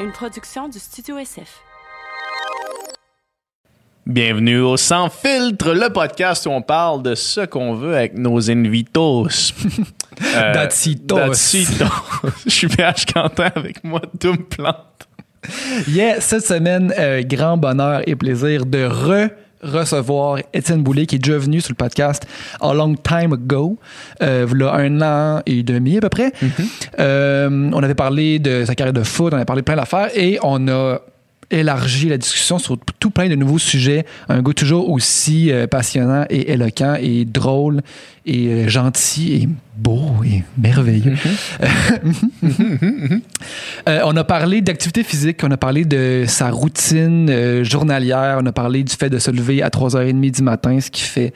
une production du Studio SF. Bienvenue au Sans Filtre, le podcast où on parle de ce qu'on veut avec nos invitos. Euh, Datsitos. Datsitos. Je suis PH Quentin avec moi, Doom Plante. Yeah, cette semaine, euh, grand bonheur et plaisir de re recevoir Étienne Boulay qui est déjà venu sur le podcast a long time ago, euh, voilà un an et demi à peu près. Euh, on avait parlé de sa carrière de foot, on avait parlé de plein d'affaires et on a élargi la discussion sur tout plein de nouveaux sujets. Un gars toujours aussi euh, passionnant et éloquent et drôle et euh, gentil et beau et merveilleux. Euh, on a parlé d'activité physique, on a parlé de sa routine euh, journalière, on a parlé du fait de se lever à 3h30 du matin, ce qui fait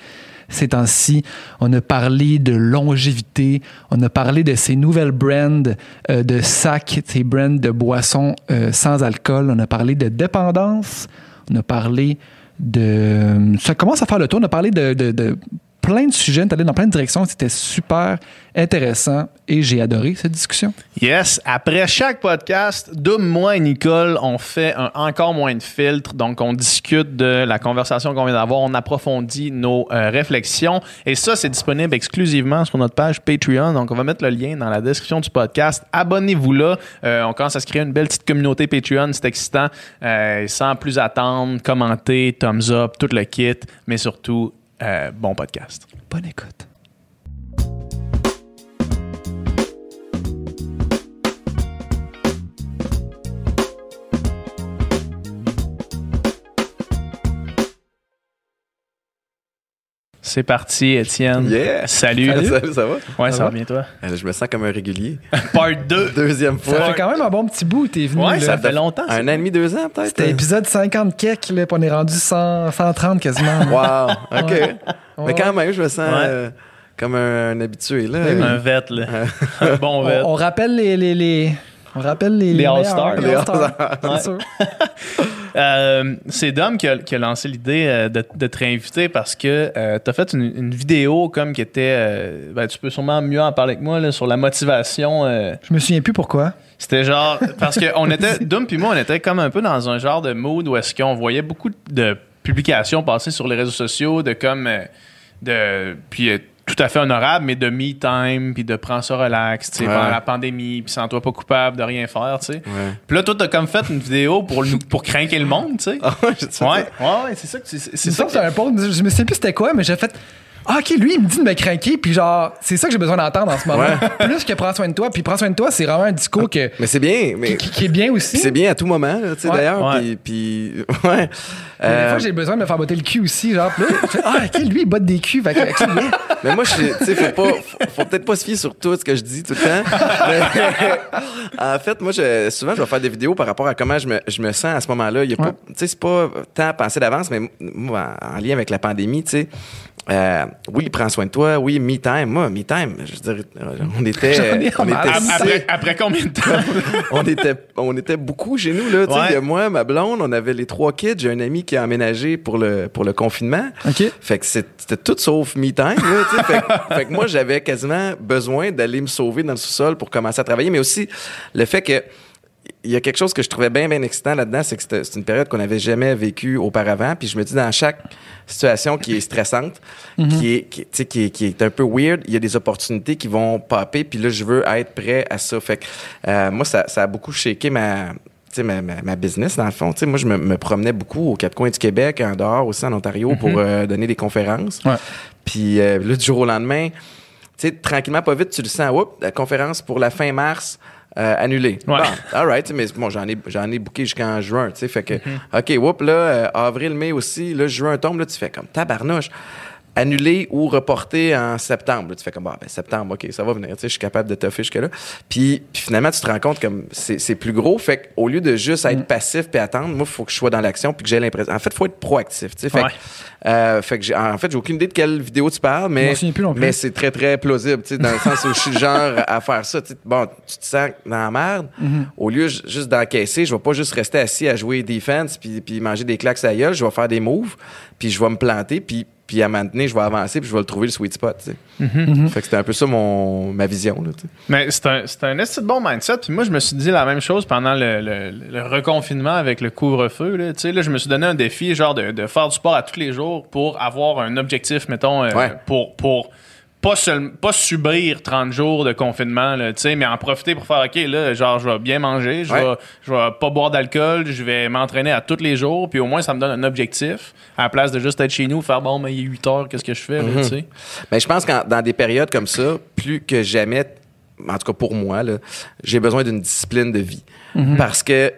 ces temps-ci. On a parlé de longévité, on a parlé de ses nouvelles brands euh, de sacs, ses brands de boissons euh, sans alcool, on a parlé de dépendance, on a parlé de... Ça commence à faire le tour, on a parlé de- de plein de sujets, est allé dans plein de directions, c'était super intéressant et j'ai adoré cette discussion. Yes, après chaque podcast, Doom, moi et Nicole, on fait encore moins de filtres. Donc, on discute de la conversation qu'on vient d'avoir, on approfondit nos euh, réflexions. Et ça, c'est disponible exclusivement sur notre page Patreon. Donc, on va mettre le lien dans la description du podcast. Abonnez-vous là. Euh, on commence à se créer une belle petite communauté Patreon. C'est excitant. Euh, sans plus attendre, commenter, thumbs up, tout le kit. Mais surtout, euh, bon podcast. Bonne écoute. C'est parti, Étienne. Yeah! Salut. Salut, ça va? Ouais, ça, Ça va va? bien, toi? Euh, Je me sens comme un régulier. Part 2. Deuxième Ça fois. fait quand même un bon petit bout, t'es venu. Ouais, là. ça fait longtemps. ça. Un an et demi, deux ans, peut-être? C'était épisode 50 kek, là, puis on est rendu 100, 130 quasiment. Wow, OK. Ouais. Mais quand même, je me sens Ouais. euh, comme un, un habitué. Là. Un vet, là. un bon vet. On, on rappelle les, les, les- on rappelle les, Les All-Stars. Les All-Stars, sûr. Euh, c'est Dom qui a, qui a lancé l'idée euh, de, de te réinviter parce que tu as fait une, une vidéo comme qui était. euh, ben, tu peux sûrement mieux en parler que moi là, sur la motivation. euh, Je me souviens plus pourquoi. C'était genre. Parce que on était. Dom puis moi, on était comme un peu dans un genre de mood où est-ce qu'on voyait beaucoup de publications passer sur les réseaux sociaux de comme. euh, de, puis euh, tout à fait honorable, mais de me time, puis de prendre ça relax, tu sais, Ouais. pendant la pandémie, puis sans toi pas coupable de rien faire, tu sais. Puis là, toi, t'as comme fait une vidéo pour, nous, pour craquer le monde, tu sais. Ah ouais, Ouais, ouais, c'est ça que c'est, ça ça, c'est un post. Je me souviens plus c'était quoi, mais j'ai fait. Ah, ok, lui, il me dit de me craquer, puis genre, c'est ça que j'ai besoin d'entendre en ce moment. Ouais. Plus que prends soin de toi, puis prends soin de toi, c'est vraiment un discours que, Mais c'est bien. Mais qui, qui est bien aussi. c'est bien à tout moment, là, tu sais, Ouais. d'ailleurs. Ouais. Puis, puis, ouais. Mais des Euh, fois, j'ai besoin de me faire botter le cul aussi, genre, puis là, je fais, ah, ok, lui, il botte des culs, fait que. Mais moi, tu sais, faut pas, faut, faut peut-être pas se fier sur tout ce que je dis tout le temps. Mais, en fait, moi, je, souvent, je vais faire des vidéos par rapport à comment je me, je me sens à ce moment-là. Il y a pas, Ouais. tu sais, c'est pas tant pensé d'avance, mais moi, en, en lien avec la pandémie, tu sais, euh, oui, prends soin de toi. Oui, me time. Moi, me time, je veux dire, on était, on était, Ap- Après, après combien de temps? on était, on était beaucoup chez nous, là. Tu sais, Ouais. il y a moi, ma blonde, on avait les trois kids. J'ai un ami qui a emménagé pour le, pour le confinement. Ok. Fait que c'était tout sauf me time, là, tu sais. fait, que- fait que moi, j'avais quasiment besoin d'aller me sauver dans le sous-sol pour commencer à travailler, mais aussi le fait que il y a quelque chose que je trouvais bien, bien excitant là-dedans, c'est que c'est une période qu'on n'avait jamais vécue auparavant. Puis je me dis, dans chaque situation qui est stressante, qui, est, qui, tu sais, qui, est, qui est un peu weird, il y a des opportunités qui vont popper. Puis là, je veux être prêt à ça. Fait que euh, moi, ça, ça a beaucoup shaké ma, tu sais, ma, ma, ma business, dans le fond. Tu sais, moi, je me, me promenais beaucoup aux quatre coins du Québec, en dehors aussi en Ontario, pour euh, donner des conférences. Ouais. Puis euh, là, du jour au lendemain, tu sais, tranquillement, pas vite, tu le sens. Oups, la conférence pour la fin mars, euh, annulée. Ouais. Bon, all right, mais bon, j'en ai, j'en ai booké jusqu'en juin, tu sais, fait que, OK, whoop, là, euh, avril, mai aussi, là, juin tombe, là, tu fais comme tabarnouche. Annulé ou reporté en septembre. Là, tu fais comme, ah, ben, septembre, OK, ça va venir, tu sais, je suis capable de toffer jusque-là. Puis, puis finalement, tu te rends compte comme c'est, plus gros. Fait qu'au lieu de juste être passif puis attendre, moi, il faut que je sois dans l'action puis que j'ai l'impression. En fait, il faut être proactif, tu sais. Fait, Ouais. que, euh, fait que j'ai, en fait, j'ai aucune idée de quelle vidéo tu parles, mais, mais c'est très, très plausible, tu sais, dans le sens où je suis genre à faire ça. tu sais. Bon, tu te sens dans la merde. Mm-hmm. Au lieu ju- juste d'encaisser, je vais pas juste rester assis à jouer defense puis, puis manger des claques à gueule. Je vais faire des moves, puis je vais me planter, puis puis à un moment donné, je vais avancer, puis je vais le trouver le sweet spot. tu sais. Fait que c'était un peu ça mon, ma vision. Là, tu sais. Mais c'est un, c'est un esti de bon mindset. Puis moi, je me suis dit la même chose pendant le, le- le reconfinement avec le couvre-feu. Là. Tu sais, là, je me suis donné un défi, genre de, de faire du sport à tous les jours pour avoir un objectif, mettons, euh, Ouais. pour, pour pas, seul, pas subir 30 jours de confinement, là, tu sais, mais en profiter pour faire, OK, là, genre, je vais bien manger, je, vais, je vais pas boire d'alcool, je vais m'entraîner à tous les jours, puis au moins, ça me donne un objectif, à la place de juste être chez nous, faire, bon, mais il est 8 heures, qu'est-ce que je fais, tu sais? Mais je pense que dans des périodes comme ça, plus que jamais, en tout cas pour moi, là, j'ai besoin d'une discipline de vie. Parce que, tu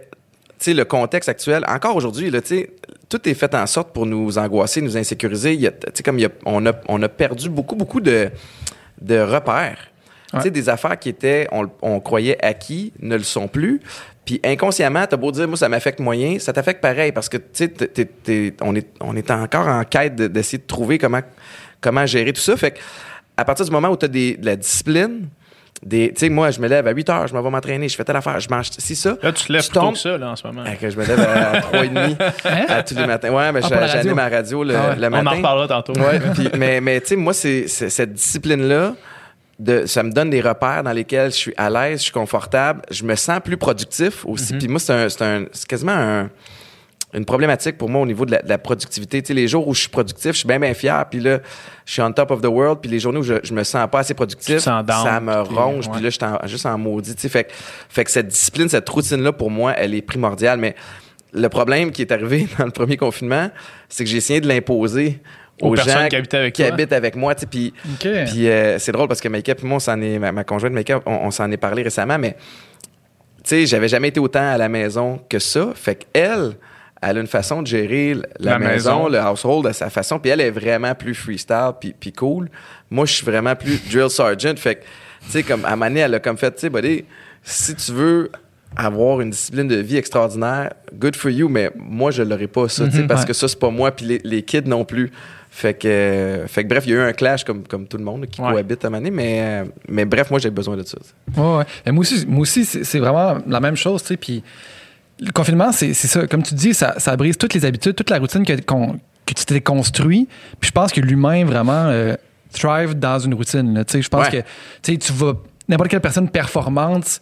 sais, le contexte actuel, encore aujourd'hui, là, tu sais, tout est fait en sorte pour nous angoisser, nous insécuriser. Il y a, tu sais, comme il y a- on, a, on a perdu beaucoup, beaucoup de, de repères. Tu sais, des affaires qui étaient, on, on croyait acquis, ne le sont plus. Puis inconsciemment, t'as beau dire, moi, ça m'affecte moyen, ça t'affecte pareil parce que, tu sais, on, est, on est encore en quête de- d'essayer de trouver comment, comment gérer tout ça. Fait que, à partir du moment où tu as de la discipline, des, tu sais, moi, je me lève à 8 heures, je m'en vais m'entraîner, je fais telle affaire, je mange, si ça. Là, tu te lèves tu plus tôt tombes- que ça, là, en ce moment. Ah, que je me lève à 3h30 à tous les matins. Ouais, mais Ah, j'anime radio? à radio le, Ah ouais. le On matin. en reparlera tantôt. Ouais, mais mais tu sais, moi, c'est c'est- cette discipline-là, de, ça me donne des repères dans lesquels je suis à l'aise, je suis confortable, je me sens plus productif aussi. Mhm. Puis moi, c'est un- c'est un- c'est quasiment un- une problématique pour moi au niveau de la, de la productivité. Tu sais, les jours où je suis productif, je suis bien, bien fier. Puis là, je suis on top of the world. Puis les journées où je, je me sens pas assez productif, ça me ronge. Puis là, je suis juste en maudit. Tu sais, fait, que- fait que cette discipline, cette routine-là, pour moi, elle est primordiale. Mais le problème qui est arrivé dans le premier confinement, c'est que j'ai essayé de l'imposer Aux aux, personnes gens qui avec qui habitent avec moi. tu sais, Puis euh, c'est drôle parce que Make-up, moi, on s'en est, ma, ma conjointe Make-up, on, on s'en est parlé récemment, mais tu sais, j'avais jamais été autant à la maison que ça. Fait qu'elle, elle a une façon de gérer la, La maison, maison. le household à sa façon. Puis elle est vraiment plus freestyle puis, puis cool. Moi, je suis vraiment plus drill sergeant. Fait que, tu sais, comme à Mané, elle a comme fait, tu sais, buddy, si tu veux avoir une discipline de vie extraordinaire, good for you, mais moi, je l'aurais pas, ça, tu sais, Mhm, parce ouais. que ça, c'est pas moi, puis les, les kids non plus. Fait que, euh, fait que bref, il y a eu un clash comme, comme tout le monde qui Ouais. cohabite à Mané, mais, euh, mais bref, moi, j'ai besoin de ça. Ouais, moi aussi, moi aussi c'est c'est vraiment la même chose, tu sais. Puis le confinement, c'est ça. Comme tu dis, ça, ça brise toutes les habitudes, toute la routine que, tu t'es construit. Puis je pense que l'humain vraiment euh, thrive dans une routine. là, Tu sais, je pense Ouais. que tu vas n'importe quelle personne performante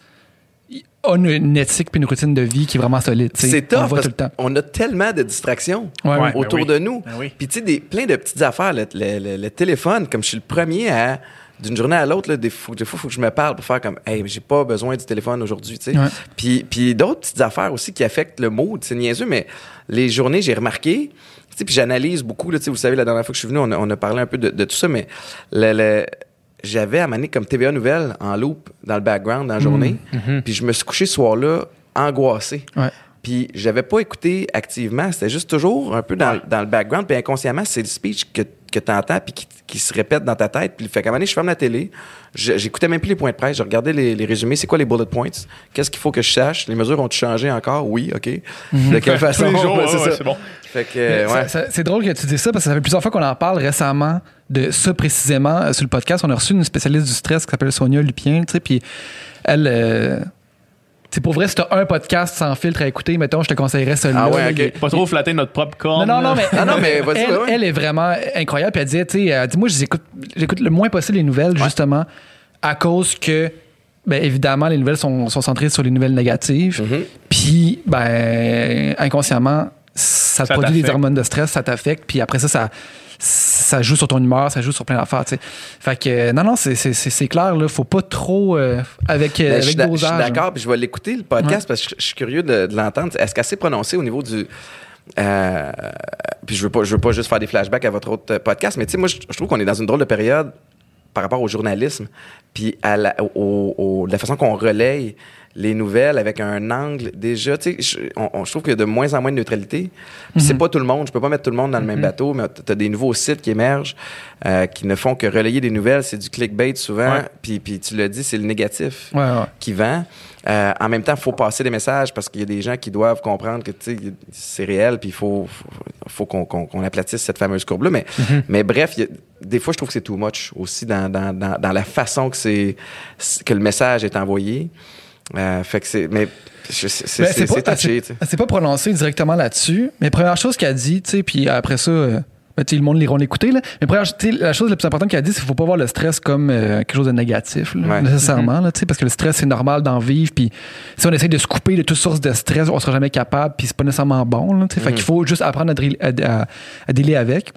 a une, une éthique puis une routine de vie qui est vraiment solide. C'est On le tough voit parce tout le temps. qu'on a tellement de distractions Ouais, ouais. autour Ben oui. de nous. Ben oui. Puis tu sais, des- plein de petites affaires. Le, le- le- le téléphone, comme je suis le premier à d'une journée à l'autre, des fois, fois, faut que je me parle pour faire comme, hey, j'ai pas besoin du téléphone aujourd'hui, tu sais. Ouais. Puis, puis d'autres petites affaires aussi qui affectent le mood, c'est niaiseux, mais les journées, j'ai remarqué, tu sais, puis j'analyse beaucoup, là, tu sais, vous savez, la dernière fois que je suis venu, on a, on a parlé un peu de, de tout ça, mais le, le- j'avais à maner comme TVA Nouvelle en loop dans le background dans la journée, puis je me suis couché ce soir-là angoissé. Ouais. Puis j'avais pas écouté activement, c'était juste toujours un peu dans, dans le background, puis inconsciemment, c'est le speech que, que tu entends puis qui, qui se répète dans ta tête. Puis fait qu'à un moment donné, je ferme la télé, je- j'écoutais même plus les points de presse, je regardais les, les résumés, c'est quoi les bullet points, qu'est-ce qu'il faut que je sache, les mesures ont changé encore, oui, OK. De quelle façon? Ouais, c'est ouais, bon. Euh, ouais. C'est drôle que tu dises ça parce que ça fait plusieurs fois qu'on en parle récemment de ça précisément euh, sur le podcast. On a reçu une spécialiste du stress qui s'appelle Sonia Lupien, tu sais, puis elle. euh, sais, pour vrai, si t'as un podcast sans filtre à écouter, mettons, je te conseillerais celui-là. Ah ouais, là, ok. il est- Pas trop flatter notre propre corps. non, non, non, mais, Ah non, mais vas-y, elle, ouais, ouais. elle est vraiment incroyable. Puis elle disait, tu sais, elle dit, moi, j'écoute, j'écoute le moins possible les nouvelles, justement, à cause que, ben, évidemment, les nouvelles sont, sont centrées sur les nouvelles négatives. Mhm. Puis, ben, inconsciemment, ça te Ça produit des hormones de stress, ça t'affecte. Puis après ça, ça, ça joue sur ton humeur, ça joue sur plein d'affaires. Fait que, euh, non, non, c'est, clair, là. Faut pas trop, euh, avec, euh, Ben, avec je suis hein. d'accord, puis je vais l'écouter, le podcast, parce que je, suis curieux de, de l'entendre. Est-ce qu'elle s'est prononcée au niveau du. euh, puis je veux pas, je veux pas juste faire des flashbacks à votre autre podcast, mais tu sais, moi, je, je trouve qu'on est dans une drôle de période par rapport au journalisme, puis à la, au- au- la façon qu'on relaye les nouvelles avec un angle déjà, tu sais, je, on- on- je trouve qu'il y a de moins en moins de neutralité. Puis c'est pas tout le monde, je peux pas mettre tout le monde dans le même bateau, mais tu as des nouveaux sites qui émergent euh, qui ne font que relayer des nouvelles, c'est du clickbait souvent, puis, puis tu l'as dit, c'est le négatif Ouais, ouais. qui vend. Euh, en même temps, il faut passer des messages parce qu'il y a des gens qui doivent comprendre que tu sais, c'est réel, puis il faut, faut, faut qu'on qu'on- qu'on aplatisse cette fameuse courbe-là. Mais, mais bref, il y a- des fois, je trouve que c'est too much aussi dans, dans, dans, dans la façon que, que le message est envoyé. Euh, fait que c'est. Mais c'est Ben, c'est- touché, elle s'est- s'est pas prononcée directement là-dessus, mais première chose qu'elle a dit, tu sais, puis après ça, euh, Ben, le monde l'iront l'écouter. Là. Mais la chose la plus importante qu'elle a dit, c'est qu'il faut pas voir le stress comme euh, quelque chose de négatif, là, Ouais. nécessairement. sais, parce que le stress, c'est normal d'en vivre. Puis si on essaie de se couper de toute source de stress, on sera jamais capable. Puis c'est pas nécessairement bon. Là, tu sais. Fait qu'il faut juste apprendre à, drill- à, à, à dealer avec.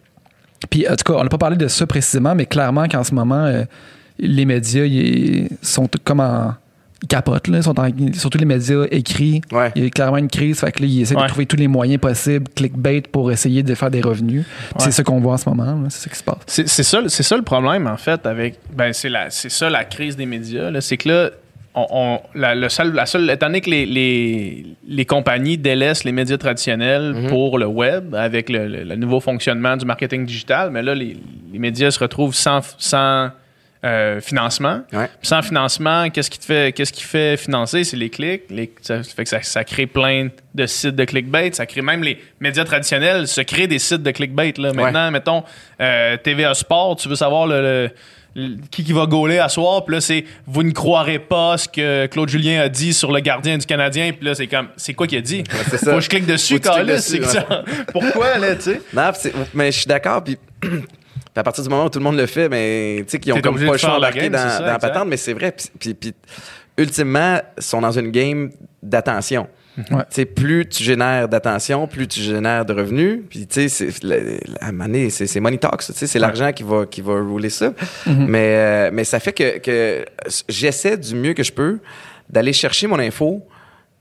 Puis en tout cas, on n'a pas parlé de ça précisément, mais clairement qu'en ce moment, euh, les médias ils sont comme en. Ils capotent, là. Ils sont en- surtout les médias écrits. Ouais. Il y a clairement une crise. Fait que là, ils essaient Ouais. de trouver tous les moyens possibles, clickbait, pour essayer de faire des revenus. C'est ce qu'on voit en ce moment. C'est ce qui se passe. C'est ça, c'est ça le problème, en fait, avec. Ben, c'est la- c'est ça la crise des médias. C'est que là, on, on- la, le seul, la seule. Étant donné que les, les, les compagnies délaissent les médias traditionnels pour le web avec le, le- le nouveau fonctionnement du marketing digital, mais là, les, les médias se retrouvent sans, sans euh, financement. Ouais. Puis Sans financement, qu'est-ce qui te fait, qu'est-ce qui fait financer? C'est les clics. Les- ça fait que ça, ça crée plein de sites de clickbait. Ça crée même les médias traditionnels se créent des sites de clickbait. Là. Maintenant, mettons, euh, TVA Sport, tu veux savoir le, qui, qui va gauler à soir. Puis là, c'est vous ne croirez pas ce que Claude Julien a dit sur le gardien du Canadien. Puis là, c'est comme, c'est quoi qu'il a dit? c'est ça. Faut que je clique dessus, que ça- Pourquoi, là, tu sais? Non, mais je suis d'accord. Puis à partir du moment où tout le monde le fait, mais tu sais qu'ils ont comme pas de le choix d'embarquer dans, c'est ça, dans la patente, mais c'est vrai. Puis, puis, puis, ultimement, ils sont dans une game d'attention. Ouais. Tu sais, plus tu génères d'attention, plus tu génères de revenus. Puis, tu sais, c'est- la- la- à un moment donné, c'est c'est money talks. Tu sais, c'est l'argent qui va, qui va rouler ça. mais, euh, mais ça fait que, que j'essaie du mieux que je peux d'aller chercher mon info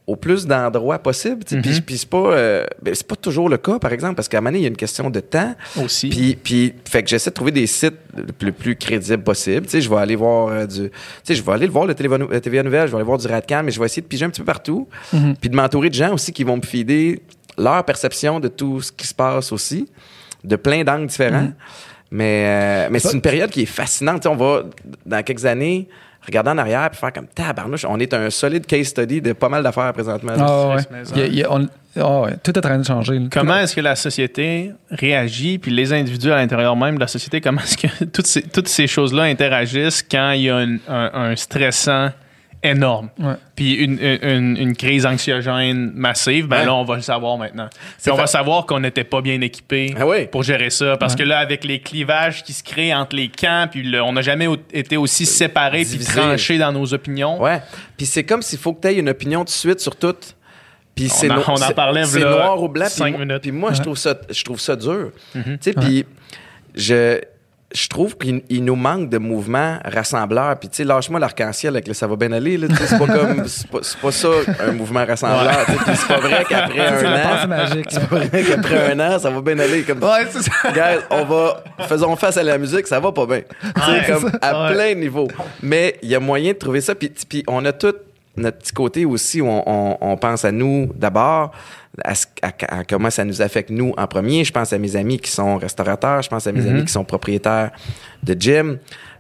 au plus d'endroits possible. Puis, puis c'est pas, euh, ben, pas toujours le cas, par exemple, parce qu'à un moment donné, il y a une question de temps. Aussi. Puis, puis fait que j'essaie de trouver des sites le plus, le plus crédibles possible. Tu sais, je vais aller voir euh, du, tu sais, je vais aller le voir le TVA, TVA Nouvelle, je vais aller voir du Radcan, mais je vais essayer de piger un petit peu partout. Puis de m'entourer de gens aussi qui vont me fider leur perception de tout ce qui se passe aussi, de plein d'angles différents. Mais, euh, mais c'est une période qui est fascinante. Tu sais, on va, dans quelques années, regarder en arrière puis faire comme tabarnouche, on est un solide case study de pas mal d'affaires présentement. Ah ouais. mais ça. Il y a- il y a- on- ah ouais. Tout est en train de changer. là. Comment est-ce que la société réagit, puis les individus à l'intérieur même de la société, comment est-ce que toutes ces, toutes ces choses-là interagissent quand il y a un, un- un stressant énorme, Ouais. puis une, une- une crise anxiogène massive, ben Ouais. là, on va le savoir maintenant. Puis on va savoir qu'on n'était pas bien équipé Ah oui. pour gérer ça, parce Ouais. que là, avec les clivages qui se créent entre les camps, puis le- on n'a jamais été aussi séparés puis tranchés dans nos opinions. Ouais. Puis c'est comme s'il faut que tu aies une opinion tout de suite sur tout. Puis c'est en- no- on en parlait, C'est noir ou blanc. puis cinq moi- minutes. Puis moi, je trouve ça, je trouve ça dur. Tu sais, puis je, je trouve qu'il il nous manque de mouvements rassembleurs. Puis tu sais, lâche-moi l'arc-en-ciel avec le ça va bien aller. C'est pas comme, c'est pas, ça un mouvement rassembleur. Puis c'est pas vrai qu'après un an, magique. c'est pas vrai qu'après un an, ça va bien aller. Comme Ouais, c'est ça. Guys, on va, faisons face à la musique, ça va pas bien. Tu sais, Ouais, comme à Ouais. plein de niveaux. Mais il y a moyen de trouver ça. Puis, puis on a tout notre petit côté aussi où on, on- on pense à nous d'abord, à, à- à comment ça nous affecte nous en premier. Je pense à mes amis qui sont restaurateurs, je pense à mes amis qui sont propriétaires de gym.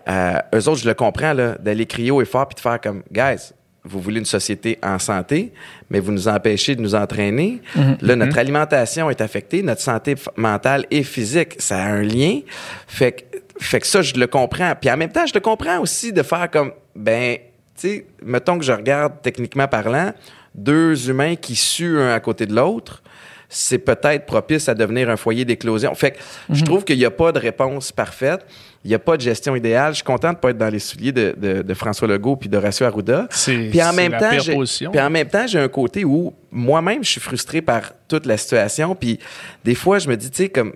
Euh, eux autres, je le comprends, là, d'aller crier haut et fort puis de faire comme, guys, vous voulez une société en santé, mais vous nous empêchez de nous entraîner. Là, notre alimentation est affectée, notre santé mentale et physique, ça a un lien. Fait que, fait que ça, je le comprends. Puis en même temps, je le comprends aussi de faire comme, ben, sais, mettons que je regarde techniquement parlant, deux humains qui suent un à côté de l'autre, c'est peut-être propice à devenir un foyer d'éclosion. Fait que je trouve qu'il n'y a pas de réponse parfaite. Il n'y a pas de gestion idéale. Je suis content de ne pas être dans les souliers de, de- de François Legault puis d'Horacio Arruda. C'est Puis en c'est même temps, puis en même temps, j'ai un côté où moi-même, je suis frustré par toute la situation. Puis des fois, je me dis, tu sais, comme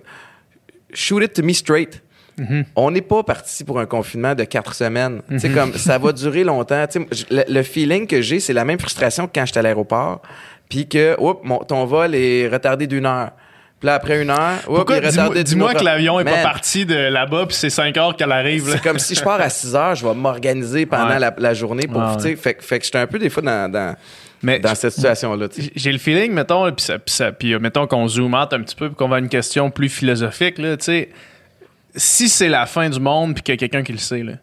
shoot it to me straight. Mhm. On n'est pas parti pour un confinement de quatre semaines. Sais, comme ça va durer longtemps. Le, le feeling que j'ai, c'est la même frustration que quand j'étais à l'aéroport. Puis que, oups, mon, ton vol est retardé d'une heure. Puis là, après une heure, oups, Pourquoi? il est Dis-moi retardé d'une dis-moi autre que l'avion est pas parti de là-bas, puis c'est 5 heures qu'elle arrive. c'est comme si je pars à 6 heures, je vais m'organiser pendant Ouais. la, la journée pour, Ouais, fait, que- fait que j'étais un peu des fois dans, dans, Mais dans cette situation-là, j'ai le feeling, mettons, puis euh, mettons qu'on zoom out un petit peu, puis qu'on va à une question plus philosophique, là, tu sais, si c'est la fin du monde, puis qu'il y a quelqu'un qui le sait, là.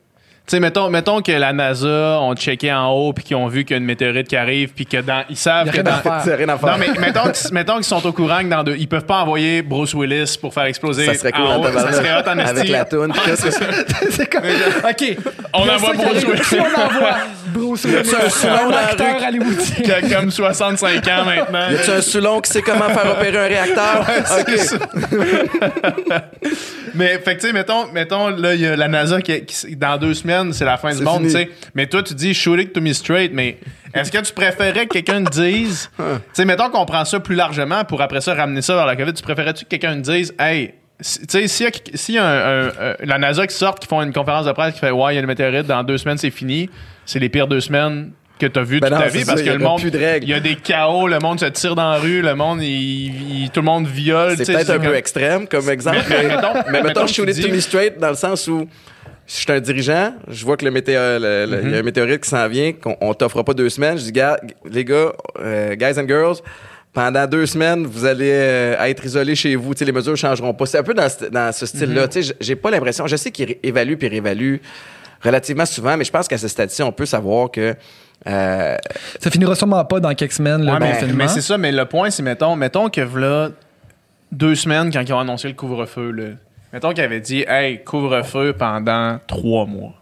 Tu sais, mettons, mettons que la NASA ont checké en haut, puis qu'ils ont vu qu'il y a une météorite qui arrive, puis que dans, ils savent que dans, rien à faire. Non, mais mettons qu'ils mettons qu'ils sont au courant que dans deux. Ils peuvent pas envoyer Bruce Willis pour faire exploser. ça serait cool en haut. Ça serait hot en Avec la toune. c'est ça. c'est comme. OK. On envoie Bruce. Willis. On envoie Bruce Willis, Y a-tu un Soulon dans la acteur rue? hollywoodien. Qui a comme 65 ans maintenant? Y a-tu un Soulon qui sait comment faire opérer un réacteur? C'est OK. ça. mais, fait que, tu sais, mettons, mettons, là, il y a la NASA qui, qui- dans deux semaines, c'est la fin du C'est monde, tu sais. Mais toi, tu dis shoot it to me straight, mais est-ce que tu préférais que quelqu'un te dise, tu sais, mettons qu'on prend ça plus largement pour après ça ramener ça vers la COVID, tu préférais-tu que quelqu'un te dise, hey, tu sais, s'il y y a un- un- un- la NASA qui sort, qui font une conférence de presse qui fait, ouais, il y a le météorite, dans deux semaines, c'est fini, c'est les pires deux semaines que tu as vu Ben toute non, ta vie parce que y le monde il y a des chaos le monde se tire dans la rue le monde il, il- tout le monde viole C'est peut-être un comme- peu extrême comme exemple, Mais- mettons- mais mettons shoot tu it to dis- me straight dans le sens où si je suis un dirigeant, je vois que le météo- le- y a un météorite qui s'en vient, qu'on on t'offre pas deux semaines. Je dis, gars, les gars, euh, guys and girls, pendant deux semaines, vous allez euh, être isolés chez vous. Les mesures changeront pas. C'est un peu dans ce, dans ce style-là. Tu sais, j'ai pas l'impression. Je sais qu'ils évaluent puis réévaluent relativement souvent, mais je pense qu'à ce stade-ci, on peut savoir que euh, Ça finira sûrement pas dans quelques semaines, Ouais, mais, confinement. mais c'est ça mais le point c'est mettons mettons que là deux semaines quand ils ont annoncé le couvre-feu là mettons qu'ils avaient dit hey couvre-feu pendant trois mois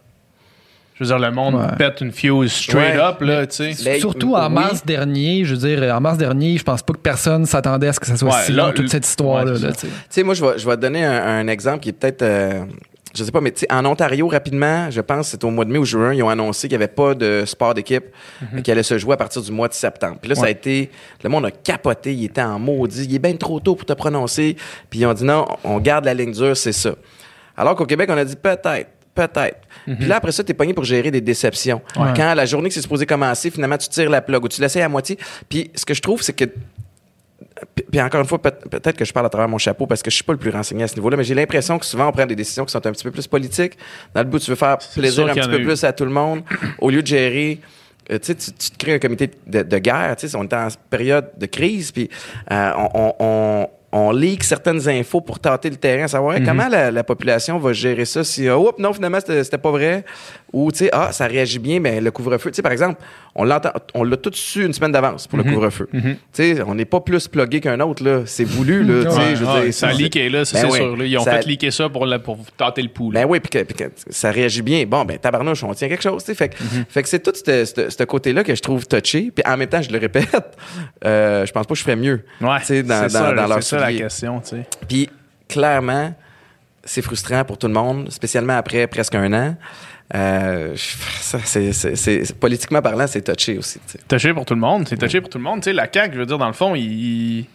je veux dire le monde Ouais. pète une fuse straight Ouais. up là tu sais Surtout en oui. mars dernier, je veux dire, en mars dernier, je pense pas que personne s'attendait à ce que ça soit Ouais, si long, toute cette histoire-là. c'est tu sais. Tu sais, moi, je vais, je vais te donner un, un exemple qui est peut-être. euh, je sais pas, mais tu sais, en Ontario, rapidement, je pense que c'était au mois de mai ou juin, ils ont annoncé qu'il n'y avait pas de sport d'équipe Mhm. qui allait se jouer à partir du mois de septembre. Puis là, ça a été. Le monde a capoté, il était en maudit. Il est bien trop tôt pour te prononcer. Puis ils ont dit non, on garde la ligne dure, c'est ça. Alors qu'au Québec, on a dit peut-être. Peut-être. Mhm. Puis là, après ça, t'es pogné pour gérer des déceptions. Quand la journée que c'est supposé commencer, finalement, tu tires la plug ou tu l'essayes à moitié. Puis ce que je trouve, c'est que puis- encore une fois, peut- peut-être que je parle à travers mon chapeau parce que je suis pas le plus renseigné à ce niveau-là, mais j'ai l'impression que souvent on prend des décisions qui sont un petit peu plus politiques. Dans le but, tu veux faire plaisir un petit peu eu. plus à tout le monde au lieu de gérer. euh, tu sais, tu, te crées un comité de, de guerre. Tu sais, on est en période de crise, puis euh, on, on, on, leak certaines infos pour tâter le terrain, savoir Mhm. comment la, la population va gérer ça. Si, oups, non, finalement, c'était pas vrai. Ou, tu sais, ah, ça réagit bien, mais le couvre-feu. Tu sais, par exemple, on l'entend, on l'a tout su une semaine d'avance pour le couvre-feu. Tu sais, on n'est pas plus plugué qu'un autre, là. C'est voulu, là. tu sais, Ouais, je veux ouais, dire, ça c'est- leak est là Ben c'est oui. sûr là. ils ont Ça- fait leaker ça pour, la- pour tâter le pouls ben oui, puis ça réagit bien. Bon, ben tabarnouche, on tient quelque chose, tu sais. Fait, que- Mhm. fait que c'est tout ce côté-là que je trouve touché. Puis en même temps, je le répète, euh, je pense pas que je ferais mieux. ouais tu sais, dans, ça, dans, leur ça la question tu sais Puis clairement, c'est frustrant pour tout le monde, spécialement après presque un an. Euh, ça, c'est, c'est- c'est- politiquement parlant, c'est touché aussi. tu sais. touché pour tout le monde. C'est touché pour tout le monde. Tu sais, la CAQ, je veux dire, dans le fond, il.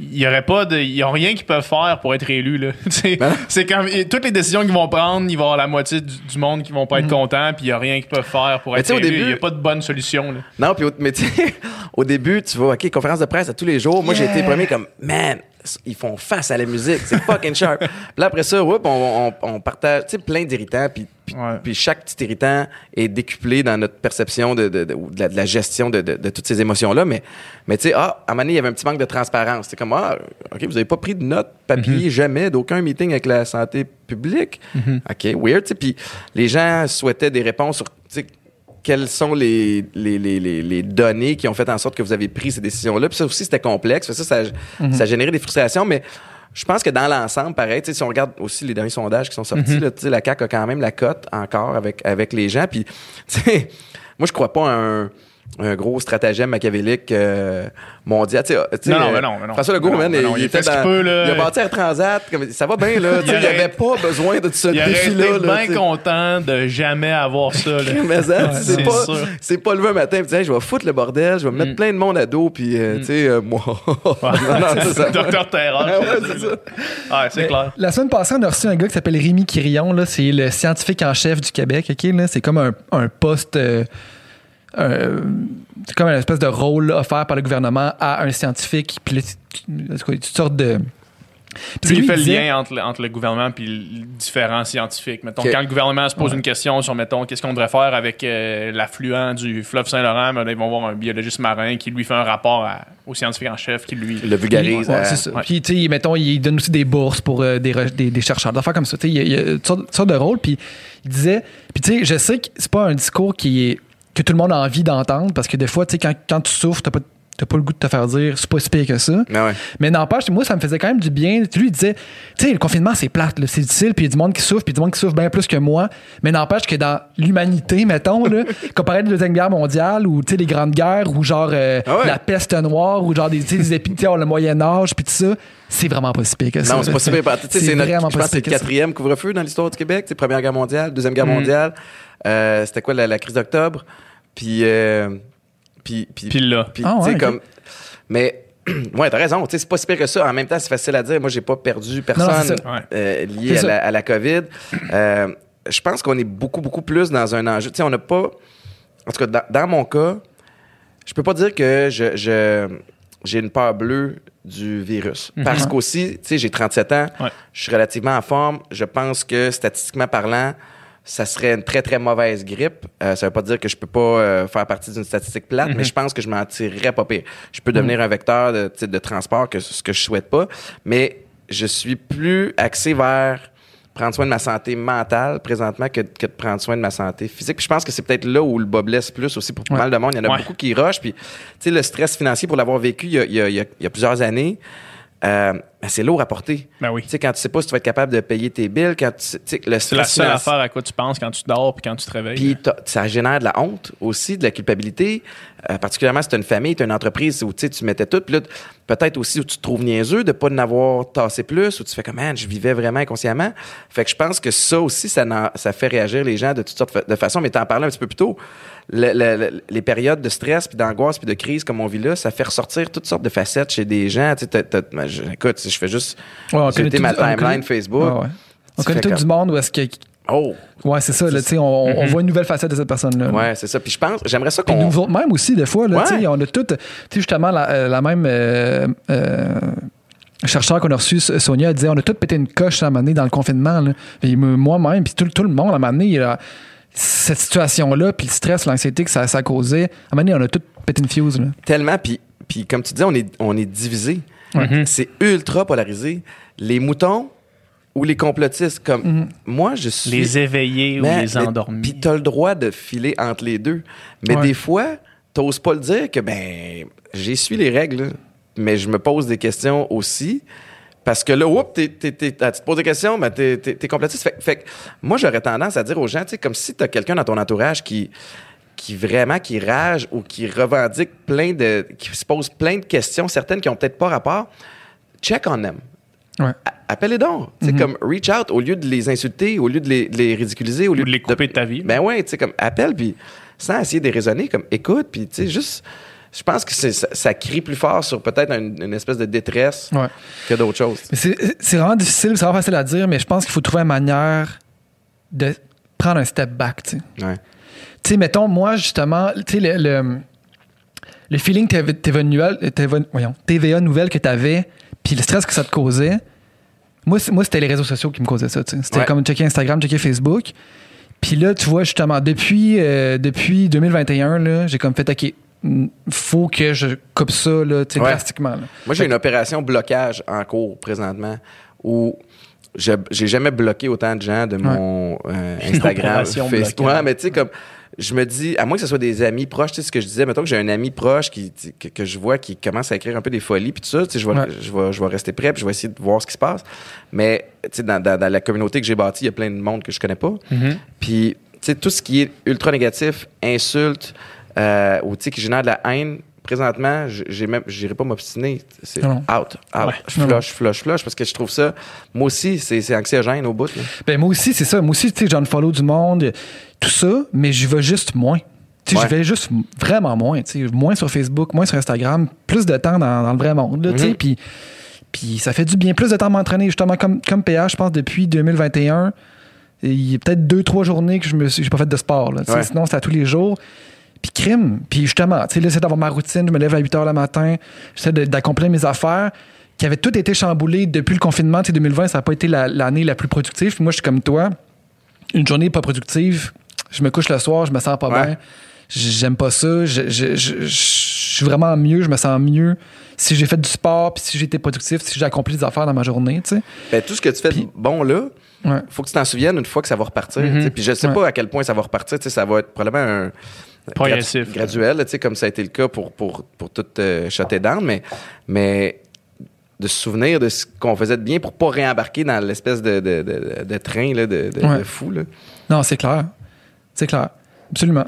Il y aurait pas de. Ils ont rien qu'ils peuvent faire pour être élus, là. Tu sais, Ben c'est comme. Toutes les décisions qu'ils vont prendre, il va y avoir la moitié du, du monde qui vont pas être contents, puis il y a rien qu'ils peuvent faire pour Mais être élus. début- Il y a pas de bonne solution, là. Non, puis au, mais tu sais, au début, tu vois, OK, conférence de presse à tous les jours. Moi, j'ai été premier comme, man, ils font face à la musique, c'est fucking sharp. puis là, après ça, whoop, on, on, on partage, plein d'irritants, puis, puis, Ouais. puis chaque petit irritant est décuplé dans notre perception de, de, de, la, gestion de, toutes ces émotions-là. Mais, mais tu sais, ah, à un moment donné, il y avait un petit manque de transparence. C'est comme, ah, OK, vous avez pas pris de notes papier, jamais, d'aucun meeting avec la santé publique. OK, weird, tu sais. Puis les gens souhaitaient des réponses sur, quelles sont les, les, les, les, les données qui ont fait en sorte que vous avez pris ces décisions-là. Puis ça aussi, c'était complexe. Ça, ça, ça a généré des frustrations, mais je pense que dans l'ensemble, pareil, tu sais, si on regarde aussi les derniers sondages qui sont sortis, là, sais, la CAQ a quand même la cote encore avec, avec les gens. Puis, moi, je crois pas à un, un gros stratagème machiavélique euh, mondial. Tu sais, tu sais, Non, non, euh, mais non, mais non. François Legault, Mais non, man, mais il, non, il était fait dans- peut, là. il a bâti un transat. comme- ça va bien, là. Il Il n'y avait pas besoin de ce Il défi-là. là, bien tu sais. content de jamais avoir ça, là. Mais ça, tu sais, c'est c'est pas, sûr. c'est pas levé un matin et Hey, je vais foutre le bordel, je vais me mettre plein de monde à dos, puis, euh, tu sais, euh, moi. non, non, c'est ça. Docteur Terreur. Ah ouais, c'est. Ouais, clair. La semaine passée, on a reçu un gars qui s'appelle Rémi Quirion. Là, c'est le scientifique en chef du Québec. ok, là. C'est comme un, un poste. Euh, c'est comme une espèce de rôle là, offert par le gouvernement à un scientifique. Puis là, tu- sortes de. Puis Lui, il fait le disait- lien entre, le- entre le gouvernement et les différents scientifiques. Mettons, quand le gouvernement se pose une question sur, mettons, qu'est-ce qu'on devrait faire avec euh, l'affluent du fleuve Saint-Laurent, ben ils vont voir un biologiste marin qui lui fait un rapport à- au scientifique en chef qui lui. Le vulgarise. Ouais, ouais. Puis, tu sais, mettons, il donne aussi des bourses pour euh, des, des, des chercheurs, des affaires comme ça. Tu sais, il y a, il y a toutes sortes, toutes sortes de rôles. Puis, il disait. Puis, tu sais, je sais que c'est pas un discours qui est, que tout le monde a envie d'entendre parce que des fois, tu sais, quand, quand tu souffres, t'as pas t'as pas le goût de te faire dire c'est pas si pire que ça. Mais ouais. Mais n'empêche, moi, ça me faisait quand même du bien. Lui, il disait, tu sais, le confinement, c'est plate, c'est difficile, puis il y a du monde qui souffre, puis du monde qui souffre bien plus que moi. Mais n'empêche que dans l'humanité, mettons, là, comparé à la Deuxième Guerre mondiale, ou, tu sais, les grandes guerres, ou genre euh, Ah ouais. la peste noire, ou genre des, tu sais, des épidémies, le Moyen-Âge, puis tout ça, c'est vraiment pas si pire que ça. Non, c'est pas si pire. Tu sais, c'est notre, vraiment je pas pense si que c'est le quatrième couvre-feu dans l'histoire du Québec. C'est Première Guerre mondiale, Deuxième Mm. Guerre mondiale. Euh, c'était quoi la, la crise d'octobre? Puis, euh, puis, puis, Puis là. puis, Ah ouais, comme, mais, ouais, t'as raison. Tu sais, c'est pas si pire que ça. En même temps, c'est facile à dire. Moi, j'ai pas perdu personne Non, euh, lié à la, à la COVID. Euh, je pense qu'on est beaucoup, beaucoup plus dans un enjeu. Tu sais, on n'a pas. En tout cas, dans, dans mon cas, je peux pas dire que je, je- j'ai une peur bleue du virus. Parce qu'aussi, tu sais, j'ai 37 ans, Ouais. je suis relativement en forme. Je pense que statistiquement parlant, ça serait une très, très mauvaise grippe. Euh, ça veut pas dire que je peux pas euh, faire partie d'une statistique plate, mais je pense que je m'en tirerais pas pire. Je peux devenir un vecteur de, de transport, que ce que je souhaite pas, mais je suis plus axé vers prendre soin de ma santé mentale présentement que, que de prendre soin de ma santé physique. Puis je pense que c'est peut-être là où le bas blesse plus aussi pour pas Ouais. mal de monde. Il y en a Ouais. beaucoup qui rushent. Puis, tu sais, le stress financier pour l'avoir vécu il y a, il y a- il y a- il y a plusieurs années, euh, ben, c'est lourd à porter. Ben oui. Tu sais, quand tu sais pas si tu vas être capable de payer tes billes, quand tu sais- le C'est la seule affaire à quoi tu penses quand tu dors puis quand tu te réveilles. puis t'as- ça génère de la honte aussi, de la culpabilité, euh, particulièrement si tu une famille, tu une entreprise où tu sais, tu mettais tout. Puis là, peut-être aussi où tu te trouves niaiseux de pas en avoir tassé plus, où tu fais comme, man, je vivais vraiment inconsciemment. Fait que je pense que ça aussi, ça, ça fait réagir les gens de toutes sortes de façons. Mais t'en parlais un petit peu plus tôt. Le- le- le- les périodes de stress, puis d'angoisse, puis de crise comme on vit là, ça fait ressortir toutes sortes de facettes chez des gens. Tu sais, ben, écoute, je fais juste Ouais, ma timeline connaît- Facebook. Ouais, ouais. On connaît tout comme- du monde où est-ce que. Oh! Ouais, c'est ça, là, on, on voit une nouvelle facette de cette personne-là. là. Ouais, c'est ça. Puis je pense, j'aimerais ça Puis qu'on. nous autres même aussi, des fois, là, Ouais. on a toutes, tu sais, justement, la, euh, la même euh, euh, chercheur qu'on a reçu, Sonia, elle disait, on a tous pété une coche à un moment donné dans le confinement, moi-même, puis tout, tout le monde, à un moment donné, il a cette situation-là, puis le stress, l'anxiété que ça, ça causait, à un moment donné, on a tous pété une fuse, là. Tellement, puis, puis comme tu dis, on est, on est divisé. C'est ultra polarisé. Les moutons ou les complotistes, comme moi, je suis. les éveillés ou les endormis. Puis t'as le droit de filer entre les deux. Mais Ouais. des fois, t'oses pas le dire que, ben, j'essuie les règles, mais je me pose des questions aussi. Parce que là, oups, t'es- t'es- t'es- tu te poses des questions, mais t'es, t'es, complotiste. Fait, fait que moi, j'aurais tendance à dire aux gens, tu sais, comme si t'as quelqu'un dans ton entourage qui, qui vraiment, qui rage ou qui revendique plein de, qui se pose plein de questions, certaines qui ont peut-être pas rapport, check on them. Ouais. Appelle-les donc. Tu sais, comme reach out au lieu de les insulter, au lieu de les, de les ridiculiser, au lieu de les couper de ta vie. Ben ouais, tu sais, comme appelle, puis sans essayer de raisonner, comme écoute, puis tu sais, juste. Je pense que c'est- ça, ça crie plus fort sur peut-être une, une espèce de détresse Ouais. que d'autres choses. Mais c'est c'est vraiment difficile, c'est vraiment facile à dire, mais je pense qu'il faut trouver une manière de prendre un step back, tu sais. Ouais. Tu sais, mettons, moi, justement, tu sais, le, le, le feeling TV, TVA, nouvelle, TVA, voyons, TVA nouvelle que tu avais, puis le stress que ça te causait, moi, moi c'était les réseaux sociaux qui me causaient ça. C'était Ouais. comme checker Instagram, checker Facebook. Puis là, tu vois, justement, depuis, euh, depuis 2021, là, j'ai comme fait, OK, faut que je coupe ça là, tu sais, Ouais. drastiquement. là. Moi, j'ai une opération blocage en cours présentement où j'ai jamais bloqué autant de gens de mon euh, Instagram, opération Facebook. blocage. Ouais, mais tu sais, comme je me dis, à moins que ce soit des amis proches, tu sais, ce que je disais, mettons que j'ai un ami proche qui, que, que je vois qui commence à écrire un peu des folies, puis tout ça, tu sais, je vais, Ouais. je, vais, je vais rester prêt, puis je vais essayer de voir ce qui se passe. Mais, tu sais, dans, dans- dans la communauté que j'ai bâtie, il y a plein de monde que je connais pas. Puis, tu sais, tout ce qui est ultra négatif, insulte, euh, ou tu sais, qui génère de la haine, présentement, j- j'ai même, j'irai pas m'obstiner. C'est out, out. Ouais. Je flush, flush, flush, parce que je trouve ça, moi aussi, c'est c'est anxiogène au bout. là. Ben, moi aussi, c'est ça. Moi aussi, tu sais, j'en follow du monde, tout ça, mais j'y vais juste moins. Ouais. je vais juste vraiment moins. Moins sur Facebook, moins sur Instagram, plus de temps dans, dans le vrai monde. là, Mhm. Puis, puis ça fait du bien. Plus de temps à m'entraîner, justement, comme, comme PH, je pense, depuis 2021. Et Il y a peut-être deux, trois journées que je me suis, j'ai pas fait de sport. là, Ouais. Sinon, c'est à tous les jours. Puis crime. Puis justement, tu sais, j'essaie d'avoir ma routine. Je me lève à 8 h le matin. J'essaie de- d'accomplir mes affaires qui avaient toutes été chamboulées depuis le confinement. Tu sais, 2020, ça n'a pas été la- l'année la, plus productive. Puis moi, je suis comme toi. Une journée pas productive, je me couche le soir, je me sens pas Ouais. bien. J'aime pas ça. Je, je- je- je suis vraiment mieux. Je me sens mieux si j'ai fait du sport, puis si j'ai été productif, si j'ai accompli des affaires dans ma journée, tu sais. Ben, tout ce que tu fais de Puis- bon là, Ouais. faut que tu t'en souviennes une fois que ça va repartir. Tu sais. Puis je sais Ouais. pas à quel point ça va repartir. tu sais, Ça va être probablement un, Progressif. gradu- graduel, là, tu sais, comme ça a été le cas pour, pour, pour tout euh, down, mais, mais de se souvenir de ce qu'on faisait de bien pour pas réembarquer dans l'espèce de, de, de, de train là, de, de, Ouais. de fou. Là. Non, c'est clair. C'est clair. Absolument.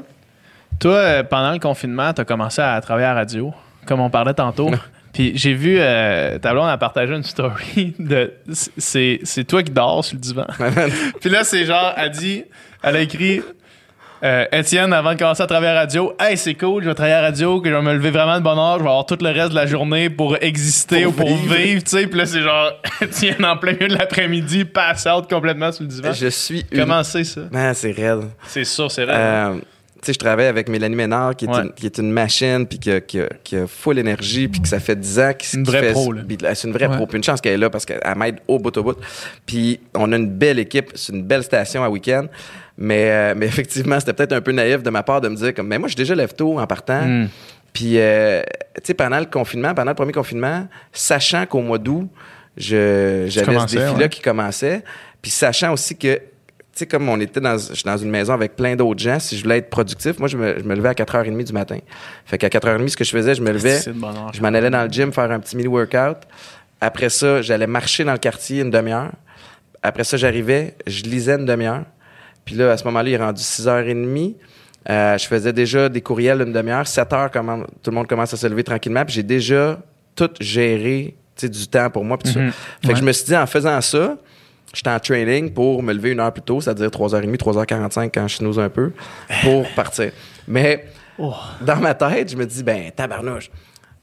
Toi, euh, pendant le confinement, tu as commencé à travailler à la radio, comme on parlait tantôt. Puis j'ai vu, euh, ta blonde a partagé une story de. C'est, c'est toi qui dors sur le divan. Puis là, c'est genre, elle dit, elle a écrit. Euh, Étienne, avant de commencer à travailler à la radio, hey, c'est cool, je vais travailler à la radio, que je vais me lever vraiment de bonne heure, je vais avoir tout le reste de la journée pour exister Pour ou pour vivre. vivre, tu sais. Puis là, c'est genre, Étienne, en plein milieu de l'après-midi, pass out complètement sur le divan. Je suis une... Comment c'est ça? Ah, c'est raide. C'est sûr, c'est vrai. Euh, tu sais, je travaille avec Mélanie Ménard, qui est, Ouais. une, qui est une machine, puis qui a, qui, a, qui a full énergie, puis que ça fait 10 ans qu'il Une vraie pro, C'est une vraie Ouais. pro. Puis une chance qu'elle est là, parce qu'elle m'aide au bout au bout. Puis on a une belle équipe, c'est une belle station à week-end. Mais, euh, mais effectivement, c'était peut-être un peu naïf de ma part de me dire, comme, mais moi, je suis déjà lève tôt en partant. Mm. Puis, euh, tu sais, pendant le confinement, pendant le premier confinement, sachant qu'au mois d'août, j'avais ce défi-là ouais. qui commençait, puis sachant aussi que, tu sais, comme on était dans, dans une maison avec plein d'autres gens, si je voulais être productif, moi, je me, je me levais à 4h30 du matin. Fait qu'à 4h30, ce que je faisais, je me levais, de bonheur. je m'en allais dans le gym faire un petit mini workout. Après ça, j'allais marcher dans le quartier une demi-heure. Après ça, j'arrivais, je lisais une demi-heure. Puis là, à ce moment-là, il est rendu 6h30. Euh, je faisais déjà des courriels une demi-heure. 7 heures, comment, tout le monde commence à se lever tranquillement. Puis j'ai déjà tout géré du temps pour moi. Puis. Mhm. Fait que je me suis dit, en faisant ça, j'étais en training pour me lever une heure plus tôt, c'est-à-dire 3h30, 3h45 quand je snooze un peu, pour partir. Mais dans ma tête, je me dis, ben, tabarnouche.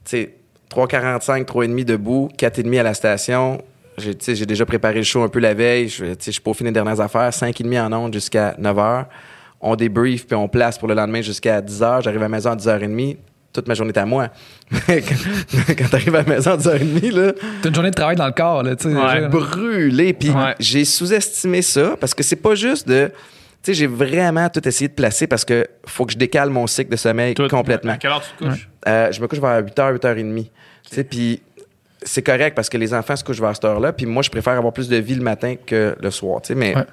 Tu sais, 3h45, 3h30 debout, 4h30 à la station. J'ai tu sais, j'ai déjà préparé le show un peu la veille. Je tu sais, je suis peaufiné les dernières affaires. 5h30 en ondes jusqu'à 9h. On débrief puis on place pour le lendemain jusqu'à 10h. J'arrive à la maison à 10h30. Toute ma journée est à moi. quand t'arrives à la maison à 10h30, là, T'as une journée de travail dans le corps, là, tu sais. Ouais. brûlé. Puis Ouais. j'ai sous-estimé ça parce que c'est pas juste de. Tu sais, j'ai vraiment tout essayé de placer parce que faut que je décale mon cycle de sommeil complètement. À quelle heure tu te couches? Euh, je me couche vers 8h, 8h30. Tu sais, puis c'est correct parce que les enfants se couchent vers cette heure-là. Puis moi, je préfère avoir plus de vie le matin que le soir. Tu sais, mais. Ouais.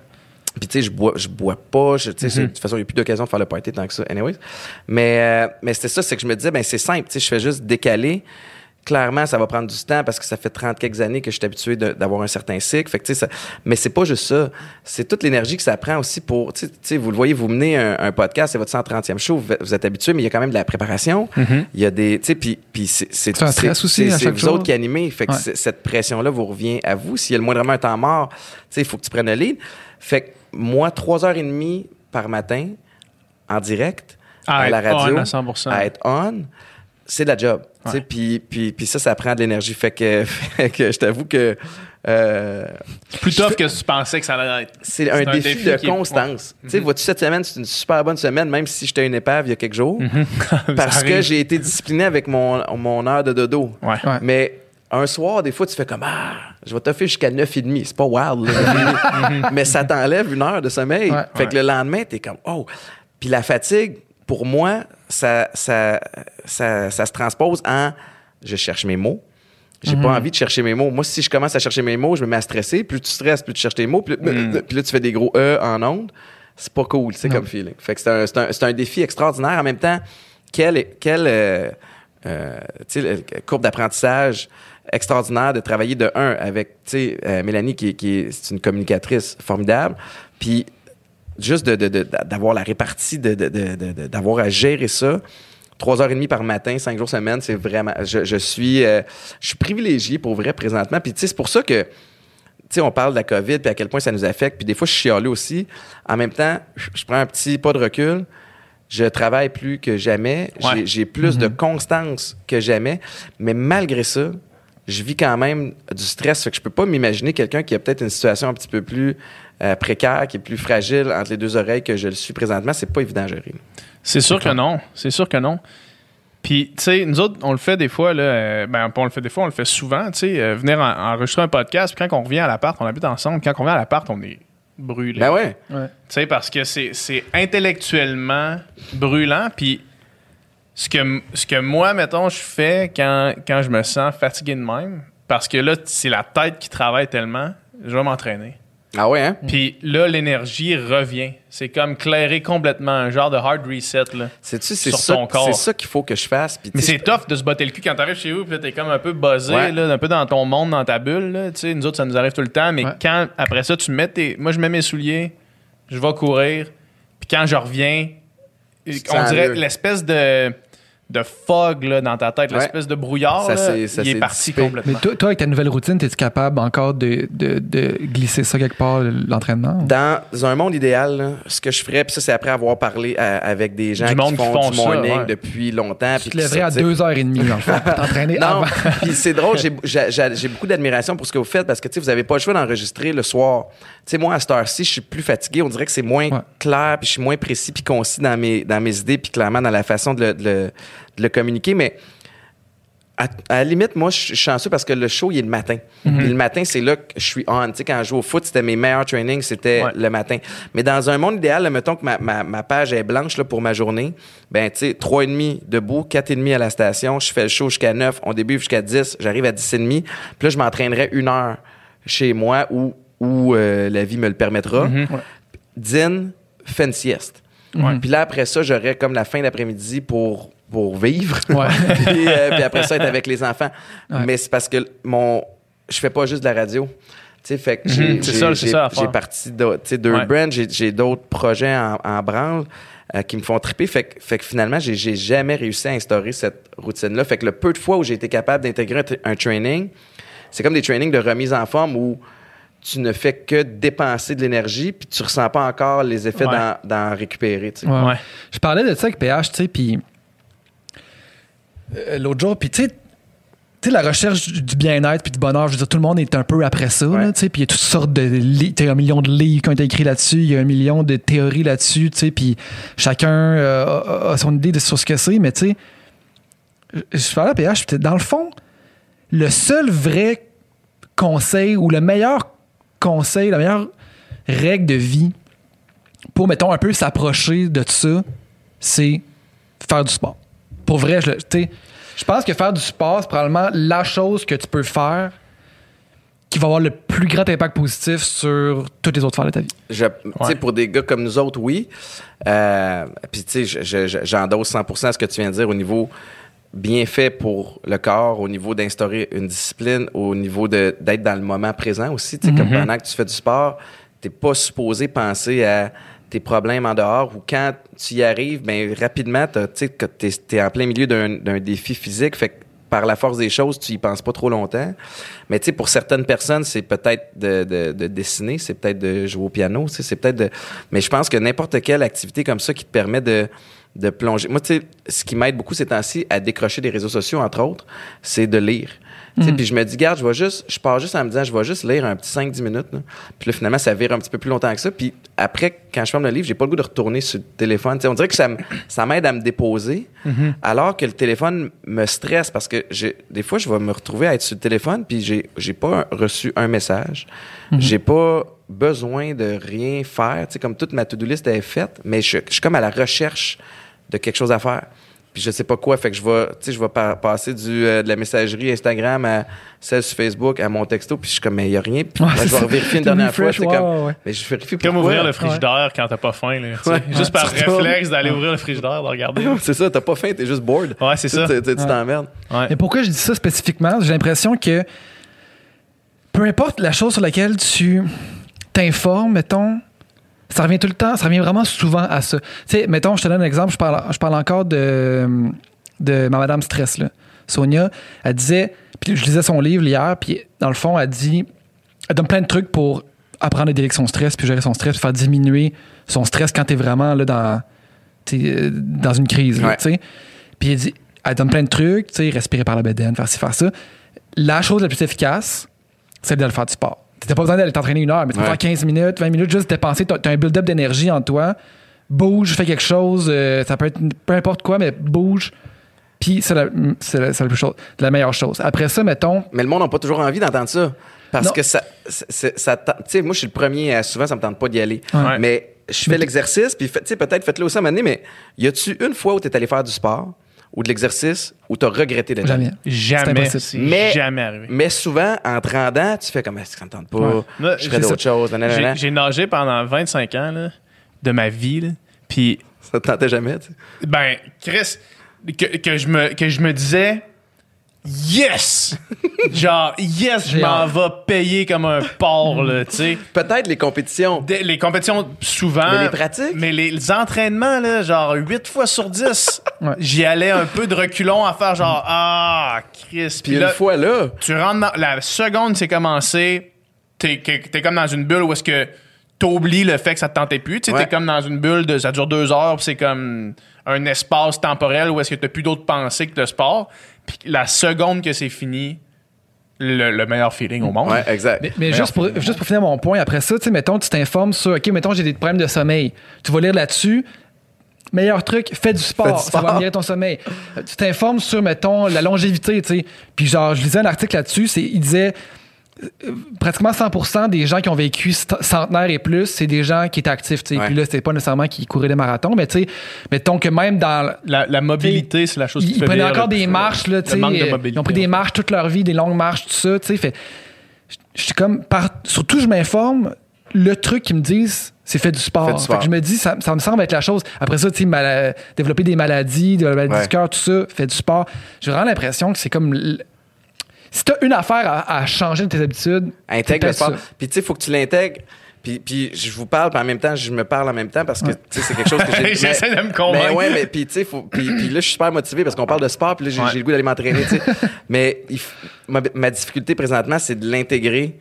Puis tu sais, je bois, je bois pas. je- tu sais, c'est- De toute façon, il n'y a plus d'occasion de faire le party tant que ça. Anyways. Mais, euh, mais c'était ça, c'est que je me disais, ben c'est simple. Tu sais, je fais juste décaler. Clairement, ça va prendre du temps parce que ça fait 30 quelques années que je suis habitué d'avoir un certain cycle. Fait que, ça- mais c'est pas juste ça. C'est toute l'énergie que ça prend aussi pour. Tu sais- tu sais, vous le voyez, vous menez un, un podcast, c'est votre 130e show, vous, vous êtes habitué, mais il y a quand même de la préparation. Il y a des. Tu sais, puis, puis c'est. C'est vous jour. autres qui animez. Fait que Ouais. cette pression-là vous revient à vous. S'il y a le moindrement un temps mort, tu sais, il faut que tu prennes le lead. Fait que moi, 3h30 par matin, en direct, À à, la radio, on à 100%. à être on, c'est de la job. Ouais. Puis, puis, puis ça, ça prend de l'énergie. Fait que, fait que je t'avoue que euh, Plus tough que tu pensais que ça allait être. c'est un, défi, de qui est- constance. Tu sais, vois-tu, cette semaine, c'est une super bonne semaine, même si j'étais une épave il y a quelques jours, Ça parce que j'ai été discipliné avec mon, mon heure de dodo. Ouais. Ouais. Mais un soir, des fois, tu fais comme Ah, je vais t'offrir jusqu'à 9h30. C'est pas wild, là. mais ça t'enlève une heure de sommeil. Ouais. fait que le lendemain, t'es comme Oh. Puis la fatigue, pour moi, ça, ça, ça, ça se transpose en je cherche mes mots. J'ai pas envie de chercher mes mots. Moi, si je commence à chercher mes mots, je me mets à stresser. Plus tu stresses, plus tu cherches tes mots. Plus, puis là, tu fais des gros E en ondes. C'est pas cool, c'est comme feeling. Fait que c'est un, un, défi extraordinaire. En même temps, quelle, quelle euh, euh, tu sais, courbe d'apprentissage extraordinaire de travailler de un avec tu sais, euh, Mélanie, qui, est- qui est, c'est une communicatrice formidable. Puis juste d'avoir la répartie, d'avoir à gérer ça. Trois heures et demie par matin, cinq jours semaine, c'est vraiment. Je, je suis, euh, je suis privilégié pour vrai présentement. Puis tu sais, c'est pour ça que, tu sais, on parle de la COVID puis à quel point ça nous affecte. Puis des fois, je suis chialé aussi. En même temps, je prends un petit pas de recul. Je travaille plus que jamais. Ouais. J'ai, plus de constance que jamais. Mais malgré ça, je vis quand même du stress. Fait que je peux pas m'imaginer quelqu'un qui a peut-être une situation un petit peu plus euh, précaire, qui est plus fragile entre les deux oreilles que je le suis présentement. C'est pas évident à gérer. C'est sûr que non. C'est sûr que non. Puis, tu sais, nous autres, on le fait des fois, là, euh, ben, on le fait des fois, on le fait souvent, tu sais, euh, venir en- enregistrer un podcast, puis quand on revient à l'appart, on habite ensemble, quand on revient à l'appart, on est brûlé. Ben ouais. Ouais. Tu sais, parce que c'est c'est intellectuellement brûlant. Puis ce que, ce que moi, mettons, je fais quand, quand je me sens fatigué de même, parce que là, c'est la tête qui travaille tellement, je vais m'entraîner. Ah ouais, hein? Puis là, l'énergie revient. C'est comme clairer complètement un genre de hard reset. Là. Sur ça, ton corps. c'est ça qu'il faut que je fasse. Mais c'est tough de se botter le cul quand t'arrives chez vous, puis là, t'es comme un peu buzzé, Ouais. là, un peu dans ton monde, dans ta bulle. Là. Tu sais, nous autres, ça nous arrive tout le temps. Mais Ouais. quand, après ça, tu mets tes. Moi, je mets mes souliers, je vais courir, puis quand je reviens, on dirait l'espèce de, de fog là, dans ta tête, Ouais. l'espèce de brouillard, Ça là, ça il est s'est parti dissipé. complètement. Mais toi, toi, avec ta nouvelle routine, es-tu capable encore de, de, de glisser ça quelque part, l'entraînement? Dans un monde idéal, là, ce que je ferais, puis ça, c'est après avoir parlé à- avec des gens Du monde qui qui font, font du ça, morning ouais. depuis longtemps. Tu te lèverais à sortent- 2h30 dans le fond pour t'entraîner Non, avant. puis c'est drôle, j'ai- j'ai j'ai- j'ai beaucoup d'admiration pour ce que vous faites parce que tu sais, vous avez pas le choix d'enregistrer le soir. Tu sais, moi, à cette heure-ci, je suis plus fatigué. On dirait que c'est moins Ouais. clair, puis je suis moins précis, puis concis dans mes, dans mes idées, puis clairement dans la façon de le, de le- de le communiquer. Mais à, à la limite, moi, je suis chanceux parce que le show, il est le matin. Puis le matin, c'est là que je suis on. Tu sais, quand je joue au foot, c'était mes meilleurs trainings, c'était Ouais. le matin. Mais dans un monde idéal, là, mettons que ma, ma, ma page est blanche là, pour ma journée, ben, tu sais, 3,5 debout, 4,5 à la station, je fais le show jusqu'à 9, on débute jusqu'à 10, j'arrive à 10,5. Puis là, je m'entraînerai une heure chez moi où, où euh, la vie me le permettra. Dîne, fais une sieste. Puis là, après ça, j'aurais comme la fin d'après-midi pour, pour vivre. Ouais. puis, euh, puis après ça, être avec les enfants. Ouais. Mais c'est parce que mon, je fais pas juste de la radio. Tu sais, fait que j'ai, Mhm, c'est j'ai- ça, c'est j'ai- ça l'affaire. j'ai parti de, tu sais, deux Ouais. brands, j'ai, j'ai d'autres projets en, en branle euh, qui me font triper. Fait que, fait que finalement, j'ai, j'ai jamais réussi à instaurer cette routine-là. Fait que le peu de fois où j'ai été capable d'intégrer un, t- un training, c'est comme des trainings de remise en forme où tu ne fais que dépenser de l'énergie puis tu ressens pas encore les effets Ouais. d'en, d'en récupérer. tu sais. Ouais. Ouais. Je parlais de ça avec PH, tu sais, puis l'autre jour, puis tu sais, tu sais, la recherche du bien-être puis du bonheur, je veux dire, tout le monde est un peu après ça, Ouais. tu sais, puis il y a toutes sortes de livres, tu sais, un million de livres qui ont été écrits là-dessus, il y a un million de théories là-dessus, tu sais, puis chacun euh, a, a son idée de, sur ce que c'est, mais tu sais, je- parlais à PH, puis dans le fond, le seul vrai conseil ou le meilleur conseil, la meilleure règle de vie pour, mettons, un peu s'approcher de ça, c'est faire du sport. Pour vrai, je, je pense que faire du sport, c'est probablement la chose que tu peux faire qui va avoir le plus grand impact positif sur toutes les autres sphères de ta vie. Je- Ouais. Pour des gars comme nous autres, oui. Euh, Puis, tu sais, je- je- je- j'endosse 100 ce que tu viens de dire au niveau bien fait pour le corps, au niveau d'instaurer une discipline, au niveau de- d'être dans le moment présent aussi. Tu sais, Comme pendant que tu fais du sport, t'es pas supposé penser à tes problèmes en dehors ou quand tu y arrives, ben rapidement, tu es en plein milieu d'un défi physique. Fait que par la force des choses, tu y penses pas trop longtemps. Mais tu sais, pour certaines personnes, c'est peut-être de, de, de dessiner, c'est peut-être de jouer au piano, c'est peut-être de... Mais je pense que n'importe quelle activité comme ça qui te permet de, de plonger... Moi, tu sais, ce qui m'aide beaucoup ces temps-ci à décrocher des réseaux sociaux, entre autres, c'est de lire. Sais, Puis je me dis, garde, je vais juste... Je pars juste en me disant, je vais juste lire un petit 5-10 minutes. Puis là, finalement, ça vire un petit peu plus longtemps que ça. Puis après, quand je ferme le livre, j'ai pas le goût de retourner sur le téléphone. Tu sais, on dirait que ça, m'aide à me déposer, alors que le téléphone me stresse parce que des fois, je vais me retrouver à être sur le téléphone, puis j'ai j'ai pas reçu un message. J'ai pas besoin de rien faire. Comme toute ma to-do list est faite, mais je, je suis comme à la recherche de quelque chose à faire. Puis je sais pas quoi, fait que je vais, tu sais, je vais pa- passer du, euh, de la messagerie Instagram à celle sur Facebook, à mon texto, puis je suis comme, mais il y a rien. Puis Ouais, là, je vais vérifier une dernière fois. comme, ouais. mais je vérifie Comme pourquoi. ouvrir le frigidaire quand t'as pas faim. Là. Juste par réflexe d'aller ouvrir le frigidaire, de regarder. C'est ça, t'as pas faim, t'es juste bored. Ouais, c'est ça. tu- t'emmerdes. Ouais. Mais pourquoi je dis ça spécifiquement? J'ai l'impression que peu importe la chose sur laquelle tu t'informes, mettons, ça revient tout le temps, ça revient vraiment souvent à ça. Tu sais, mettons, je te donne un exemple, je parle, je parle encore de, de ma Madame Stress, là. Sonia, elle disait, puis je lisais son livre hier, puis dans le fond, elle dit, elle donne plein de trucs pour apprendre à avec son stress, puis gérer son stress, puis faire diminuer son stress quand t'es vraiment là dans, euh, dans une crise, là, Ouais. Puis elle dit, elle donne plein de trucs, tu sais, respirer par la bedaine, faire ci, faire ça. La chose la plus efficace, c'est de le faire du sport. T'as pas besoin d'aller t'entraîner une heure, mais tu peux Ouais. faire 15 minutes, 20 minutes, juste dépenser. T'as t'as un build-up d'énergie en toi. Bouge, fais quelque chose. euh, ça peut être peu importe quoi, mais bouge. Puis c'est la, c'est la, c'est la plus chose, la meilleure chose. Après ça, mettons, Mais le monde n'a pas toujours envie d'entendre ça. Parce Non. que ça. c'est- tu sais, moi, je suis le premier, à, souvent, ça me tente pas d'y aller. Ouais. Mais je fais l'exercice, puis peut-être faites-le aussi à un moment donné, mais y a-tu une fois où tu es allé faire du sport, ou de l'exercice où tu as regretté d'être Jamais. Jamais. Mais- jamais arrivé. Mais souvent, en te rendant, tu fais comme, est-ce que ça me tente pas? Ouais. Moi, je ferais j'ai d'autres choses. J'ai j'ai nagé pendant 25 ans là, de ma vie. là. Puis, Ça te tentait jamais, tu sais? ben, Chris, que, que je, me, que je me disais, yes! Genre, yes, je m'en vais payer comme un porc, là, tu sais. Peut-être les compétitions. Des- Les compétitions, souvent. Mais les pratiques? Mais les, les entraînements, là, genre 8 fois sur 10, Ouais. j'y allais un peu de reculons à faire genre, ah, Chris. Puis une là, fois là, tu rentres dans. La seconde, c'est commencé, t'es que- t'es comme dans une bulle où est-ce que t'oublies le fait que ça te tentait plus. Tu sais, Ouais. t'es comme dans une bulle de. Ça dure deux heures, puis c'est comme un espace temporel où est-ce que t'as plus d'autres pensées que le sport. Puis la seconde que c'est fini, le, le meilleur feeling au monde. ouais, exact. Mais, juste, pour, juste pour finir mon point, après ça, tu sais, mettons, tu t'informes sur, OK, mettons, j'ai des problèmes de sommeil. Tu vas lire là-dessus. Meilleur truc, fais du sport. Fais du Ça va sport. améliorer ton sommeil. Tu t'informes sur, mettons, la longévité, tu sais. Puis genre, je lisais un article là-dessus, c'est, il disait pratiquement 100% des gens qui ont vécu cent- centenaire et plus, c'est des gens qui étaient actifs, tu sais. Ouais. Puis là, c'était pas nécessairement qui couraient des marathons, mais tu sais, mettons que même dans La, la mobilité, c'est la chose qui ils, fait prenaient encore le des plus. marches, là, tu sais. euh. Ils ont pris des marches toute leur vie, des longues marches, tout ça, tu sais. Fait, je- suis comme, par- surtout, je m'informe, le truc qu'ils me disent, c'est fait du sport. Fais du Fait sport. que je me dis, ça, ça me semble être la chose. Après ça, tu sais, développer des maladies, de la maladie Ouais. du cœur, tout ça, fait du sport. J'ai vraiment l'impression que c'est comme. Si t'as une affaire à, à changer de tes habitudes, Intègre le sport. Puis tu sais, il faut que tu l'intègres. Puis, puis je vous parle, puis en même temps, je me parle en même temps parce que c'est quelque chose que j'ai. J'essaie de me convaincre. Mais ouais, mais puis tu sais, puis, puis là, je suis super motivé parce qu'on parle de sport, puis là, j'ai Ouais. le goût d'aller m'entraîner, tu sais. mais il ma, ma difficulté présentement, c'est de l'intégrer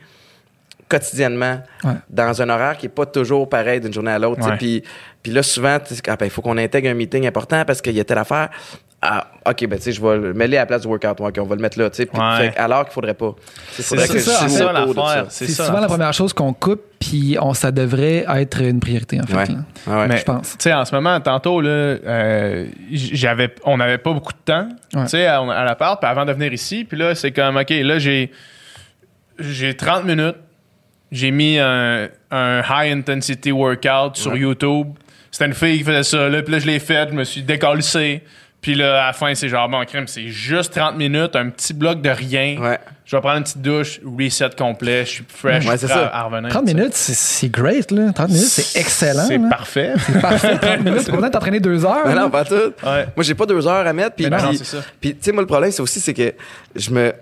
quotidiennement Ouais. dans un horaire qui est pas toujours pareil d'une journée à l'autre. Puis, puis là, souvent, sais, ah, ben, il faut qu'on intègre un meeting important parce qu'il y a telle affaire. Ah, OK, ben, tu sais, je vais le mêler à la place du workout. OK, on va le mettre là, tu sais. Ouais. alors qu'il faudrait pas. Ça, c'est ça, ça l'affaire. souvent la première chose qu'on coupe, puis on, ça devrait être une priorité, en fait. Ouais. Ah ouais. Mais, je pense. Tu sais, en ce moment, tantôt, là, euh, j'avais, on n'avait pas beaucoup de temps, Ouais. tu sais, à, à l'appart, puis avant de venir ici, puis là, c'est comme, OK, là, j'ai, j'ai 30 minutes, j'ai mis un, un high intensity workout sur Ouais. YouTube. C'était une fille qui faisait ça, là, puis là, je l'ai fait, je me suis décalissé. Puis là, à la fin, c'est genre, bon, crème, c'est juste 30 minutes, un petit bloc de rien. Ouais. Je vais prendre une petite douche, reset complet, je suis fresh, Ouais, je suis c'est ça. à, revenir. 30 tu sais. minutes, c'est- c'est great, là. 30 minutes, c'est excellent. C'est parfait. Parfait, 30 minutes. C'est pas t'entraîner deux heures. Mais là. non, pas tout. Ouais. Moi, j'ai pas deux heures à mettre. Puis, puis- c'est ça. puis, tu sais, moi, le problème, c'est aussi, c'est que je me.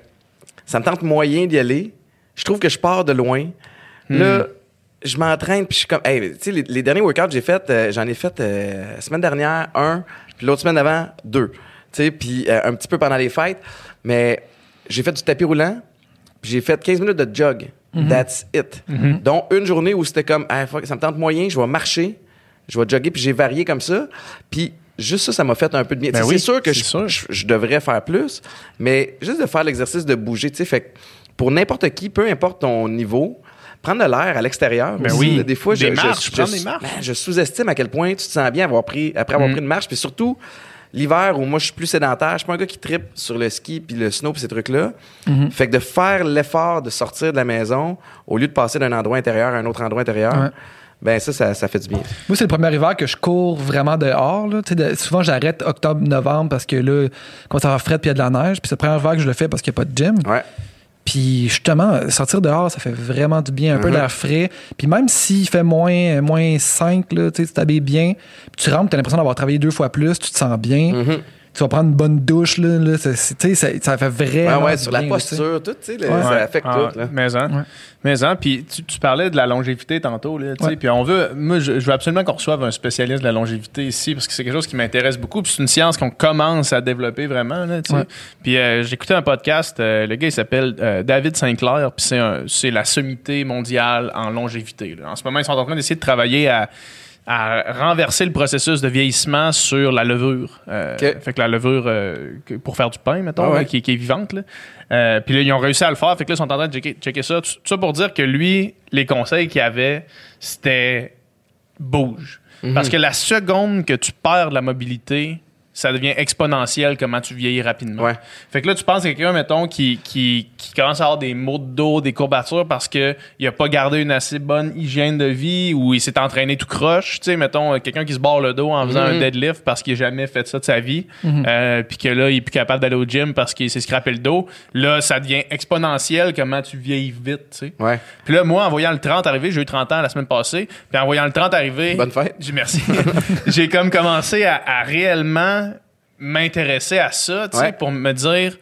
Ça me tente moyen d'y aller. Je trouve que je pars de loin. Hmm. Là, je m'entraîne, puis je suis comme. Hey, tu sais, les, les derniers workouts que j'ai fait, euh, j'en ai fait euh, la semaine dernière, un, puis l'autre semaine d'avant, deux. Tu sais, puis euh, un petit peu pendant les fêtes. Mais j'ai fait du tapis roulant, puis j'ai fait 15 minutes de jog. Mhm. That's it. Donc, une journée où c'était comme, ah, fuck, ça me tente moyen, je vais marcher, je vais jogger, puis j'ai varié comme ça. Puis juste ça, ça m'a fait un peu de bien. Ben oui, c'est sûr que je, sûr. je- je devrais faire plus, mais juste de faire l'exercice de bouger, tu sais, fait pour n'importe qui, peu importe ton niveau, prendre de l'air à l'extérieur. Ben aussi, oui. des fois, Des je, je- marches, je- prendre des marches. ben, je sous-estime à quel point tu te sens bien avoir pris, après avoir Mm. pris une marche, puis surtout l'hiver où moi je suis plus sédentaire, je suis pas un gars qui tripe sur le ski puis le snow puis ces trucs-là. Mm-hmm. Fait que de faire l'effort de sortir de la maison au lieu de passer d'un endroit intérieur à un autre endroit intérieur, Ouais. ben ça, ça, ça fait du bien. Moi, c'est le premier hiver que je cours vraiment dehors. là. De- souvent, j'arrête octobre-novembre parce que là, quand ça va frais puis il y a de la neige. Puis c'est le premier hiver que je le fais parce qu'il n'y a pas de gym. Ouais. Puis justement, sortir dehors, ça fait vraiment du bien. Un peu Mhm. d'air frais. Puis même s'il fait moins, moins 5, là, tu t'habilles bien, tu rentres, tu as l'impression d'avoir travaillé deux fois plus, tu te sens bien. Mhm. Tu vas prendre une bonne douche. Là, ça, ça fait vraiment ouais, sur la bien, posture, tout, tu sais, Ouais. ça affecte Ah, tout. Là. Mais hein. Ouais. Mais hein, puis tu, tu parlais de la longévité tantôt, là, tu sais, Ouais. puis on veut, moi, je, je veux absolument qu'on reçoive un spécialiste de la longévité ici, parce que c'est quelque chose qui m'intéresse beaucoup, puis c'est une science qu'on commence à développer vraiment, là, tu sais. Ouais. Puis euh, j'écoutais un podcast, euh, le gars, il s'appelle euh, David Sinclair, puis c'est la sommité mondiale en longévité. là. En ce moment, ils sont en train d'essayer de travailler à à renverser le processus de vieillissement sur la levure. Euh. Fait que la levure euh, pour faire du pain, mettons, Ah ouais. là, qui, qui est vivante. Là. Euh, puis là, ils ont réussi à le faire. Fait que là, ils sont en train de checker, checker ça. Tout, tout ça pour dire que lui, les conseils qu'il avait, c'était bouge. Mhm. Parce que la seconde que tu perds de la mobilité, ça devient exponentiel comment tu vieillis rapidement. Ouais. Fait que là, tu penses à quelqu'un, mettons, qui, qui, qui commence à avoir des maux de dos, des courbatures parce qu'il a pas gardé une assez bonne hygiène de vie ou il s'est entraîné tout croche. Tu sais, mettons, euh, quelqu'un qui se barre le dos en faisant un deadlift parce qu'il a jamais fait ça de sa vie. euh, Puis que là, il est plus capable d'aller au gym parce qu'il s'est scrappé le dos. Là, ça devient exponentiel comment tu vieillis vite, tu sais. Ouais. Puis là, moi, en voyant le 30 arriver, j'ai eu 30 ans la semaine passée. Puis en voyant le 30 arriver. Bonne fête. J'ai merci. j'ai comme commencé à, à réellement m'intéresser à ça, tu sais, Ouais. pour me dire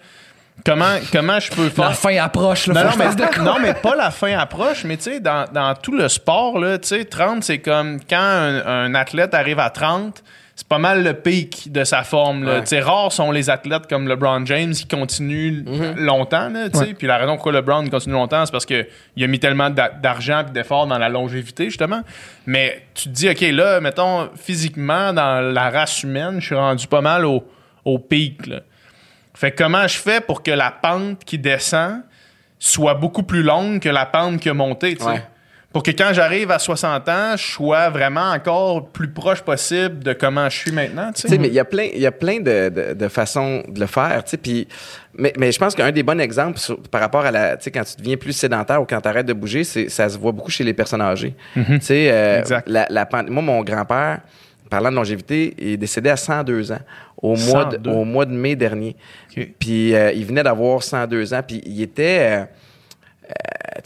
comment, comment je peux faire. La fin approche. Là, Non, non, mais, non, mais pas la fin approche, mais tu sais, dans, dans tout le sport, là, tu sais, 30, c'est comme quand un, un athlète arrive à 30, c'est pas mal le pic de sa forme. là. Ouais. Rares sont les athlètes comme LeBron James qui continuent longtemps. Là, sais. Ouais. Puis la raison pourquoi LeBron continue longtemps, c'est parce qu'il a mis tellement d'a- d'argent et d'efforts dans la longévité, justement. Mais tu te dis, OK, là, mettons, physiquement, dans la race humaine, je suis rendu pas mal au, au pic. Là. Fait que comment je fais pour que la pente qui descend soit beaucoup plus longue que la pente qui a monté? Ouais. Pour que quand j'arrive à 60 ans, je sois vraiment encore plus proche possible de comment je suis maintenant, tu sais, mais il y a plein, il y a plein de, de, de façons de le faire, tu sais, puis mais, mais je pense qu'un des bons exemples sur- par rapport à la, tu sais, quand tu deviens plus sédentaire ou quand tu arrêtes de bouger, c'est, ça se voit beaucoup chez les personnes âgées. Tu sais, euh, Exact. la, la moi, mon grand-père, parlant de longévité, est décédé à 102 ans au mois de, 102. au mois de mai dernier. OK. Puis euh, il venait d'avoir 102 ans, puis il était, euh,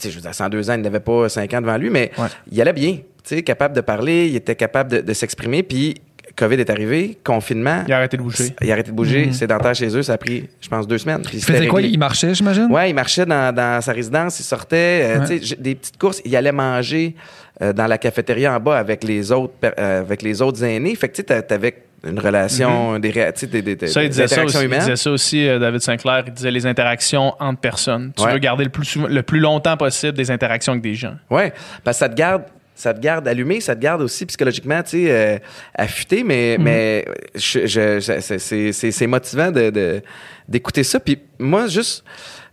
je veux dire, 102 ans, il n'avait pas 5 ans devant lui, mais Ouais. il allait bien, capable de parler, il était capable de, de s'exprimer, puis COVID est arrivé, confinement. Il a arrêté de bouger. Il a arrêté de bouger, sédentaire chez eux, ça a pris, je pense, deux semaines. puis Il faisait quoi? Il marchait, j'imagine? Ouais, il marchait dans, dans sa résidence, il sortait, euh, Ouais. des petites courses. Il allait manger euh, dans la cafétéria en bas avec les autres, euh, avec les autres aînés. Fait que tu sais, t'avais une relation, des, ré- des, des. Ça, il des disait ça, interactions il humaines. disait ça aussi, euh, David Sinclair. Il disait les interactions entre personnes. Tu Ouais. veux garder le plus, le plus longtemps possible des interactions avec des gens. Ouais, parce que ça te garde ça te garde allumé, ça te garde aussi psychologiquement, tu sais, euh, affûté, mais, mais je, je- c'est- motivant de- de- d'écouter ça. Puis moi, juste,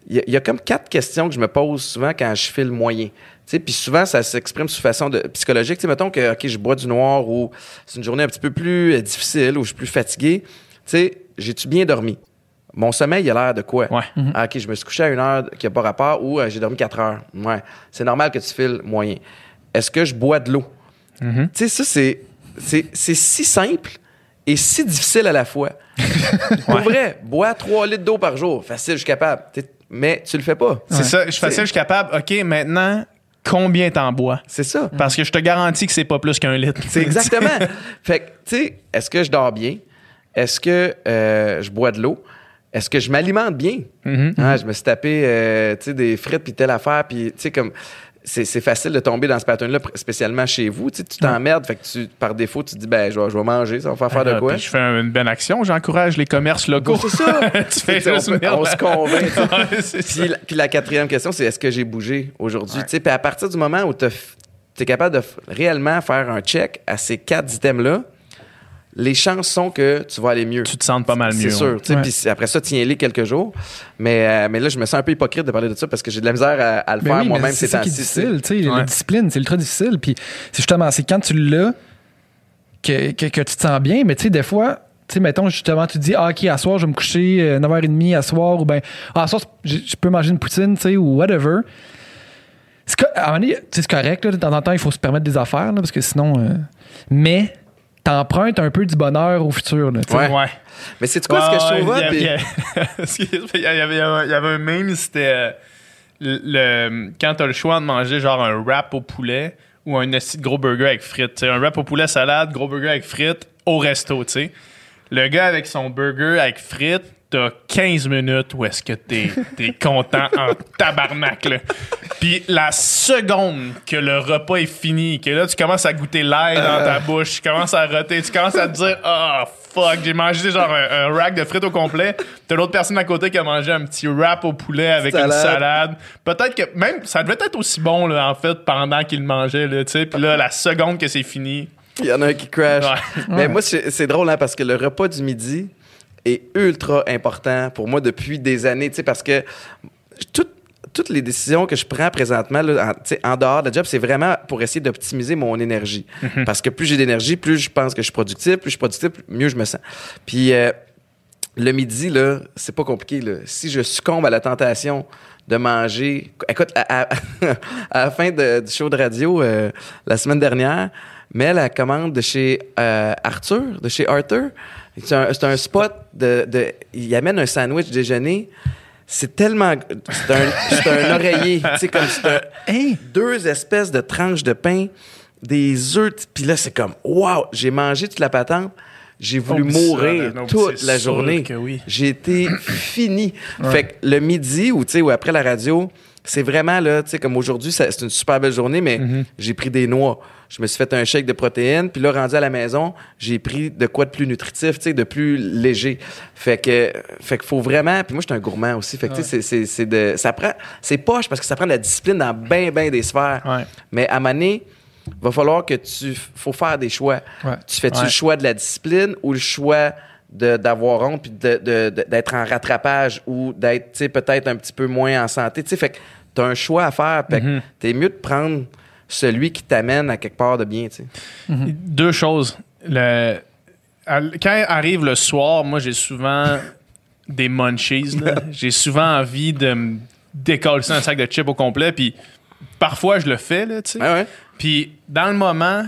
il y, y a comme quatre questions que je me pose souvent quand je fais le moyen. Tu sais, puis souvent, ça s'exprime sous façon de psychologique. Tu sais, mettons que, OK, je bois du noir ou c'est une journée un petit peu plus euh, difficile ou je suis plus fatigué. Tu sais, j'ai-tu bien dormi? Mon sommeil, il a l'air de quoi? Ouais. Ah, OK, je me suis couché à une heure qui n'a pas rapport ou euh, j'ai dormi quatre heures. Ouais. C'est normal que tu files moyen. Est-ce que je bois de l'eau? Tu sais, ça, c'est, c'est, c'est si simple et si difficile à la fois. Pour vrai, bois 3 litres d'eau par jour. Facile, je suis capable. Mais tu le fais pas. C'est ça, je suis facile, je suis capable. OK, maintenant, combien t'en bois? C'est ça. Parce que je te garantis que c'est pas plus qu'un litre. C'est exactement. fait que, tu sais, est-ce que je dors bien? Est-ce que euh, je bois de l'eau? Est-ce que je m'alimente bien? Ah, je me suis tapé, euh, tu sais, des frites puis telle affaire, puis tu sais, comme... C'est, c'est facile de tomber dans ce pattern-là, spécialement chez vous. Tu sais, t'emmerdes, fait que tu, par défaut, tu te dis, ben, je vais, je vais manger, ça va faire faire de Ah, quoi? puis je fais une bonne action, j'encourage les commerces locaux. c'est ça. tu fais on peut- on se convainc. Puis, la- puis la quatrième question, c'est est-ce que j'ai bougé aujourd'hui? Tu sais, Puis à partir du moment où tu es capable de réellement faire un check à ces quatre items-là, les chances sont que tu vas aller mieux. Tu te sens pas mal mieux. C'est sûr. Ouais. Puis après ça, tiens-les quelques jours. Mais, euh, mais là, je me sens un peu hypocrite de parler de ça parce que j'ai de la misère à, à le Ben faire oui, moi-même c'est ces ça qui est difficile, tu sais, Ouais. la discipline, c'est ultra difficile. Puis c'est justement, c'est quand tu l'as que, que, que tu te sens bien, mais tu sais, des fois, tu sais, mettons, justement, tu te dis, ah, OK, à soir, je vais me coucher euh, 9h30 à soir, ou ben, ah, à soir, je, je peux manger une poutine, tu sais, ou whatever. C'est co- à un moment donné, tu sais, c'est correct, là, de temps en temps, il faut se permettre des affaires, là, parce que sinon. euh, mais t'empruntes un peu du bonheur au futur, là. Ouais. Ouais. Mais c'est quoi ce que je trouve il y avait, il y avait un- il y avait un meme, c'était euh, le, quand t'as le choix de manger genre un wrap au poulet ou un de gros burger avec frites. Un wrap au poulet salade, gros burger avec frites au resto, tu sais. Le gars avec son burger avec frites, t'as 15 minutes où est-ce que t'es es content en tabarnak, là. Puis la seconde que le repas est fini, que là, tu commences à goûter l'ail dans ta bouche, tu commences à roter, tu commences à te dire « Ah, fuck, j'ai mangé genre un, un rack de frites au complet. » T'as l'autre personne à côté qui a mangé un petit wrap au poulet avec une Salade. Peut-être que même, ça devait être aussi bon, là, en fait, pendant qu'il mangeait, là, tu sais. Puis là, la seconde que c'est fini... Il y en a un qui crash. Ouais. Mais moi, c'est c'est drôle, hein, parce que le repas du midi est ultra important pour moi depuis des années, tu sais, parce que tout, toutes les décisions que je prends présentement, là, en, tu sais, en dehors de la job, c'est vraiment pour essayer d'optimiser mon énergie. Parce que plus j'ai d'énergie, plus je pense que je suis productif, plus je suis productif, mieux je me sens. Puis euh, le midi, là, c'est pas compliqué. Là. Si je succombe à la tentation de manger. Écoute, à, à- à la fin de- du show de radio euh, la semaine dernière, Mel, elle commande de chez euh, Arthur, de chez Arthur. C'est un, c'est un spot de, de. Il amène un sandwich déjeuner. C'est tellement. C'est un, c'est un oreiller. Sais, comme c'est un. Hey! Deux espèces de tranches de pain, des œufs. Puis là, c'est comme, waouh, j'ai mangé toute la patente. J'ai voulu Oh, ça, mourir non, toute c'est la journée. oui. J'ai été fini. Fait que le midi ou, ou après la radio, c'est vraiment, là, tu sais, comme aujourd'hui, c'est une super belle journée, mais Mm-hmm. j'ai pris des noix. Je me suis fait un shake de protéines, puis là, rendu à la maison, j'ai pris de quoi de plus nutritif, tu sais, de plus léger. Fait que, fait qu'il faut vraiment, puis moi, je suis un gourmand aussi. Fait que, tu sais, c'est- c'est, c'est de, ça prend, c'est poche parce que ça prend de la discipline dans bien, bien des sphères. Ouais. Mais à donné, va falloir que tu, faut faire des choix. Ouais. Tu fais-tu le choix de la discipline ou le choix d'avoir honte puis de- de- de- d'être en rattrapage ou d'être, tu sais, peut-être un petit peu moins en santé? Tu sais, fait que t'as un choix à faire. Fait que t'es mieux de prendre celui qui t'amène à quelque part de bien, tu sais. Deux choses. Le- quand arrive le soir, moi, j'ai souvent des munchies. là. j'ai souvent envie de me décoller un sac de chips au complet. Puis parfois, je le fais, là, tu sais. Ouais, ouais. Puis dans le moment,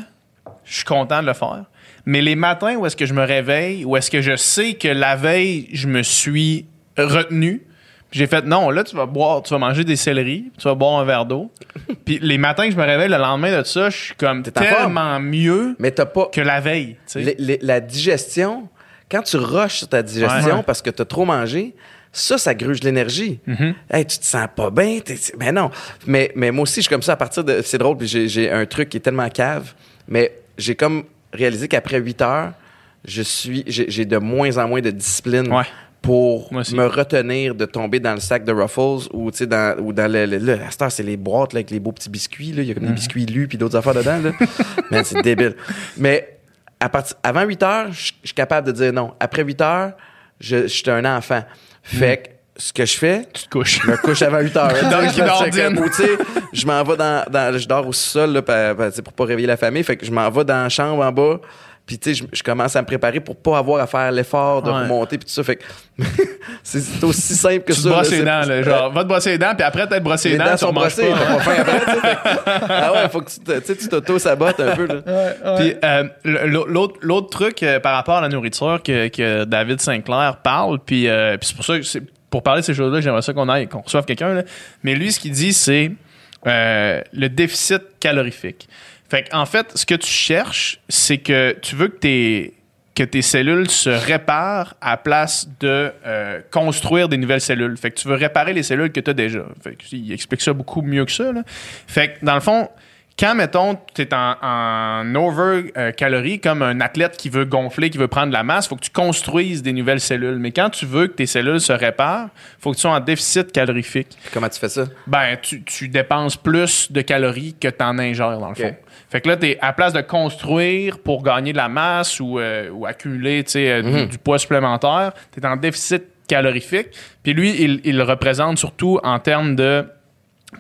je suis content de le faire. Mais les matins où est-ce que je me réveille, où est-ce que je sais que la veille, je me suis retenu, j'ai fait non, là tu vas boire, tu vas manger des céleris, tu vas boire un verre d'eau. puis les matins que je me réveille le lendemain de ça, je suis comme forme. tellement mieux Mais t'as pas. que la veille, tu sais. les- les- la digestion, quand tu rushes sur ta digestion Ouais. parce que t'as trop mangé, ça, ça gruge l'énergie. Hey, tu te sens pas bien. Mais non. Mais, mais moi aussi, je suis comme ça à partir de. C'est drôle, puis j'ai, un truc qui est tellement cave. Mais j'ai comme réalisé qu'après 8 heures, je suis, j'ai, j'ai de moins en moins de discipline. Ouais. Pour me retenir de tomber dans le sac de Ruffles ou, tu sais, dans, ou dans le. le- là, à cette heure, c'est les boîtes là, avec les beaux petits biscuits. Là. Il y a comme des biscuits lus puis d'autres affaires dedans. Là. Man, c'est débile. Mais à partir, avant 8 heures, je suis capable de dire non. Après 8 heures, je, suis un enfant. Fait que ce que je fais, Tu te couches. je me couche avant 8 heures. Le sais, je m'en vais dans, dans- Je dors au sol là, sais, pour pas réveiller la famille. Fait que je m'en vais dans la chambre en bas. Puis, tu sais, je, je commence à me préparer pour pas avoir à faire l'effort de Ouais. remonter. Puis tout ça. Fait que c'est aussi simple que Tu ça. là. brosses les dents, là, genre, va te brosser les dents, puis après t'être brossé les, les dents, dents tu sont brossées, pas. pas après, tu fait Ah ouais, faut que tu tu tu t'auto-sabotes un peu, là. Puis euh, l'autre truc euh, par rapport à la nourriture que, que David Sinclair parle, puis euh, puis c'est pour ça que c'est pour parler de ces choses-là, j'aimerais ça qu'on aille qu'on reçoive quelqu'un. là. Mais lui, ce qu'il dit, c'est le déficit calorifique. Fait en fait, ce que tu cherches, c'est que tu veux que tes que tes cellules se réparent à place de euh, construire des nouvelles cellules. Fait que tu veux réparer les cellules que tu as déjà. Fait que, il explique ça beaucoup mieux que ça. là. Fait que dans le fond, quand, mettons, tu es en, en over euh, calories, comme un athlète qui veut gonfler, qui veut prendre de la masse, il faut que tu construises des nouvelles cellules. Mais quand tu veux que tes cellules se réparent, il faut que tu sois en déficit calorifique. Comment tu fais ça? Ben, tu, tu dépenses plus de calories que tu en ingères, dans le fond. Fait que là, t'es à place de construire pour gagner de la masse ou, euh, ou accumuler euh, du- du, poids supplémentaire, tu es en déficit calorifique. Puis lui, il, il le représente surtout en termes de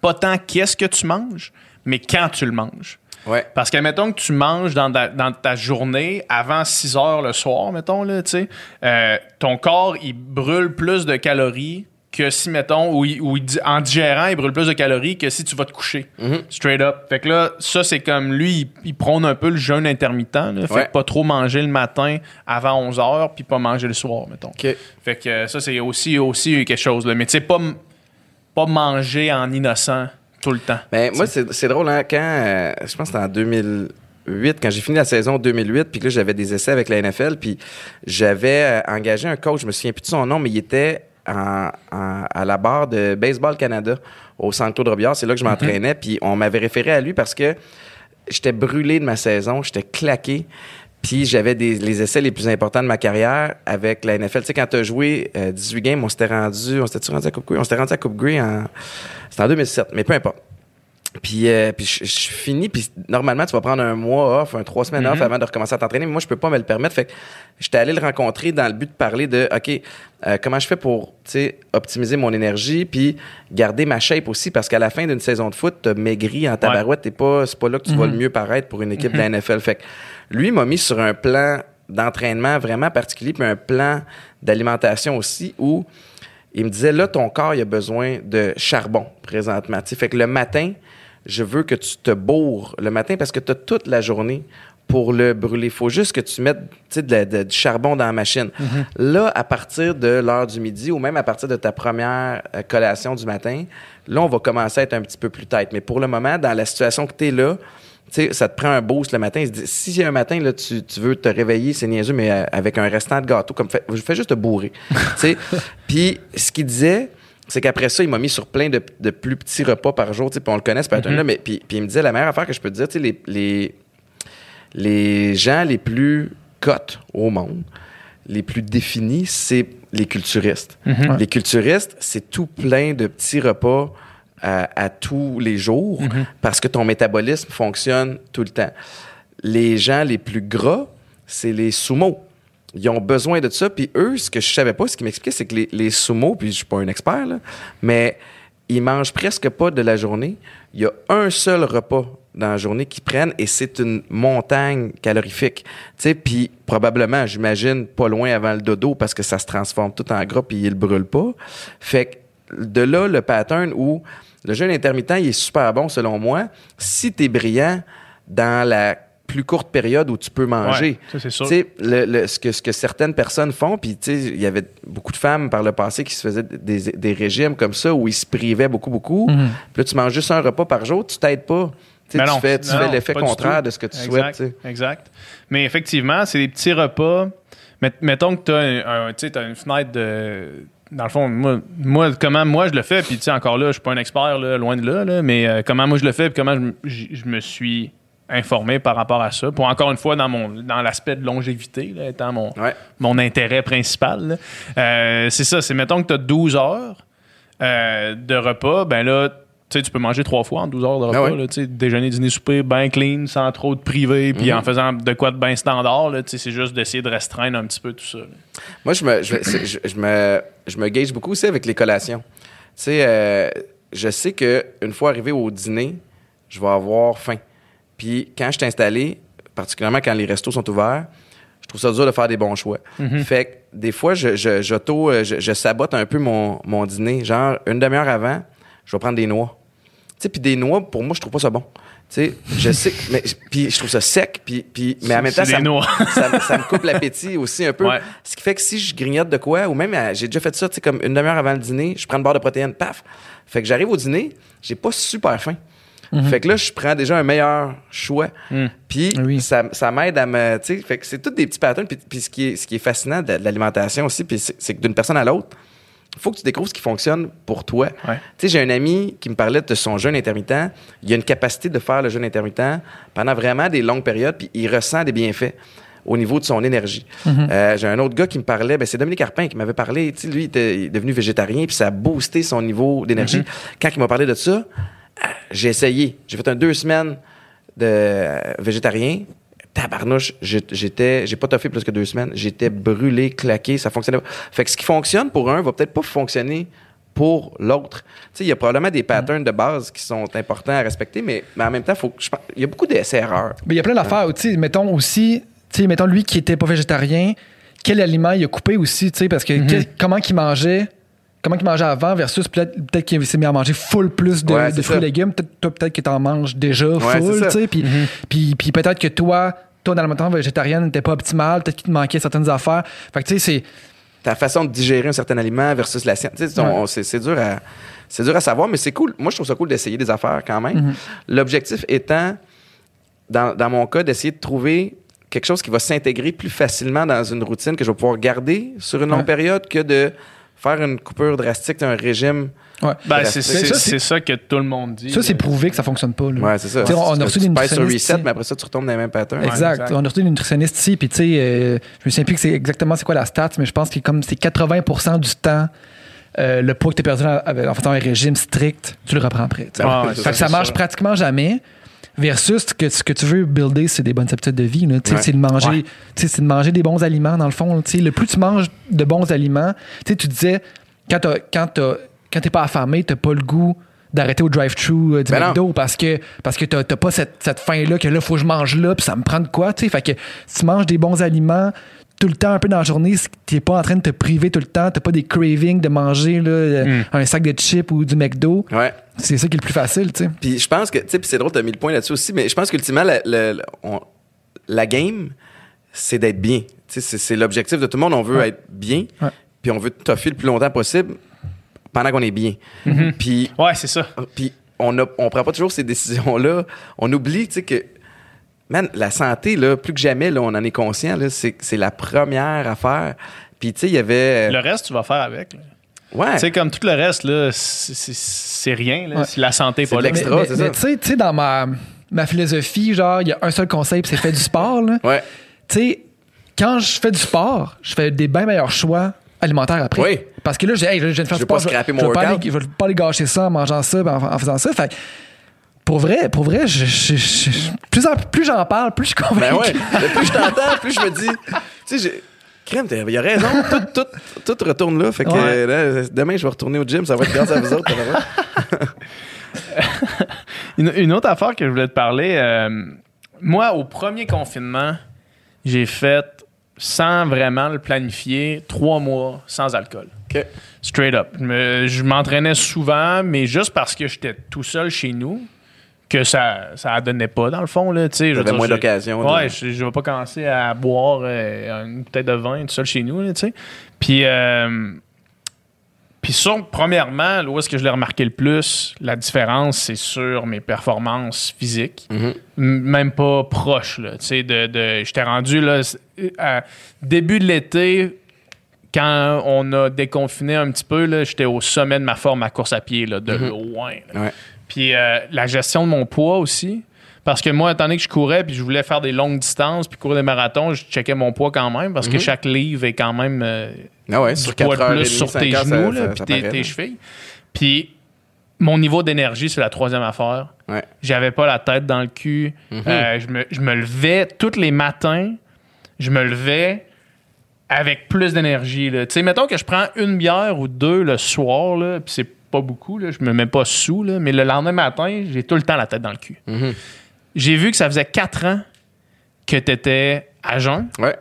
pas tant qu'est-ce que tu manges, mais quand tu le manges. Ouais. Parce que, mettons que tu manges dans ta, dans ta journée avant 6 heures le soir, mettons, là, tu sais, euh, ton corps, il brûle plus de calories que si, mettons, ou, il- ou il di- en digérant, il brûle plus de calories que si tu vas te coucher. Straight up. Fait que là, ça, c'est comme lui, il, il prône un peu le jeûne intermittent. Là, fait Ouais. que pas trop manger le matin avant 11 heures, puis pas manger le soir, mettons. Fait que euh, ça, c'est aussi, aussi quelque chose. Là. Mais tu sais, pas, pas manger en innocent tout le temps. Ben, moi, c'est c'est drôle, hein, quand, euh, je pense que c'était en 2008, quand j'ai fini la saison 2008, puis que là, j'avais des essais avec la NFL, puis j'avais euh, engagé un coach, je me souviens plus de son nom, mais il était en- en- à la barre de Baseball Canada, au Centre Claude Robillard, c'est là que je m'entraînais, puis on m'avait référé à lui parce que j'étais brûlé de ma saison, j'étais claqué. Puis j'avais les essais les plus importants de ma carrière avec la NFL. Tu sais, quand tu as joué euh, 18 games, on s'était rendu, on s'était rendu à Coupe Grey? On s'était rendu à Coupe Grey en, c'était en 2007, mais peu importe. Puis, euh, puis je, je finis, puis normalement, tu vas prendre un mois off, un trois semaines off avant de recommencer à t'entraîner, mais moi, je peux pas me le permettre. Fait que j'étais allé le rencontrer dans le but de parler de, OK, euh, comment je fais pour, tu sais, optimiser mon énergie, puis garder ma shape aussi, parce qu'à la fin d'une saison de foot, t'as maigri en tabarouette, t'es pas, c'est pas là que tu vas le mieux paraître pour une équipe de la NFL. Fait que lui m'a mis sur un plan d'entraînement vraiment particulier, puis un plan d'alimentation aussi, où il me disait, là, ton corps, il a besoin de charbon présentement. Tu sais, fait que le matin, je veux que tu te bourres le matin parce que tu as toute la journée pour le brûler. Il faut juste que tu mettes tu sais, de la- de- du charbon dans la machine. Là, à partir de l'heure du midi ou même à partir de ta première euh, collation du matin, là, on va commencer à être un petit peu plus tête. Mais pour le moment, dans la situation que tu es là, ça te prend un boost le matin. Si un matin, là, tu, tu veux te réveiller, c'est niaiseux, mais euh, avec un restant de gâteau, comme fait, je fais juste te bourrer. Puis, ce qu'il disait, c'est qu'après ça, il m'a mis sur plein de, de plus petits repas par jour, puis on le connaît, ce pattern-là, mais puis, puis il me disait, la meilleure affaire que je peux te dire, tu les, les, les gens les plus cotes au monde, les plus définis, c'est les culturistes. Les culturistes, c'est tout plein de petits repas à, à tous les jours parce que ton métabolisme fonctionne tout le temps. Les gens les plus gras, c'est les sumo. Ils ont besoin de ça. Puis eux, ce que je savais pas, ce qu'ils m'expliquaient, c'est que les, les sumo, puis je suis pas un expert, là, mais ils mangent presque pas de la journée. Il y a un seul repas dans la journée qu'ils prennent et c'est une montagne calorifique. Tu sais, puis probablement, j'imagine, pas loin avant le dodo parce que ça se transforme tout en gras puis il le brûle pas. Fait que de là, le pattern où le jeûne intermittent, il est super bon selon moi. Si tu es brillant dans la plus courte période où tu peux manger. Ouais, c'est sûr. Tu sais, le- le- ce, que, ce que certaines personnes font, puis il y avait beaucoup de femmes par le passé qui se faisaient des, des régimes comme ça où ils se privaient beaucoup, beaucoup. Mhm. Puis là, tu manges juste un repas par jour, tu t'aides pas. Tu sais, Mais tu non, fais, fais l'effet contraire de ce que tu Exact, souhaites. Exact. Mais effectivement, c'est des petits repas. Met- mettons que tu as, une fenêtre de. Dans le fond, moi, moi, comment moi je le fais, puis tu sais, encore là, je suis pas un expert, là, loin de là, là, mais euh, comment moi je le fais, puis comment je, m- j- je me suis informé par rapport à ça. Pour encore une fois, dans mon dans l'aspect de longévité, là, étant mon, Ouais. mon intérêt principal. Euh, c'est ça, c'est mettons que tu as 12 heures euh, de repas, ben là, tu sais, tu peux manger trois fois en 12 heures de repas. Ah ouais. là, tu sais, déjeuner, dîner, souper, bien clean, sans trop de privé, puis en faisant de quoi de bien standard. C'est juste d'essayer de restreindre un petit peu tout ça. là. Moi, je me, je, c'est- je, je me, je me gage beaucoup aussi avec les collations. Tu sais, euh, je sais qu'une fois arrivé au dîner, je vais avoir faim. Puis quand je suis installé, particulièrement quand les restos sont ouverts, je trouve ça dur de faire des bons choix. Fait que des fois, je, je, euh, je, je sabote un peu mon, mon dîner. Genre, une demi-heure avant, je vais prendre des noix. Tu sais, puis des noix, pour moi, je trouve pas ça bon. Tu sais, je sais, mais puis je trouve ça sec, puis, puis mais en même temps, ça, ça, me- ça me coupe l'appétit aussi un peu. Ouais. Ce qui fait que si je grignote de quoi, ou même euh, j'ai déjà fait ça, tu sais, comme une demi-heure avant le dîner, je prends une barre de protéines, paf. Fait que j'arrive au dîner, j'ai pas super faim. Fait que là, je prends déjà un meilleur choix. Puis Oui. ça, ça m'aide à me. Tu sais, fait que c'est tous des petits patterns. Puis, puis ce, qui est, ce qui est fascinant de, de l'alimentation aussi, puis c'est, que d'une personne à l'autre, il faut que tu découvres ce qui fonctionne pour toi. Ouais. Tu sais, j'ai un ami qui me parlait de son jeûne intermittent. Il a une capacité de faire le jeûne intermittent pendant vraiment des longues périodes, puis il ressent des bienfaits au niveau de son énergie. Euh, j'ai un autre gars qui me parlait, ben, c'est Dominique Carpin qui m'avait parlé. Tu sais, lui, il, était, il est devenu végétarien, puis ça a boosté son niveau d'énergie. Quand il m'a parlé de ça, ah, j'ai essayé. J'ai fait un deux semaines de végétarien. Tabarnouche, j'ai- j'étais, j'ai pas toffé plus que deux semaines. J'étais brûlé, claqué, ça fonctionnait pas. Fait que ce qui fonctionne pour un va peut-être pas fonctionner pour l'autre. Tu sais, il y a probablement des patterns de base qui sont importants à respecter, mais, mais en même temps, faut que il y a beaucoup d'essais-erreurs. Mais il y a plein d'affaires. Tu sais, mettons aussi, tu sais, mettons lui qui était pas végétarien, quel aliment il a coupé aussi, tu sais, parce que Mhm. quel- comment il mangeait, comment il mangeait avant versus peut-être peut qu'il s'est mis à manger full plus de, Ouais, de c'est fruits et légumes. Peut-être toi, peut-être que t'en manges déjà full. Mhm. tu sais, puis, peut-être que toi, ton alimentation végétarienne n'était pas optimale, peut-être qu'il te manquait certaines affaires. Fait que tu sais, c'est ta façon de digérer un certain aliment versus la sienne. C'est, dur à c'est dur à savoir, mais c'est cool. Moi, je trouve ça cool d'essayer des affaires quand même. L'objectif étant, dans, dans mon cas, d'essayer de trouver quelque chose qui va s'intégrer plus facilement dans une routine que je vais pouvoir garder sur une longue Ouais. période que de faire une coupure drastique d'un régime. ouais. Ben, c'est ça, ça que tout le monde dit. ça c'est prouvé que ça fonctionne pas. là. Ouais, c'est ça. On a reçu tu des nutritionnistes reset, ici. mais après ça, tu retombes dans les mêmes patterns. Ouais, Exact. exact. On a reçu une nutritionniste ici, puis tu sais, euh, je me souviens plus que c'est exactement c'est quoi la stat, mais je pense que comme c'est 80% du temps euh, le poids que tu as perdu en, en faisant un régime strict, tu le reprends après. Ah ouais, ça, que ça c'est marche sûr. pratiquement jamais. Versus que ce que tu veux builder, c'est des bonnes habitudes de vie. là. Tu sais, Ouais. C'est de manger, Ouais. tu sais, c'est de manger des bons aliments dans le fond. là. Tu sais, Le plus tu manges de bons aliments, tu sais, tu disais quand t'as- quand t'as- quand t'es pas affamé, t'as pas le goût d'arrêter au drive-thru euh, du Ben. McDo parce que parce que t'as t'as pas cette, cette faim là que là faut que je mange là puis ça me prend de quoi tu sais fait que si tu manges des bons aliments tout le temps un peu dans la journée t'es pas en train de te priver tout le temps t'as pas des cravings de manger là, euh, un sac de chips ou du McDo Ouais. c'est ça qui est le plus facile tu sais Puis je pense que, tu sais, puis c'est drôle, t'as mis le point là-dessus aussi, mais je pense qu'ultimement, la, la- la- game, c'est d'être bien. Tu sais, c'est- l'objectif de tout le monde. On veut Ouais. être bien, Ouais. puis on veut toffer le plus longtemps possible pendant qu'on est bien. Puis, Ouais, c'est ça. puis on ne on prend pas toujours ces décisions-là. On oublie, tu sais, que, man, la santé, là, plus que jamais, là, on en est conscient, là, c'est c'est la première affaire. Puis, tu sais, il y avait... Le reste, tu vas faire avec. là. ouais. Tu sais, comme tout le reste, là, c'est- c'est c'est rien. là, Ouais. Si la santé n'est pas là. l'extra. mais, c'est mais- ça. mais tu sais- tu sais dans ma ma philosophie genre il y a un seul conseil puis c'est faire du sport là Ouais. tu sais, quand je fais du sport, je fais des bien meilleurs choix alimentaires après. Oui. Parce que là, je, hey, je viens de faire Je du veux pas sport. scraper je, mon veux pas aller, je veux pas aller gâcher ça en mangeant ça, en, en faisant ça. Fait que, pour vrai, pour vrai, je, je- je- je- plus, en- plus j'en parle, plus je suis convaincu. Ben ouais. Le plus je t'entends, plus je me dis, tu sais. Crème, il a raison. Tout, tout, tout retourne là. Fait que Ouais. euh, là, demain, je vais retourner au gym. Ça va être grâce à vous autres. t'as raison. Une, une autre affaire que je voulais te parler, euh, moi, au premier confinement, j'ai fait, sans vraiment le planifier, trois mois sans alcool. OK. Straight up. Je m'entraînais souvent, mais juste parce que j'étais tout seul chez nous, que ça ça donnait pas, dans le fond. Là, tu sais, dire, moins d'occasion. Ouais, je, je vais pas commencer à boire euh, une bouteille de vin tout seul chez nous. Tu sais. Puis, euh, puis sur, premièrement, là, où est-ce que je l'ai remarqué le plus, la différence, c'est sur mes performances physiques. Mhm. M- Même pas proche. Là, tu sais, de, de, J'étais rendu là, à début de l'été, quand on a déconfiné un petit peu, là, j'étais au sommet de ma forme à course à pied, là, de loin. là. Ouais. Puis euh, la gestion de mon poids aussi. Parce que moi, étant donné que je courais puis je voulais faire des longues distances puis courir des marathons, je checkais mon poids quand même parce que chaque livre est quand même euh, Ah ouais, du sur poids 4 de plus sur 5 tes genoux là, puis tes, chevilles. Puis mon niveau d'énergie, c'est la troisième affaire. Ouais. J'avais pas la tête dans le cul. Euh, je, me, je me levais tous les matins. Je me levais avec plus d'énergie. Tu sais, mettons que je prends une bière ou deux le soir, là, puis c'est pas beaucoup, là, je me mets pas sous, là, mais le lendemain matin, j'ai tout le temps la tête dans le cul. Mhm. J'ai vu que ça faisait quatre ans que tu étais à jeun. Ouais.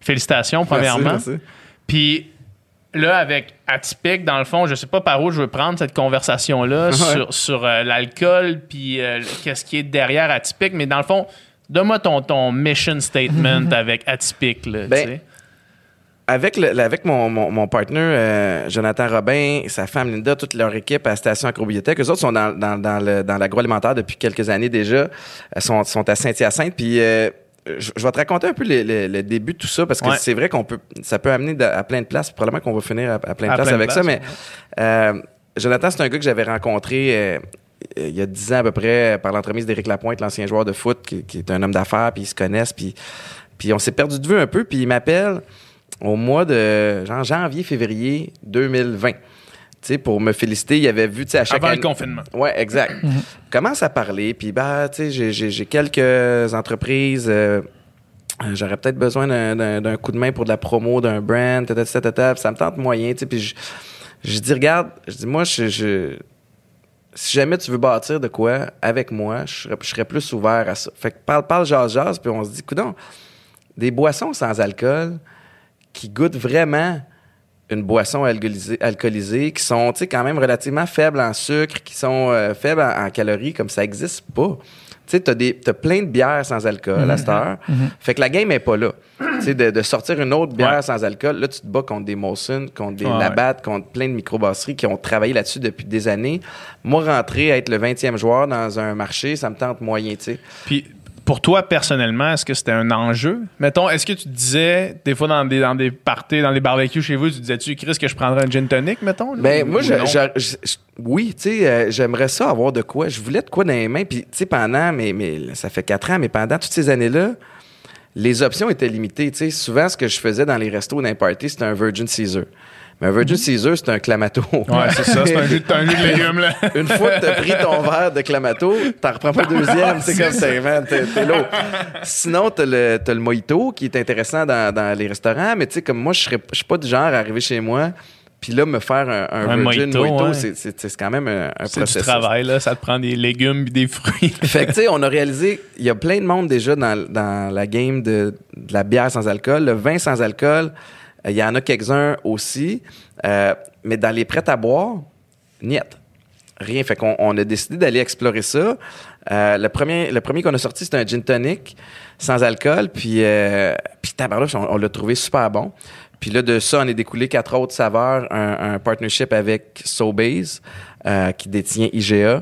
Félicitations, premièrement. Merci, merci. Puis là, avec Atypique, dans le fond, je sais pas par où je veux prendre cette conversation-là sur, sur euh, l'alcool, puis euh, qu'est-ce qui est derrière Atypique, mais dans le fond, donne-moi ton, ton mission statement avec Atypique. Là, Ben. Avec, le- avec mon, mon, mon partner, euh, Jonathan Robin, sa femme Linda, toute leur équipe à Station Agrobiotech, eux autres sont dans, dans, dans, le- dans l'agroalimentaire depuis quelques années déjà. Elles sont, sont à Saint-Hyacinthe. Puis euh, je, je vais te raconter un peu le, le- le début de tout ça parce que Ouais. c'est vrai qu'on peut, ça peut amener de- à plein de places. Probablement qu'on va finir à, à plein de places avec ça. Mais euh, Jonathan, c'est un gars que j'avais rencontré euh, euh, il y a dix ans à peu près par l'entremise d'Éric Lapointe, l'ancien joueur de foot, qui, qui est un homme d'affaires, puis ils se connaissent, puis, puis on s'est perdu de vue un peu, puis il m'appelle au mois de genre janvier, février 2020. Tu sais, pour me féliciter, il avait vu, tu sais, à chaque Avant le confinement. Ouais, exact. Commence à parler, puis bah, tu sais, j'ai- j'ai j'ai quelques entreprises. euh, euh, J'aurais peut-être besoin d'un- coup de main pour de la promo d'un brand, tata, tata, tata, puis ça me tente moyen, tu sais, puis je, je dis, regarde, je dis, moi, je, je- si jamais tu veux bâtir de quoi avec moi, je serais, je serais plus ouvert à ça. Fait que parle, parle, jase, jase, puis on se dit, coudon, des boissons sans alcool qui goûtent vraiment une boisson alcoolisée, alcoolisée qui sont, tu sais, quand même relativement faibles en sucre, qui sont euh, faibles en, en calories, comme ça existe pas. Tu sais, t'as plein de bières sans alcool à cette heure. Fait que la game est pas là. tu sais, de, de sortir une autre bière Ouais. sans alcool, là, tu te bats contre des Molson, contre des Ouais, Labatt, contre plein de microbrasseries qui ont travaillé là-dessus depuis des années. Moi, rentrer, être le 20e joueur dans un marché, ça me tente moyen, tu sais. Puis pour toi, personnellement, est-ce que c'était un enjeu? Mettons, est-ce que tu te disais, des fois dans des, dans des parties, dans les barbecues chez vous, tu disais-tu, Chris, que je prendrais un gin tonic, mettons? Ben, moi, je- oui, tu sais, euh, j'aimerais ça avoir de quoi. Je voulais de quoi dans les mains. Puis, tu sais, pendant, mais, mais ça fait quatre ans, mais pendant toutes ces années-là, les options étaient limitées. Tu sais, souvent, ce que je faisais dans les restos, dans les parties, c'était un Virgin Caesar. Mais un Virgin Caesar, c'est un clamato. Ouais, c'est ça. C'est un jus, de- un jus de légumes, là. Une fois que t'as pris ton verre de clamato, t'en reprends pas un deuxième. C'est comme ça, man, t'es. Sinon, t'as le, t'as le mojito qui est intéressant dans, dans les restaurants, mais tu sais, comme moi, je serais- je suis pas du genre à arriver chez moi, puis là, me faire un, un Un Virgin mojito, mojito, ouais. c'est- quand même un, un C'est du travail, là. Ça te prend des légumes et des fruits. Fait que, tu sais, on a réalisé, il y a plein de monde déjà dans, dans la game de, de la bière sans alcool. Le vin sans alcool, il y en a quelques-uns aussi. Euh, mais dans les prêts à boire, niet. Rien. Fait qu'on on a décidé d'aller explorer ça. Euh, le premier, le premier qu'on a sorti, c'était un gin tonic sans alcool. Puis, euh, puis tabarnouche, on, on l'a trouvé super bon. Puis là, de ça, on est découlé quatre autres saveurs. Un, un partnership avec Sobase, euh, qui détient IGA.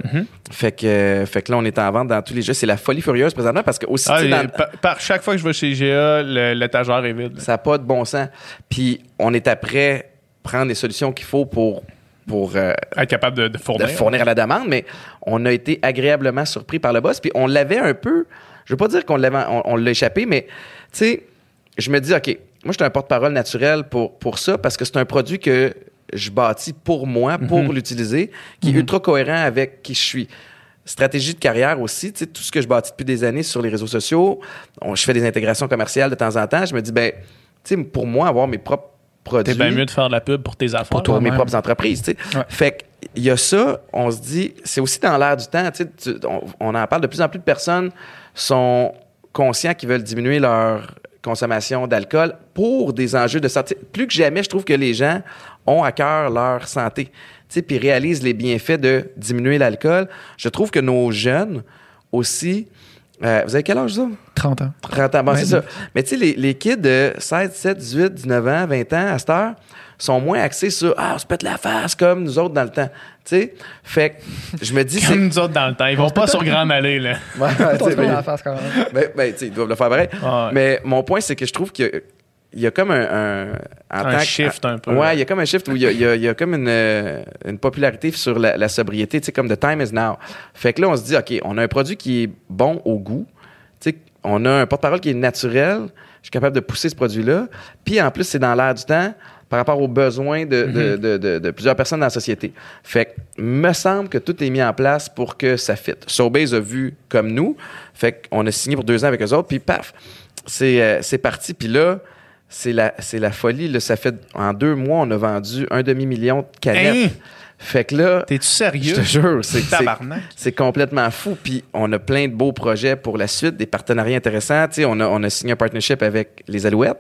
fait, que, fait que là, on est en vente dans tous les jeux. C'est la folie furieuse présentement parce que aussi, Ah, dans- par, par chaque fois que je vais chez GA, le- l'étagère est vide. ça n'a pas de bon sens. Puis on est après prendre les solutions qu'il faut pour, pour euh, Être capable de, de de fournir. fournir à la demande, mais on a été agréablement surpris par le boss. Puis on l'avait un peu, je veux pas dire qu'on l'avait, on, on l'a échappé, mais tu sais, je me dis, OK, moi, je suis un porte-parole naturel pour, pour ça parce que c'est un produit que je bâtis pour moi, pour l'utiliser, qui est ultra cohérent avec qui je suis. Stratégie de carrière aussi, tu sais, tout ce que je bâtis depuis des années sur les réseaux sociaux, on- je fais des intégrations commerciales de temps en temps, je me dis, ben, tu sais, pour moi, avoir mes propres produits T'es bien mieux de faire de la pub pour tes affaires. pour toi, mes propres entreprises. tu sais. Ouais. Fait qu'il y a ça, on se dit, c'est aussi dans l'air du temps. tu sais, on, on en parle de plus en plus de personnes sont conscients qu'ils veulent diminuer leur consommation d'alcool pour des enjeux de santé. Plus que jamais, je trouve que les gens ont à cœur leur santé, puis réalisent les bienfaits de diminuer l'alcool. Je trouve que nos jeunes aussi. euh, vous avez quel âge, ça? 30 ans. 30 ans. Bon, c'est ça. Mais tu sais, les, les kids de 16, 17, 18, 19 ans, 20 ans, à cette heure, sont moins axés sur Ah, on se pète la face comme nous autres dans le temps. Tu sais? Fait que je me dis. c'est- Comme nous autres dans le temps. Ils vont pas sur Grande Allée, là. Ouais, ouais, la face quand même. mais- ben, tu sais, ils doivent le faire pareil. Ouais. Mais mon point, c'est que je trouve qu'il y a- il y a comme un. un, en Un tant que- shift un peu. Ouais, il y a comme un shift où il y a, il y a- il y a comme une, une popularité sur la, la sobriété, tu sais, comme the time is now. Fait que là, on se dit, OK, on a un produit qui est bon au goût. Tu sais, on a un porte-parole qui est naturel. Je suis capable de pousser ce produit-là. Puis en plus, c'est dans l'air du temps par rapport aux besoins de, de- de- de- de plusieurs personnes dans la société. Fait que me semble que tout est mis en place pour que ça fitte. Sobase a vu comme nous. Fait qu'on a signé pour deux ans avec eux autres. Puis paf, c'est euh, c'est parti. Puis là, c'est la, c'est la folie. Là, ça fait, en deux mois, on a vendu un demi-million de canettes. Hein? Fait que là, T'es-tu sérieux? je te jure, c'est c'est- complètement fou. Puis on a plein de beaux projets pour la suite, des partenariats intéressants. On a, on a signé un partnership avec les Alouettes.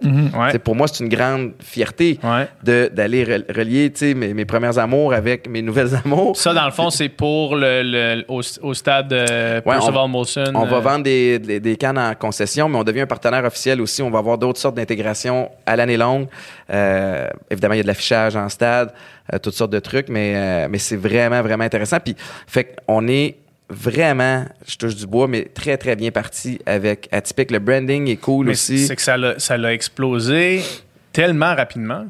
Sais, Pour moi, c'est une grande fierté Ouais. de- d'aller re- relier mes, mes premiers amours avec mes nouvelles amours. Ça, dans le fond, c'est pour le, le- au, au stade euh, Ouais, Percival on- Molson. On va euh, vendre des, des, des cannes en concession, mais on devient un partenaire officiel aussi. On va avoir d'autres sortes d'intégrations à l'année longue. Euh, évidemment, il y a de l'affichage en stade, euh, toutes sortes de trucs, mais, euh, mais c'est vraiment, vraiment intéressant. Puis, fait qu'on est vraiment, je touche du bois, mais très, très bien parti avec Atypique. Le branding est cool mais aussi. c'est que ça l'a, ça l'a explosé tellement rapidement.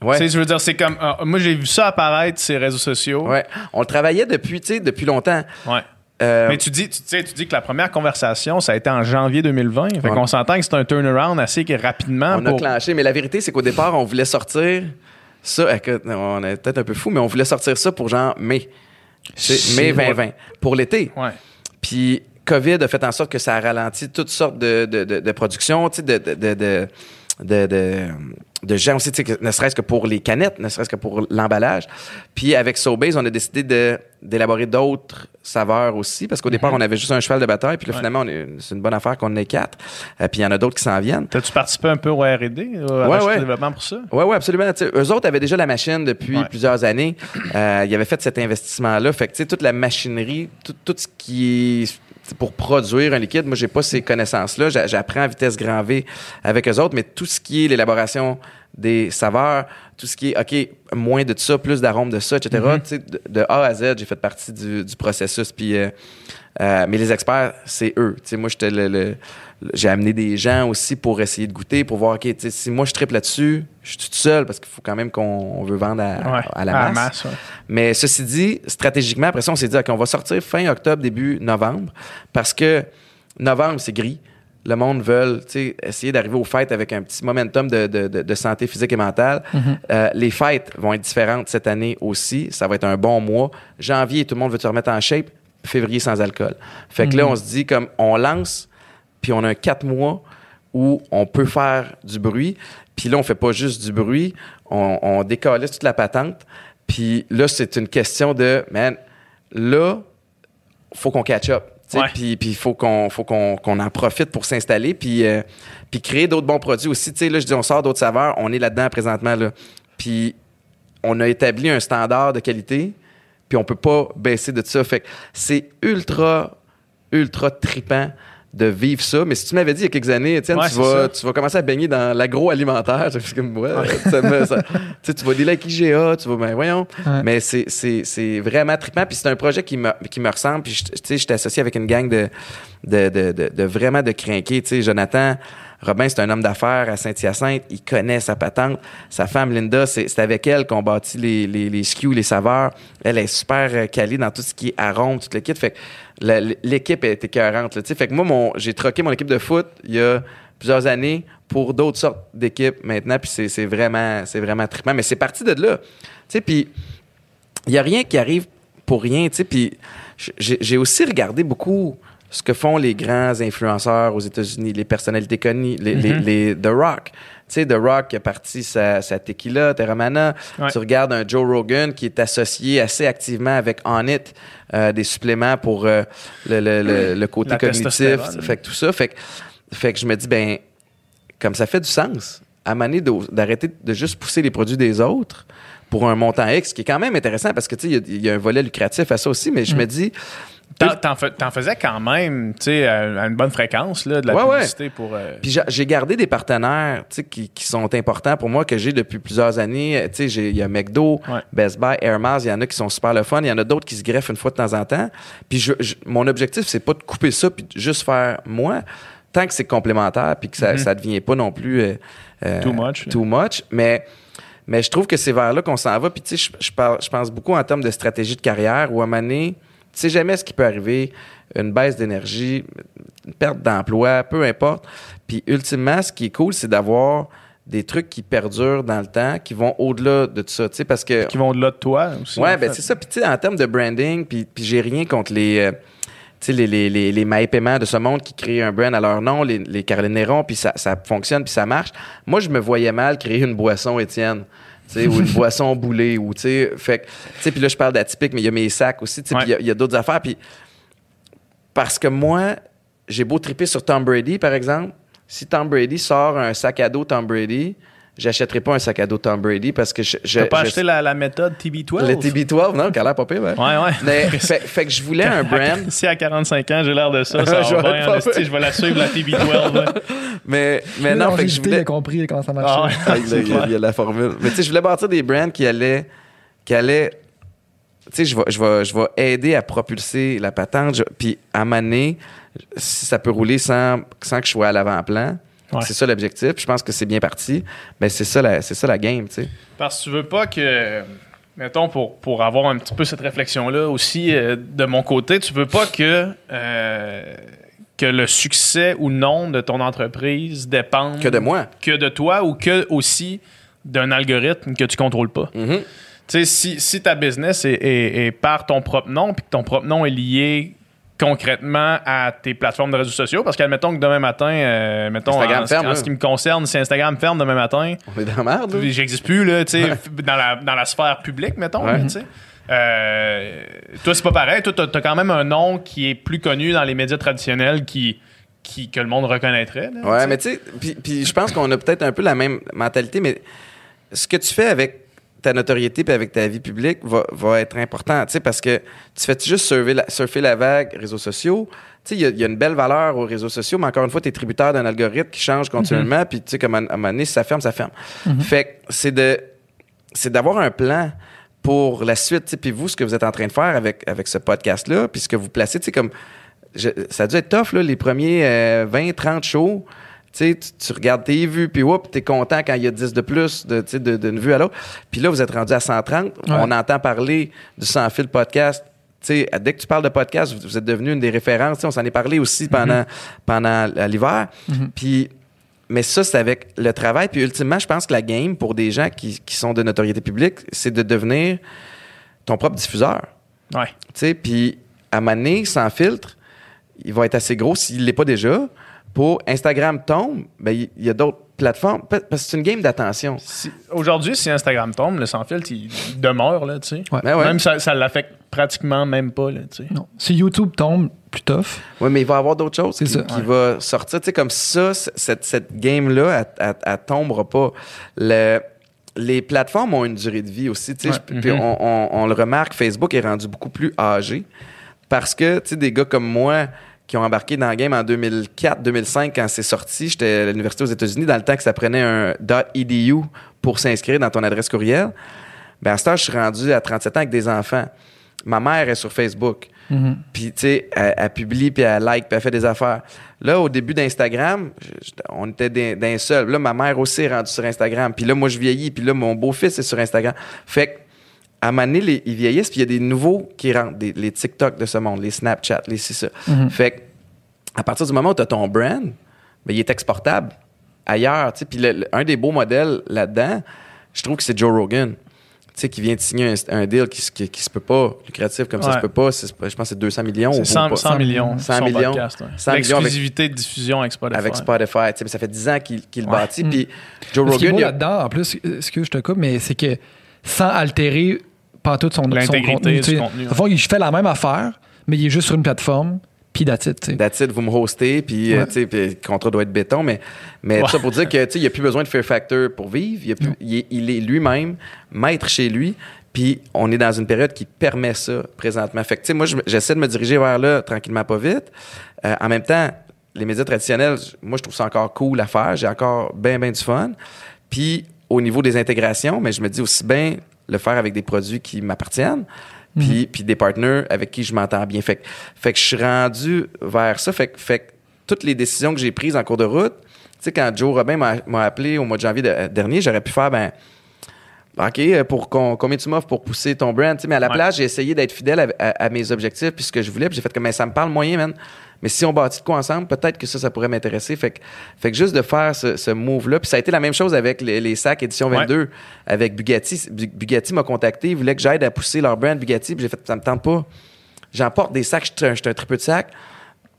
Ouais. Tu sais, je veux dire, c'est comme. euh, moi, j'ai vu ça apparaître sur les réseaux sociaux. Ouais. On le travaillait depuis, tu sais, depuis longtemps. Ouais. Euh, Mais tu dis, tu, tu dis que la première conversation, ça a été en janvier 2020. Fait Ouais. qu'on s'entend que c'est un turnaround assez rapidement. on a clenché, mais la vérité, c'est qu'au départ, on voulait sortir ça. écoute, on est peut-être un peu fou, mais on voulait sortir ça pour genre mai. Mai 2020. Pour l'été. Ouais. Puis COVID a fait en sorte que ça a ralenti toutes sortes de, de, de, de productions, de, de, gens aussi, ne serait-ce que pour les canettes, ne serait-ce que pour l'emballage. Puis avec Sobase, on a décidé d'élaborer d'autres saveurs aussi, parce qu'au départ, on avait juste un cheval de bataille, puis là, Ouais. finalement, c'est une bonne affaire qu'on en ait quatre. Euh, puis il y en a d'autres qui s'en viennent. T'as-tu participé un peu au R&D, euh, à Ouais, ouais. développement pour ça? Oui, oui, absolument. Tu sais, eux autres avaient déjà la machine depuis Ouais. plusieurs années. Euh, ils avaient fait cet investissement-là. Fait que, tu sais, toute la machinerie, tout, tout ce qui est pour produire un liquide, moi, j'ai pas ces connaissances-là. J'a- J'apprends à vitesse grand V avec eux autres, mais tout ce qui est l'élaboration des saveurs, tout ce qui est, OK, moins de ça, plus d'arômes de ça, etc. Mm-hmm. De, de A à Z, j'ai fait partie du, du processus. Puis, euh, euh, mais les experts, c'est eux. Moi, j'étais le, le- le- j'ai amené des gens aussi pour essayer de goûter, pour voir, OK, si moi je triple là-dessus, je suis tout seul parce qu'il faut quand même qu'on on veut vendre à, Ouais. à la masse. ouais. Mais ceci dit, stratégiquement, après ça, on s'est dit, OK, on va sortir fin octobre, début novembre, parce que novembre, c'est gris. Le monde veut essayer d'arriver aux fêtes avec un petit momentum de, de, de, santé physique et mentale. Euh, les fêtes vont être différentes cette année aussi. Ça va être un bon mois. Janvier, tout le monde veut se remettre en shape. Février, sans alcool. Fait que là, on se dit comme on lance, puis on a quatre mois où on peut faire du bruit. Puis là, on fait pas juste du bruit, on, on décalisse toute la patente. Puis là, c'est une question de, man, là, faut qu'on catch up. Puis il faut qu'on faut qu'on qu'on en profite pour s'installer puis euh, puis créer d'autres bons produits aussi. Tu sais là, je dis on sort d'autres saveurs, on est là-dedans présentement là. Puis on a établi un standard de qualité, puis on peut pas baisser de ça. Fait que c'est ultra ultra tripant de vivre ça. Mais si tu m'avais dit il y a quelques années, Étienne, Ouais, tu, vas, tu vas commencer à baigner dans l'agroalimentaire. Je suis comme, ouais, ça me- ça- tu sais, tu vas des lacs IGA, tu vas, ben voyons. Ouais. Mais c'est, c'est, c'est vraiment trippant. Puis c'est un projet qui me, qui me ressemble. Puis je- tu sais, je suis associé avec une gang de, de, de, de, de vraiment de crinqués. Tu sais, Jonathan Robin, c'est un homme d'affaires à Saint-Hyacinthe. Il connaît sa patente. Sa femme, Linda, c'est, c'est avec elle qu'on bâtit les, les, les SKU, les saveurs. Elle est super euh, calée dans tout ce qui est arôme, tout le kit. Fait l'équipe est écœurante. Fait que moi, mon, j'ai troqué mon équipe de foot il y a plusieurs années pour d'autres sortes d'équipes maintenant. Puis c'est, vraiment, c'est vraiment trippant. Mais c'est parti de là. Puis il y a rien qui arrive pour rien. Puis j'ai aussi regardé beaucoup ce que font les grands influenceurs aux États-Unis, les personnalités connues, les, les- les- The Rock. Tu sais, The Rock qui a parti sa, sa tequila, Terramana. Ouais. Tu regardes un Joe Rogan qui est associé assez activement avec Onnit, euh, des suppléments pour euh, le, le- le- le côté La cognitif. Fait que tout ça, fait que, fait que je me dis, ben, comme ça fait du sens, à d'o- d'arrêter de juste pousser les produits des autres pour un montant X, qui est quand même intéressant parce que, tu sais, il y a- il y, a un volet lucratif à ça aussi, mais je Mm. me dis, T'en, t'en fais- t'en faisais quand même, tu sais, à, une bonne fréquence, là, de la Ouais, ouais. publicité pour. euh, Puis j'ai- gardé des partenaires tu sais, qui, qui sont importants pour moi, que j'ai depuis plusieurs années. Tu sais, j'ai- Il y a McDo, Ouais. Best Buy, Air Miles, il y en a qui sont super le fun. Il y en a d'autres qui se greffent une fois de temps en temps. Puis je- je- mon objectif, c'est pas de couper ça puis de juste faire moi, tant que c'est complémentaire puis que ça, ça devient pas non plus... euh, euh, Mm-hmm. Too much. Too much. Mais, mais je trouve que c'est vers là qu'on s'en va. Puis tu sais, je, je parle- je pense beaucoup en termes de stratégie de carrière où à un moment donné, tu sais jamais ce qui peut arriver, une baisse d'énergie, une perte d'emploi, peu importe. Puis ultimement, ce qui est cool, c'est d'avoir des trucs qui perdurent dans le temps, qui vont au-delà de tout ça, tu sais, parce que... qui vont au-delà de toi aussi. Ouais, en ben c'est ça. Puis tu sais, en termes de branding, puis, puis j'ai rien contre les... euh, tu sais, les, les, les, les mailles paiements de ce monde qui créent un brand à leur nom, les, les Caroline Néron, puis ça, ça fonctionne, puis ça marche. Moi, je me voyais mal créer une boisson, Étienne. Ou une boisson boulée, ou tu sais, fait que, tu sais, puis là, je parle d'atypique, mais il y a mes sacs aussi, tu sais, puis il y a- il y a, d'autres affaires, puis parce que moi, j'ai beau triper sur Tom Brady, par exemple, si Tom Brady sort un sac à dos Tom Brady, j'achèterai pas un sac à dos Tom Brady parce que je... je T'as pas je- acheté la, la méthode TB12? le TB12, non, qui a l'air pas pire, ouais. Ouais, ouais. Mais, fait, fait que je voulais un brand, Si à 45 ans, j'ai l'air de ça, ça Je va vais bien. faire. Je vais la suivre, la TB12. là. mais, mais non, on fait que je voulais... il a compris comment ça Ah marchait. ouais. Ah, il, y a, il y a- il y a la formule. Mais tu sais, je voulais bâtir des brands qui allaient, qui allaient, tu sais, je vais, je vais, je vais aider à propulser la patente. Je- Puis à m'amener, si ça peut rouler sans, sans que je sois à l'avant-plan. Ouais. C'est ça l'objectif. Je pense que c'est bien parti. Mais c'est ça la, c'est ça la game, tu sais. Parce que tu veux pas que, mettons, pour, pour avoir un petit peu cette réflexion-là aussi euh, de mon côté, tu veux pas que, euh, que le succès ou non de ton entreprise dépende Que de moi. que de toi ou que aussi d'un algorithme que tu contrôles pas. Mhm. Tu sais, si, si ta business est, est- est par ton propre nom, puis que ton propre nom est lié concrètement à tes plateformes de réseaux sociaux, parce qu'admettons que demain matin, euh, mettons, Instagram en, ferme, en ce qui me concerne, si Instagram ferme demain matin, On est dans la merde, j'existe plus, là, tu sais, f- dans, la, dans la sphère publique, mettons, Ouais. là, tu sais. Euh, toi, c'est pas pareil. Toi, t'as as quand même un nom qui est plus connu dans les médias traditionnels qui, qui, que le monde reconnaîtrait. là, Ouais, mais tu sais, puis- puis je pense qu'on a peut-être un peu la même mentalité, mais ce que tu fais avec ta notoriété puis avec ta vie publique va, va être important, tu sais, parce que tu fais juste surfer la, surfer la vague réseaux sociaux. Tu sais, il y a- il y, a une belle valeur aux réseaux sociaux, mais encore une fois, tu es tributaire d'un algorithme qui change continuellement, puis tu sais, comme à, à un moment donné, si ça ferme, ça ferme. Fait que c'est de c'est d'avoir un plan pour la suite. Puis vous, ce que vous êtes en train de faire avec, avec ce podcast-là, puis ce que vous placez, tu sais, comme. je- ça a dû être tough, là, les premiers euh, 20, 30 shows. Tu regardes tes vues, puis whoop, t'es content quand il y a 10 de plus de, de- d'une vue à l'autre. Puis là, vous êtes rendu à 130. On entend parler du Sans Fil podcast dès que tu parles de podcast, vous, vous êtes devenu une des références. On s'en est parlé aussi pendant, pendant euh, l'hiver. Puis, mais ça, c'est avec le travail. Puis, ultimement, je pense que la game, pour des gens qui, qui sont de notoriété publique, c'est de devenir ton propre diffuseur. Ouais. Tu sais, puis à Mané, sans filtre, il va être assez gros s'il l'est pas déjà. Pour Instagram tombe, ben il y a d'autres plateformes Pa- parce que c'est une game d'attention. Si- Aujourd'hui, si Instagram tombe, le sans filtre, il demeure, là, tu sais. Ouais. Ben ouais. Même ça, ça l'affecte pratiquement même pas, là, tu sais. Non. Si YouTube tombe, plus tough. Oui, mais il va y avoir d'autres choses C'est qui, ça. qui va sortir. Tu sais, comme ça, cette, cette game-là, elle, elle- elle tombera pas. Le- les plateformes ont une durée de vie aussi. tu sais. Ouais. Je- Puis on, on- on le remarque, Facebook est rendu beaucoup plus âgé parce que, tu sais, des gars comme moi qui ont embarqué dans le game en 2004-2005 quand c'est sorti, j'étais à l'université aux États-Unis dans le temps que ça prenait un .edu pour s'inscrire dans ton adresse courriel. Ben, à ce temps, je suis rendu à 37 ans avec des enfants. Ma mère est sur Facebook. Puis, tu sais, elle, elle publie, puis elle like, puis elle fait des affaires. Là, au début d'Instagram, on était d'un- d'un seul. Là, ma mère aussi est rendue sur Instagram. Puis là, moi, je vieillis. Puis là, mon beau-fils est sur Instagram. Fait que, à donné, les- ils vieillissent, puis il y a des nouveaux qui rentrent, des- les TikTok de ce monde, les Snapchat, les c'est ça. Fait que, à partir du moment où tu as ton brand, ben, il est exportable ailleurs. tu sais. Puis le- le- un des beaux modèles là-dedans, je trouve que c'est Joe Rogan. Tu sais, qui vient de signer un, un deal qui, se- qui, qui se peut pas, lucratif comme ça Ouais. se peut pas. C'est- je pense que c'est 200 millions. C'est ou 100, pas. 100 millions. 100 son millions. podcast, ouais. 100 millions avec- de diffusion avec Spotify. avec Spotify. tu sais, mais ça fait 10 ans qu'il qu'il le Ouais. bâtit. Puis Joe Ce qui est Rogan, beau il a- là-dedans, en plus, ce que je te coupe, mais c'est que sans altérer pas tout son, son contenu. du contenu, il fait la même affaire, mais il est juste sur une plateforme, puis that's it, tu sais. That's it, vous me hostez, puis euh, Ouais. tu sais, puis le contrat doit être béton, mais, mais Ouais. ça pour dire que tu sais, il n'y a plus besoin de Fear Factor pour vivre. Il, y a plus- il est, il est lui-même maître chez lui, puis on est dans une période qui permet ça présentement. Fait que tu sais, moi, je- j'essaie de me diriger vers là tranquillement, pas vite. Euh, en même temps, les médias traditionnels, moi, je trouve ça encore cool à faire. J'ai encore bien, bien du fun. Puis au niveau des intégrations, mais je me dis aussi bien le faire avec des produits qui m'appartiennent. Puis, puis des partenaires avec qui je m'entends bien. Fait, que- fait que je suis rendu vers ça. Fait, que- fait que toutes les décisions que j'ai prises en cours de route, tu sais, quand Joe Robin m'a m'a appelé au mois de janvier de- dernier, j'aurais pu faire, ben, OK, euh, pour combien tu m'offres pour pousser ton brand? Mais à la Ouais. place, j'ai essayé d'être fidèle à, à- à mes objectifs puis ce que je voulais. Puis j'ai fait comme, mais ça me parle moyen, man. Mais si on bâtit de quoi ensemble, peut-être que ça, ça pourrait m'intéresser. Fait que, fait que juste de faire ce, ce move-là. Puis ça a été la même chose avec les, les sacs édition Ouais. 22, avec Bugatti. Bu- Bugatti m'a contacté, il voulait que j'aide à pousser leur brand Bugatti. Puis j'ai fait, ça me tente pas. J'emporte des sacs, je suis un, un tripeux de sacs.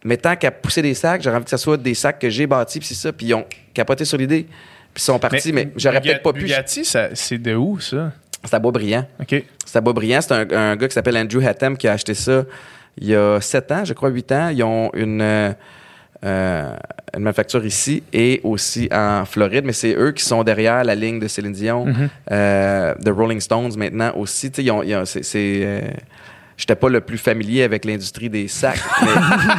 Mais tant qu'à pousser des sacs, j'aurais envie que ça soit des sacs que j'ai bâtis, puis c'est ça. Puis ils ont capoté sur l'idée. Puis ils sont partis, mais, j'aurais peut-être pas pu. Bugatti, c'est de où, ça? C'est à Boisbriand. OK. C'est à Boisbriand. C'est un, un gars qui s'appelle Andrew Hattem qui a acheté ça il y a 7 ans, je crois 8 ans. Ils ont une, euh, euh, une manufacture ici et aussi en Floride, mais c'est eux qui sont derrière la ligne de Céline Dion, euh, de Rolling Stones maintenant aussi. Tu sais, ils ont- ils ont- c'est... J'étais pas le plus familier avec l'industrie des sacs, mais,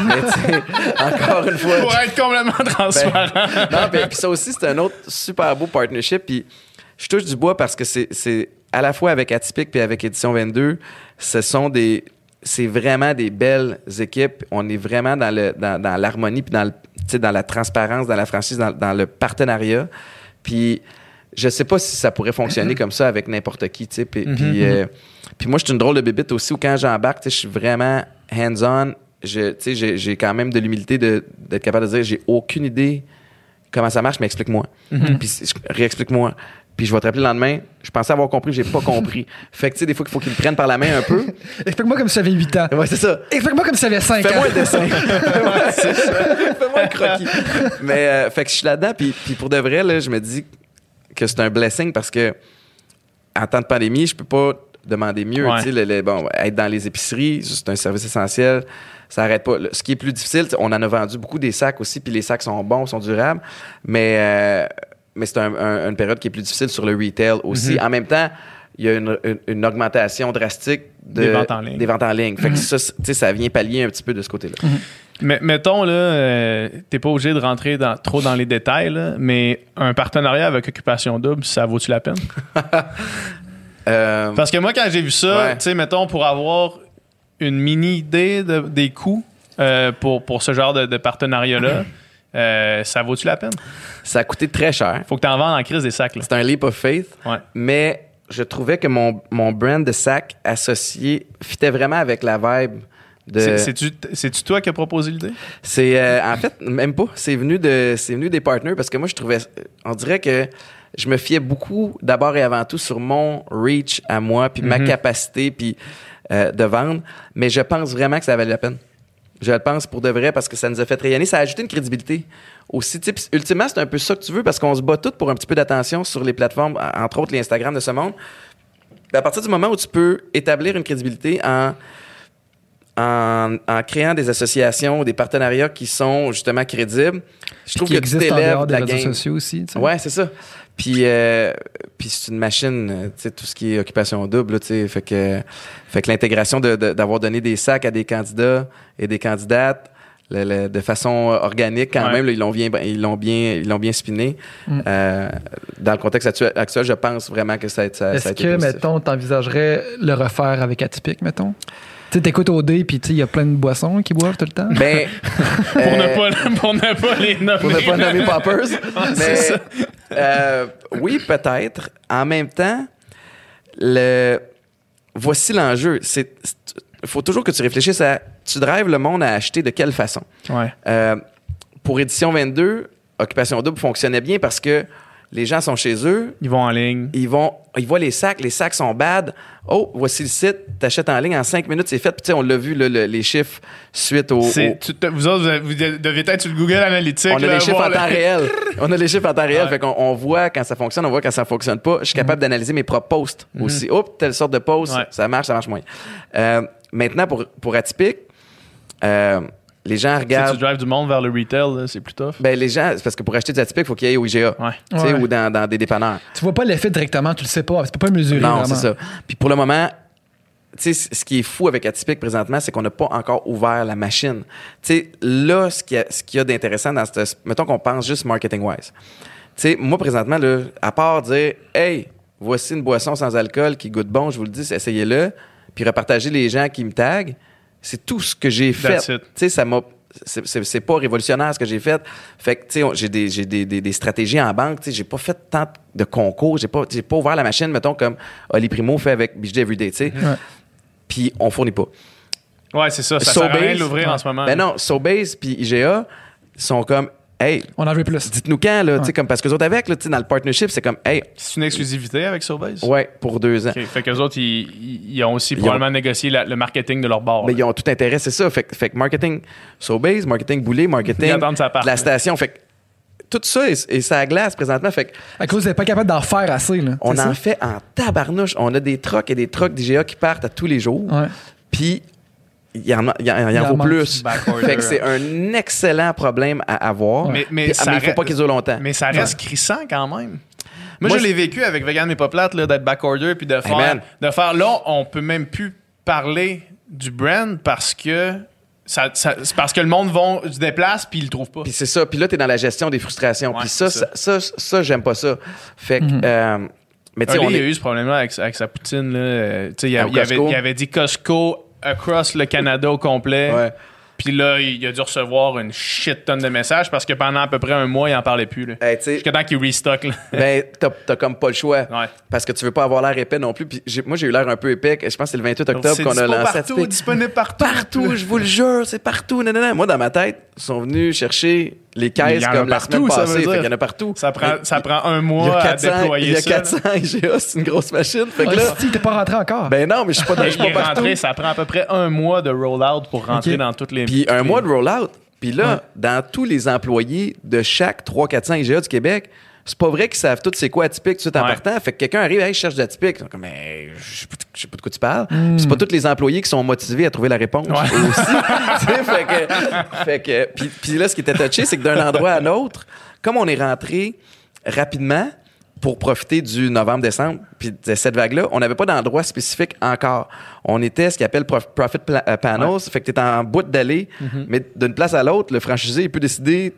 mais encore une fois, Pour être complètement transparent. ben, non, ben, puis ça aussi, c'est un autre super beau partnership. Puis je touche du bois parce que c'est, c'est à la fois avec Atypique puis avec Édition 22, ce sont des. C'est vraiment des belles équipes. On est vraiment dans, le, dans, dans l'harmonie, puis dans, le, tu sais, dans la transparence, dans la franchise, dans, dans le partenariat. Puis je sais pas si ça pourrait fonctionner comme ça avec n'importe qui. tu sais. Puis, puis, euh, puis moi, je suis une drôle de bébite aussi où quand j'embarque, tu sais, je suis vraiment hands-on. Je, tu sais, j'ai, quand même de l'humilité d'être capable de dire j'ai aucune idée comment ça marche, mais explique-moi. Puis je- réexplique-moi. Puis je vais te rappeler le lendemain, je pensais avoir compris, j'ai pas compris. Fait que tu sais, des fois qu'il faut qu'ils me prennent par la main un peu. Explique-moi comme si tu avais 8 ans. Ouais, c'est ça. Explique-moi comme si tu avais 5 ans. Fais-moi un dessin. Ouais, c'est ça. Fais-moi un croquis. Mais euh, fait que je suis là-dedans, puis, puis pour de vrai, là, je me dis que c'est un blessing parce que en temps de pandémie, je peux pas demander mieux. Ouais. Le- le- bon, être dans les épiceries, c'est un service essentiel. Ça arrête pas. Ce qui est plus difficile, on en a vendu beaucoup des sacs aussi, puis les sacs sont bons, sont durables, mais euh, mais c'est un- un- une période qui est plus difficile sur le retail aussi. Mm-hmm. En même temps, il y a une, une- une augmentation drastique de- Des ventes en ligne. Des ventes en ligne. Fait que ça, vient pallier un petit peu de ce côté-là. Mais mettons, là, euh, t'es pas obligé de rentrer dans- trop dans les détails, là, mais un partenariat avec Occupation Double, ça vaut-tu la peine? Euh, Parce que moi, quand j'ai vu ça, Ouais. tu sais, mettons, pour avoir une mini idée de- des coûts euh, pour, pour ce genre de, de partenariat-là, euh, ça vaut-tu la peine? ça a coûté très cher. Faut que t'en vendes en crise des sacs, là. C'est un leap of faith, Ouais. mais je trouvais que mon, mon brand de sac associé fitait vraiment avec la vibe de. C'est- C'est-tu toi qui as proposé l'idée? C'est euh, en fait même pas. C'est venu de c'est venu des partners parce que moi je trouvais on dirait que je me fiais beaucoup d'abord et avant tout sur mon reach à moi puis ma capacité puis euh, de vendre, mais je pense vraiment que ça valait la peine. Je le pense pour de vrai parce que ça nous a fait rayonner, ça a ajouté une crédibilité aussi. Puis ultimement, c'est un peu ça que tu veux parce qu'on se bat tout pour un petit peu d'attention sur les plateformes, entre autres les Instagram de ce monde. Puis à partir du moment où tu peux établir une crédibilité en en, en créant des associations ou des partenariats qui sont justement crédibles, je trouve qui que tu existe en t'élèves dehors de des la réseaux game. sociaux aussi. tu sais. Ouais, c'est ça. Puis, euh, puis c'est une machine, euh, tu sais, tout ce qui est occupation double, tu sais, fait que, fait que l'intégration de- de- d'avoir donné des sacs à des candidats et des candidates le- le- de façon organique quand Ouais. même, là, ils l'ont bien, ils l'ont bien, ils l'ont bien spiné. Mm. Euh, dans le contexte actuel, actuel, je pense vraiment que ça, a- ça, ça a Est-ce que, positif. mettons, t'envisagerais le refaire avec Atypique, mettons? Tu sais, t'écoutes OD, puis tu sais, il y a plein de boissons qui boivent tout le temps. Ben, Pour, euh, ne pas, pour ne pas les nommer. pour ne pas nommer Poppers. c'est mais, ça. euh, oui, peut-être. En même temps, le voici l'enjeu. C'est il faut toujours que tu réfléchisses à tu drives le monde à acheter de quelle façon? Ouais. Euh, pour édition 22, Occupation Double fonctionnait bien parce que les gens sont chez eux, Ils vont en ligne. ils vont ils voient les sacs, les sacs sont bad. Oh, voici le site, t'achètes en ligne en cinq minutes, c'est fait. Puis tu sais, on l'a vu le- les chiffres suite au, tu vous autres, vous, vous deviez être sur le Google Analytics. on a là, les chiffres en temps réel. On a les chiffres en temps réel. Ouais. Fait qu'on on voit quand ça fonctionne, on voit quand ça fonctionne pas. Je suis capable d'analyser mes propres posts aussi. Oups, telle sorte de post, Ouais. ça marche, ça marche moins. Euh, maintenant, pour, pour Atypique, euh, les gens Si regardent. tu drives du monde vers le retail, c'est plus tough. Ben, les gens, c'est parce que pour acheter du Atypique, il faut qu'il y ait au IGA. Ouais. Tu sais, Ouais. ou dans, dans des dépanneurs. Tu vois pas l'effet directement, tu le sais pas. Tu peux pas mesurer. Non, c'est ça. Puis pour le moment, tu sais, c- ce qui est fou avec Atypique présentement, c'est qu'on n'a pas encore ouvert la machine. Tu sais, là, ce qu'il y a, y a d'intéressant dans cette. Mettons qu'on pense juste marketing-wise. Tu sais, moi, présentement, là, à part dire, hey, voici une boisson sans alcool qui goûte bon, je vous le dis, essayez-le, puis repartager les gens qui me taguent, c'est tout ce que j'ai fait. Tu sais, ça m'a. C'est, pas révolutionnaire ce que j'ai fait. Fait que, tu sais, j'ai, des, j'ai des, des, des stratégies en banque. Tu sais, j'ai pas fait tant de concours. J'ai pas, j'ai pas ouvert la machine, mettons, comme Oli Primo fait avec BJ Everyday, tu sais. Ouais. Puis on fournit pas. Ouais, c'est ça. Ça sert à rien de l'ouvrir en ce moment. Ben non, Sobase puis IGA sont comme, hey, On en veut plus. dites-nous quand, là, tu sais, Ouais. comme, parce que autres avec, là, tu sais, dans le partnership, c'est comme, hey, C'est une exclusivité avec Sobase? ouais, pour deux ans. Fait qu'eux autres, ils, ont aussi Ils probablement négocié la- le marketing de leur bar. Mais là. ils ont tout intérêt, c'est ça. Fait, que- fait que marketing Sobase, marketing Boulet, marketing part. la station. Fait que tout ça est ça glace présentement. Fait que À cause d'être pas capable d'en faire assez. Là. on en ça? fait en tabarnouche. On a des trucks et des trucks d'IGA qui partent à tous les jours. Ouais. Puis il y en, a- il y en, il y en vaut plus. Backorder. Fait que c'est un excellent problème à avoir. Mais- mais Puis- ça il faut reste- pas qu'il dure longtemps. Mais ça reste crissant quand même. Moi, Moi, je l'ai vécu avec Vegan mais pas plate, là, d'être backorder puis de faire, de faire. Là, on peut même plus parler du brand parce que ça, ça- c'est parce que le monde vont, se déplace puis ils le trouvent pas. Puis c'est ça. Puis là, tu es dans la gestion des frustrations. Ouais, Puis ça, ça, ça, ça, j'aime pas ça. Fait que. Mhm. euh, mais tu sais, Oli, on il y a est. eu ce problème-là avec, avec sa poutine. Là. Euh, tu sais, il, il avait, il avait dit Costco across le Canada au complet. Ouais. Puis là, il a dû recevoir une shit tonne de messages parce que pendant à peu près un mois, il en parlait plus. Là. Hey, Jusqu'à temps qu'il restock. Là. ben, t'as comme pas le choix. Ouais. Parce que tu veux pas avoir l'air épais non plus. Puis moi, j'ai eu l'air un peu épais. Je pense que c'est le 28 octobre C'est qu'on a lancé. partout, Atypique. disponible partout. Partout, je vous le jure, c'est partout. Moi, dans ma tête, ils sont venus chercher les Il caisses y en a comme la partout, semaine ça veut passée. dire. Fait qu'il y en a partout. Ça prend, ça prend un il y mois à 400, déployer il y a ça. 400 IGA, c'est une grosse machine. Fait que Ah, là, si, t'es pas rentré encore. ben non, mais je suis pas, dans- je Il suis pas partout. rentré, ça prend à peu près un mois de rollout pour rentrer dans toutes les. Puis un mois de rollout. Puis là, Ouais. dans tous les employés de chaque 300-400 IGA du Québec, c'est pas vrai qu'ils savent tous c'est quoi atypique tout en Ouais. partant. Fait que quelqu'un arrive, hey, je cherche sont comme, Hey, je sais pas- je sais pas de quoi tu parles. Puis c'est pas tous les employés qui sont motivés à trouver la réponse Hmm. Ouais. aussi. Tu sais, fait que, fait que, puis, puis là, ce qui était touché, c'est que d'un endroit à l'autre, comme on est rentré rapidement pour profiter du novembre-décembre, puis de cette vague-là, on n'avait pas d'endroit spécifique encore. On était ce qu'ils appelle prof- Profit euh, Panels, fait que tu es en bout d'aller, Mm-hmm. mais d'une place à l'autre, le franchisé, il peut décider,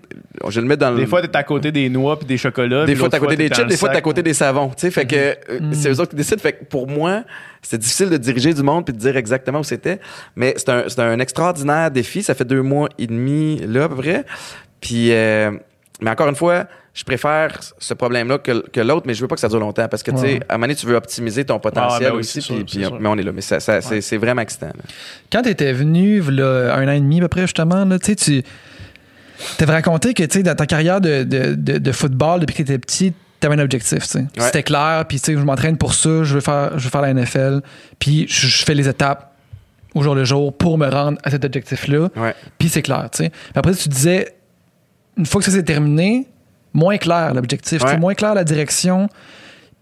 je vais le mettre dans le... Des fois, t'es à côté des noix puis des chocolats. Des fois, t'es à côté des chips, des fois, t'es à côté des savons. Tu sais, fait que euh, c'est eux autres qui décident. Fait que pour moi, c'était difficile de diriger du monde puis de dire exactement où c'était. Mais c'est un, c'est un extraordinaire défi. Ça fait deux mois et demi, là, à peu près. Puis, euh, Mais encore une fois, je préfère ce problème-là que, que l'autre, mais je veux pas que ça dure longtemps parce que, tu sais, Ouais. à un moment donné, tu veux optimiser ton potentiel Ah, ben oui, aussi. sûr, puis- puis- mais on est là. Mais ça, ça- c'est, c'est vraiment excitant. là. Quand tu étais venu, là, un an et demi à peu près, justement, là, tu sais, tu t'avais raconté que tu sais, dans ta carrière de, de, de, de football, depuis que tu étais petit, tu avais un objectif. tu sais. C'était clair, puis tu sais, je m'entraîne pour ça, je veux faire, je veux faire la NFL, puis je, je fais les étapes au jour le jour pour me rendre à cet objectif-là, Ouais. puis c'est clair. tu sais. Après, tu disais, une fois que ça s'est terminé, moins clair l'objectif, Ouais. moins clair la direction.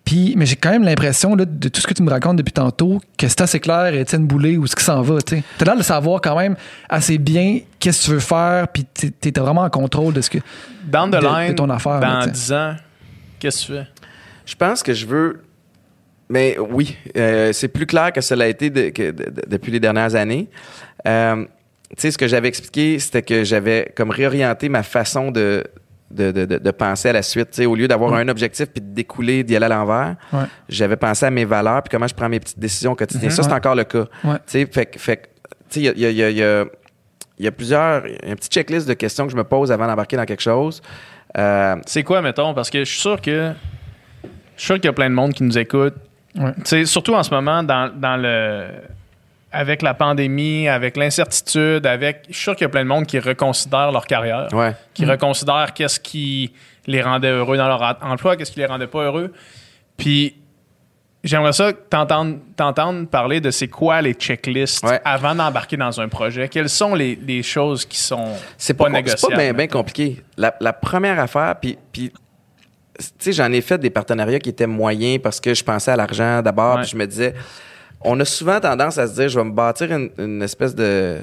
Puis, mais j'ai quand même l'impression, là, de tout ce que tu me racontes depuis tantôt, que c'est assez clair, Étienne Boulay, où ce qui s'en va. Tu as l'air de savoir quand même assez bien qu'est-ce que tu veux faire, puis tu es vraiment en contrôle de ce que. Down the de- line, de ton affaire, dans là, tu sais. 10 ans, qu'est-ce que tu fais? Je pense que je veux. Mais oui, euh, c'est plus clair que cela a été de- que de- de- depuis les dernières années. Euh, tu sais, ce que j'avais expliqué, c'était que j'avais comme réorienté ma façon de, de, de- de- de penser à la suite. Tu sais, au lieu d'avoir un objectif puis de découler, d'y aller à l'envers, Ouais. j'avais pensé à mes valeurs puis comment je prends mes petites décisions au quotidien. Mhm. Ça, c'est Ouais. encore le cas. Ouais. Tu sais, fait, que- fait que, tu sais, il y a, il y a- il y a- y a- y a plusieurs. Il y a un petit checklist de questions que je me pose avant d'embarquer dans quelque chose. Euh, C'est quoi, mettons? Parce que je suis sûr que. Je suis sûr qu'il y a plein de monde qui nous écoute. Surtout en ce moment, dans, dans le. Avec la pandémie, avec l'incertitude, avec. Je suis sûr qu'il y a plein de monde qui reconsidèrent leur carrière, ouais. qui reconsidèrent qu'est-ce qui les rendait heureux dans leur emploi, qu'est-ce qui les rendait pas heureux. Puis. J'aimerais ça t'entendre t'entendre parler de c'est quoi les checklists Ouais. avant d'embarquer dans un projet. Quelles sont les, les choses qui sont C'est pas, pas, c'est négociables? pas bien compliqué. La, la première affaire, puis, puis tu sais, j'en ai fait des partenariats qui étaient moyens parce que je pensais à l'argent d'abord, Ouais. puis je me disais, on a souvent tendance à se dire, je vais me bâtir une, une espèce de,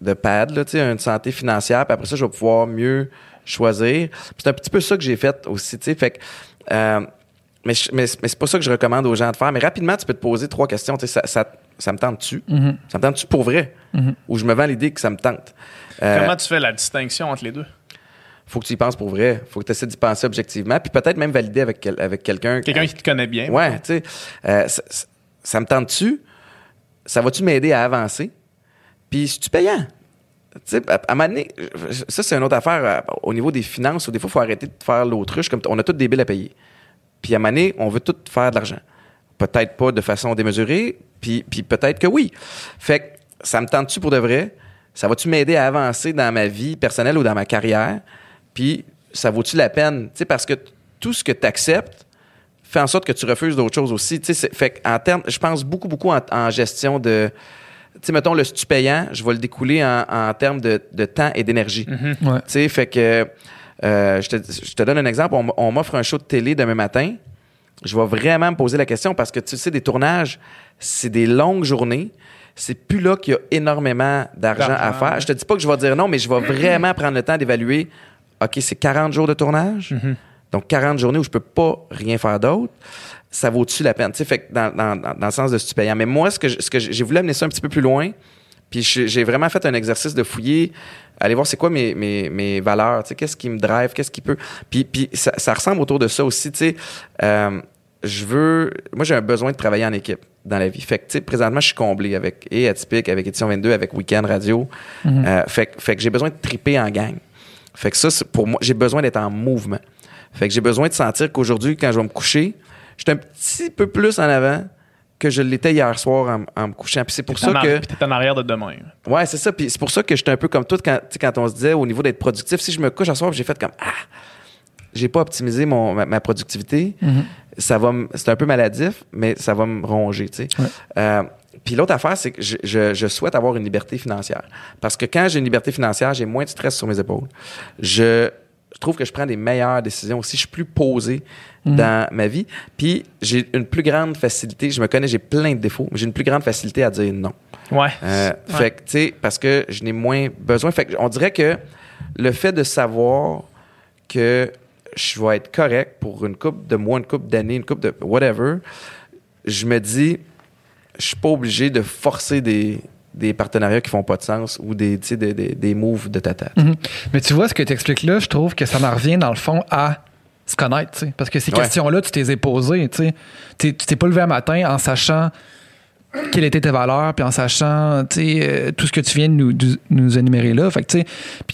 de pad, là, tu sais, une santé financière, puis après ça, je vais pouvoir mieux choisir. C'est un petit peu ça que j'ai fait aussi, tu sais, fait que, euh, mais, mais, mais c'est pas ça que je recommande aux gens de faire. Mais rapidement, tu peux te poser trois questions. Tu sais, ça, ça, ça me tente-tu? Mhm. Ça me tente-tu pour vrai? Ou je me vends l'idée que ça me tente? Euh, Comment tu fais la distinction entre les deux? faut que tu y penses pour vrai. faut que tu essaies d'y penser objectivement. Puis peut-être même valider avec, quel- avec quelqu'un. Quelqu'un qui te connaît bien. Ouais, tu sais. euh, ça, me tente-tu? Ça va-tu m'aider à avancer? Puis, payant? Tu sais, à, à un ça, c'est une autre affaire euh, au niveau des finances où des fois, il faut arrêter de faire l'autruche. Comme on a tous des billes à payer. Puis, à un on veut tout faire de l'argent. Peut-être pas de façon démesurée, puis, puis peut-être que oui. Fait que ça me tente-tu pour de vrai? Ça va-tu m'aider à avancer dans ma vie personnelle ou dans ma carrière? Puis, ça vaut-tu la peine? Tu sais, parce que tout ce que tu acceptes fait en sorte que tu refuses d'autres choses aussi. Tu sais, fait en termes, je pense beaucoup, beaucoup en, en gestion de. Tu sais, mettons, le stupéant, je vais le découler en, en termes de, de temps et d'énergie. Ouais. Tu sais, fait que euh, je, te, je te donne un exemple. On, m'offre un show de télé demain matin. Je vais vraiment me poser la question parce que tu sais, des tournages, c'est des longues journées. C'est plus là qu'il y a énormément d'argent à faire. Je te dis pas que je vais dire non, mais je vais vraiment prendre le temps d'évaluer. OK, c'est 40 jours de tournage? Donc, 40 journées où je peux pas rien faire d'autre. Ça vaut-tu la peine? Tu sais, fait que dans, dans- dans- le sens de stupéant. Mais moi, ce que, je- ce que j'ai voulu amener ça un petit peu plus loin, puis j'ai vraiment fait un exercice de fouiller, aller voir c'est quoi mes, mes, mes valeurs, tu sais, qu'est-ce qui me drive, qu'est-ce qui peut. Puis, puis ça, ça ressemble autour de ça aussi, tu sais. Euh, je veux. Moi, j'ai un besoin de travailler en équipe dans la vie. Fait que, tu sais, présentement, je suis comblé avec et Atypique, avec Édition 22, avec Weekend Radio. Euh, fait, que- fait que j'ai besoin de triper en gang. Fait que ça, pour moi, j'ai besoin d'être en mouvement. Fait que j'ai besoin de sentir qu'aujourd'hui, quand je vais me coucher, je suis un petit peu plus en avant que je l'étais hier soir en, en me couchant. Puis c'est pour ça que. puis t'es en arrière de demain. Ouais, c'est ça. Puis c'est pour ça que j'étais un peu comme toi quand, tu sais, quand on se disait au niveau d'être productif. Si je me couche à soir, j'ai fait comme Ah, j'ai pas optimisé mon, ma, ma productivité. Ça va c'est un peu maladif, mais ça va me ronger, tu sais. Ouais. Euh, puis l'autre affaire, c'est que je, je- je souhaite avoir une liberté financière. Parce que quand j'ai une liberté financière, j'ai moins de stress sur mes épaules. Je, je trouve que je prends des meilleures décisions aussi. Je suis plus posé dans ma vie. Puis j'ai une plus grande facilité. Je me connais, j'ai plein de défauts, mais j'ai une plus grande facilité à dire non. Ouais. Euh, Fait que, tu sais, parce que je n'ai moins besoin. Fait que on dirait que le fait de savoir que je vais être correct pour une coupe de mois, une coupe d'années, une coupe de whatever, je me dis, je suis pas obligé de forcer des, des partenariats qui font pas de sens ou des, des, des, des moves de tata. Mhm. Mais tu vois, ce que tu expliques là, je trouve que ça en revient dans le fond à se connaître. tu sais. Parce que ces Ouais. questions-là, tu t'es posées. tu sais. T'es- Tu t'es pas levé un matin en sachant quelles étaient tes valeurs, puis en sachant, tu sais, euh, tout ce que tu viens de nous, de nous énumérer là. Fait que, puis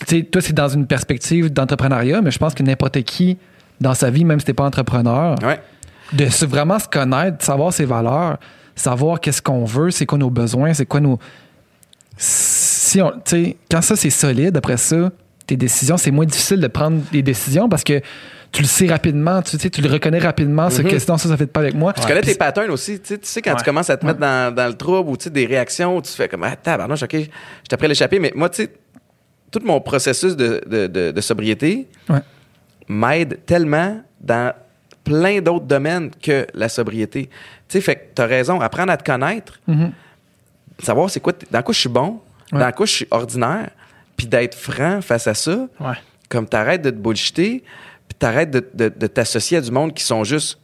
tu sais, toi, c'est dans une perspective d'entrepreneuriat, mais je pense que n'importe qui dans sa vie, même si t'es pas entrepreneur, Ouais. de se- vraiment se connaître, de savoir ses valeurs, savoir qu'est-ce qu'on veut, c'est quoi nos besoins, c'est quoi nos. Si on, tu sais, quand ça c'est solide, après ça, tes décisions, c'est moins difficile de prendre des décisions parce que tu le sais rapidement, tu sais, tu le reconnais rapidement, ce que non, ça, ça fait pas avec moi. Tu connais tes patterns aussi. Tu sais, tu sais quand Ouais. tu commences à te mettre dans, dans le trouble ou tu sais, des réactions, où tu fais comme Ah, tabarnouche, OK, j'étais prêt à l'échapper. Mais moi, tu sais, tout mon processus de, de, de- de sobriété Ouais. m'aide tellement dans plein d'autres domaines que la sobriété. Tu sais, fait que t'as raison, apprendre à te connaître, Mhm. Savoir c'est quoi, dans quoi je suis bon, Ouais. dans quoi je suis ordinaire, puis d'être franc face à ça, Ouais. comme t'arrêtes de te bullshiter, puis t'arrêtes de, de- de t'associer à du monde qui sont juste.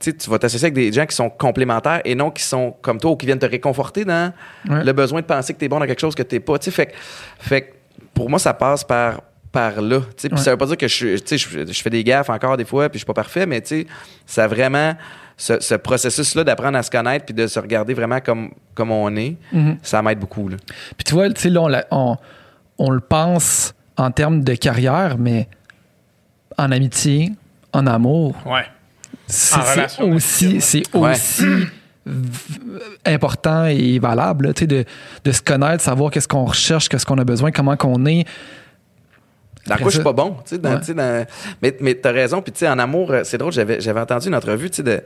Tu tu vas t'associer avec des gens qui sont complémentaires et non qui sont comme toi ou qui viennent te réconforter dans Ouais. le besoin de penser que t'es bon dans quelque chose que t'es pas. Tu fait, que- fait que pour moi, ça passe par, par là. Tu sais, puis Ouais. ça veut pas dire que je, tu je, je fais des gaffes encore des fois, puis je suis pas parfait, mais tu sais, ça a vraiment ce, ce processus-là d'apprendre à se connaître puis de se regarder vraiment comme, comme on est, Mhm. ça m'aide beaucoup. Là. Puis tu vois, tu sais, là, on, on- on le pense en termes de carrière, mais en amitié, en amour, Ouais. c'est En c'est relation aussi, c'est Ouais. aussi important et valable, là, tu sais, de, de se connaître, savoir qu'est-ce qu'on recherche, qu'est-ce qu'on a besoin, comment qu'on est. Dans quoi je suis pas bon, tu sais, dans- Ouais. tu sais, dans- mais, mais t'as raison, puis tu sais, en amour, euh, c'est drôle, j'avais, j'avais entendu une entrevue, tu sais, de,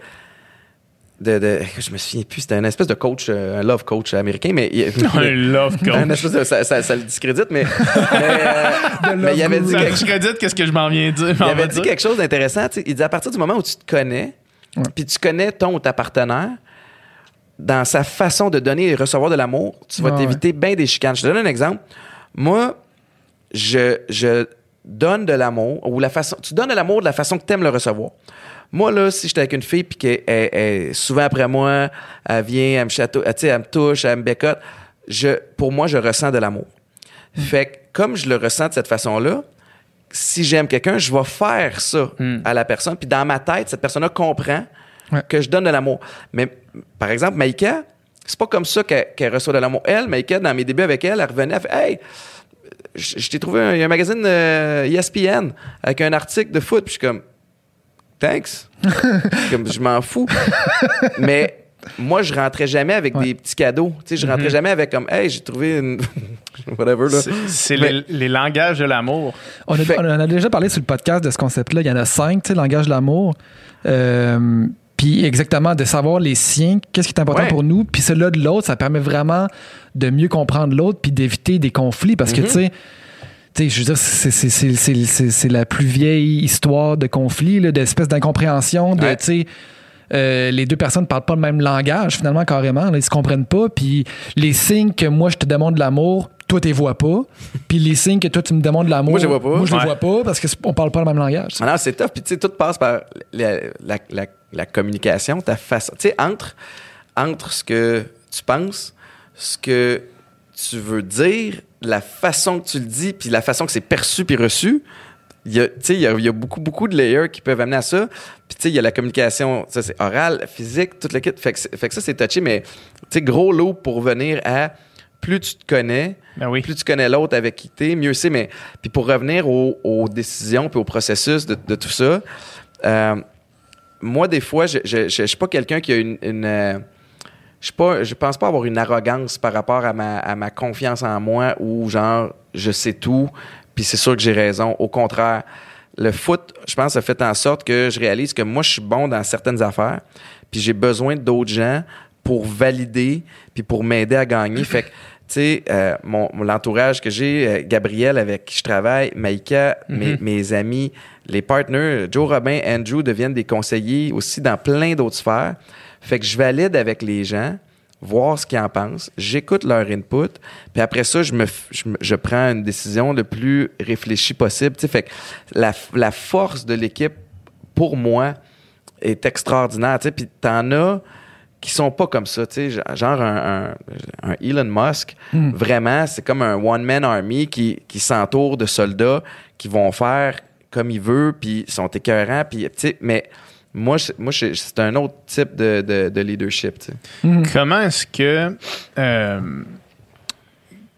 de, de- je me souviens plus, c'était un espèce de coach, euh, un love coach américain, mais il- Un love un coach. espèce de, ça, ça- ça le discrédite, mais, mais, euh, mais il avait dit Ça quelque, discrédite qu'est-ce que je m'en viens dire. il avait va dit dire. quelque chose d'intéressant, il dit à partir du moment où tu te connais, puis tu connais ton ou ta partenaire, dans sa façon de donner et recevoir de l'amour, tu vas t'éviter bien des chicanes. Je te donne un exemple. Moi, je, je donne de l'amour, ou la façon, tu donnes de l'amour de la façon que tu aimes le recevoir. Moi, là, si j'étais avec une fille puis qu'elle elle- elle souvent après moi, elle vient, elle me, chatou- tu sais, elle me touche, elle me bécote, je, pour moi, je ressens de l'amour. Fait que comme je le ressens de cette façon-là, si j'aime quelqu'un, je vais faire ça Hmm. à la personne. Puis dans ma tête, cette personne-là comprend Ouais. que je donne de l'amour. Mais par exemple, Maïka, c'est pas comme ça qu'elle qu'elle reçoit de l'amour. Elle, Maïka, dans mes débuts avec elle, elle revenait, elle fait Hey, je, t'ai trouvé un, il y a un magazine euh, ESPN avec un article de foot. Puis je suis comme Thanks. comme, je m'en fous. Mais moi, je rentrais jamais avec Ouais. des petits cadeaux. Tu sais, je rentrais jamais avec comme Hey, j'ai trouvé une. Whatever, là. C'est- les, les langages de l'amour. On on en a déjà parlé sur le podcast de ce concept-là. Il y en a cinq, tu sais, langage de l'amour. Euh, puis exactement, de savoir les siens, qu'est-ce qui est important Ouais. pour nous. Puis celui-là de l'autre, ça permet vraiment de mieux comprendre l'autre puis d'éviter des conflits. Parce que, Mhm. tu sais, tu sais, je veux dire, c'est- c'est- c'est c'est- c'est- c'est la plus vieille histoire de conflit, là, d'espèce d'incompréhension, de, Ouais. tu sais, euh, les deux personnes ne parlent pas le même langage, finalement, carrément. Là, ils se comprennent pas. Puis les signes que moi, je te demande de l'amour, toi, tu les vois pas. Puis les signes que toi, tu me demandes de l'amour, Moi, je les vois pas. Moi, je les vois pas parce qu'on parle pas le même langage. Ah non, c'est tough. Puis, tu sais, tout passe par la, la- la- la communication, ta façon. Tu sais, entre, entre ce que tu penses, ce que tu veux dire, la façon que tu le dis, puis la façon que c'est perçu puis reçu, il y a, il y a, il y a beaucoup, beaucoup de layers qui peuvent amener à ça. Puis, tu sais, il y a la communication, ça, c'est oral, physique, tout le kit. Fait que, c'est- fait que ça, c'est touché, mais, tu sais, gros lot pour venir à plus tu te connais, Ben oui. plus tu connais l'autre avec qui t'es, mieux c'est. Mais puis pour revenir aux, aux décisions puis au processus de, de tout ça, euh, moi des fois, je, je suis pas quelqu'un qui a une, euh, je pas, je pense pas avoir une arrogance par rapport à ma, à ma confiance en moi ou genre je sais tout puis c'est sûr que j'ai raison. Au contraire, le foot, je pense, a fait en sorte que je réalise que moi je suis bon dans certaines affaires puis j'ai besoin d'autres gens pour valider puis pour m'aider à gagner. Fait que tu sais, euh, mon, mon- l'entourage que j'ai, euh, Gabriel avec qui je travaille, Maïka, mes, mes amis, les partenaires, Joe Robin, Andrew deviennent des conseillers aussi dans plein d'autres sphères. Fait que je valide avec les gens, voir ce qu'ils en pensent, j'écoute leur input, puis après ça, je, me, je, je prends une décision le plus réfléchie possible. Tu sais, fait que la, la force de l'équipe, pour moi, est extraordinaire. Puis t'en as qui sont pas comme ça, tu sais, genre un, un- un Elon Musk, vraiment, c'est comme un one-man army qui, qui s'entoure de soldats qui vont faire comme il veut, puis ils sont écœurants, puis, tu sais, mais moi, moi je- c'est un autre type de, de- de leadership. tu sais. Comment est-ce que. euh,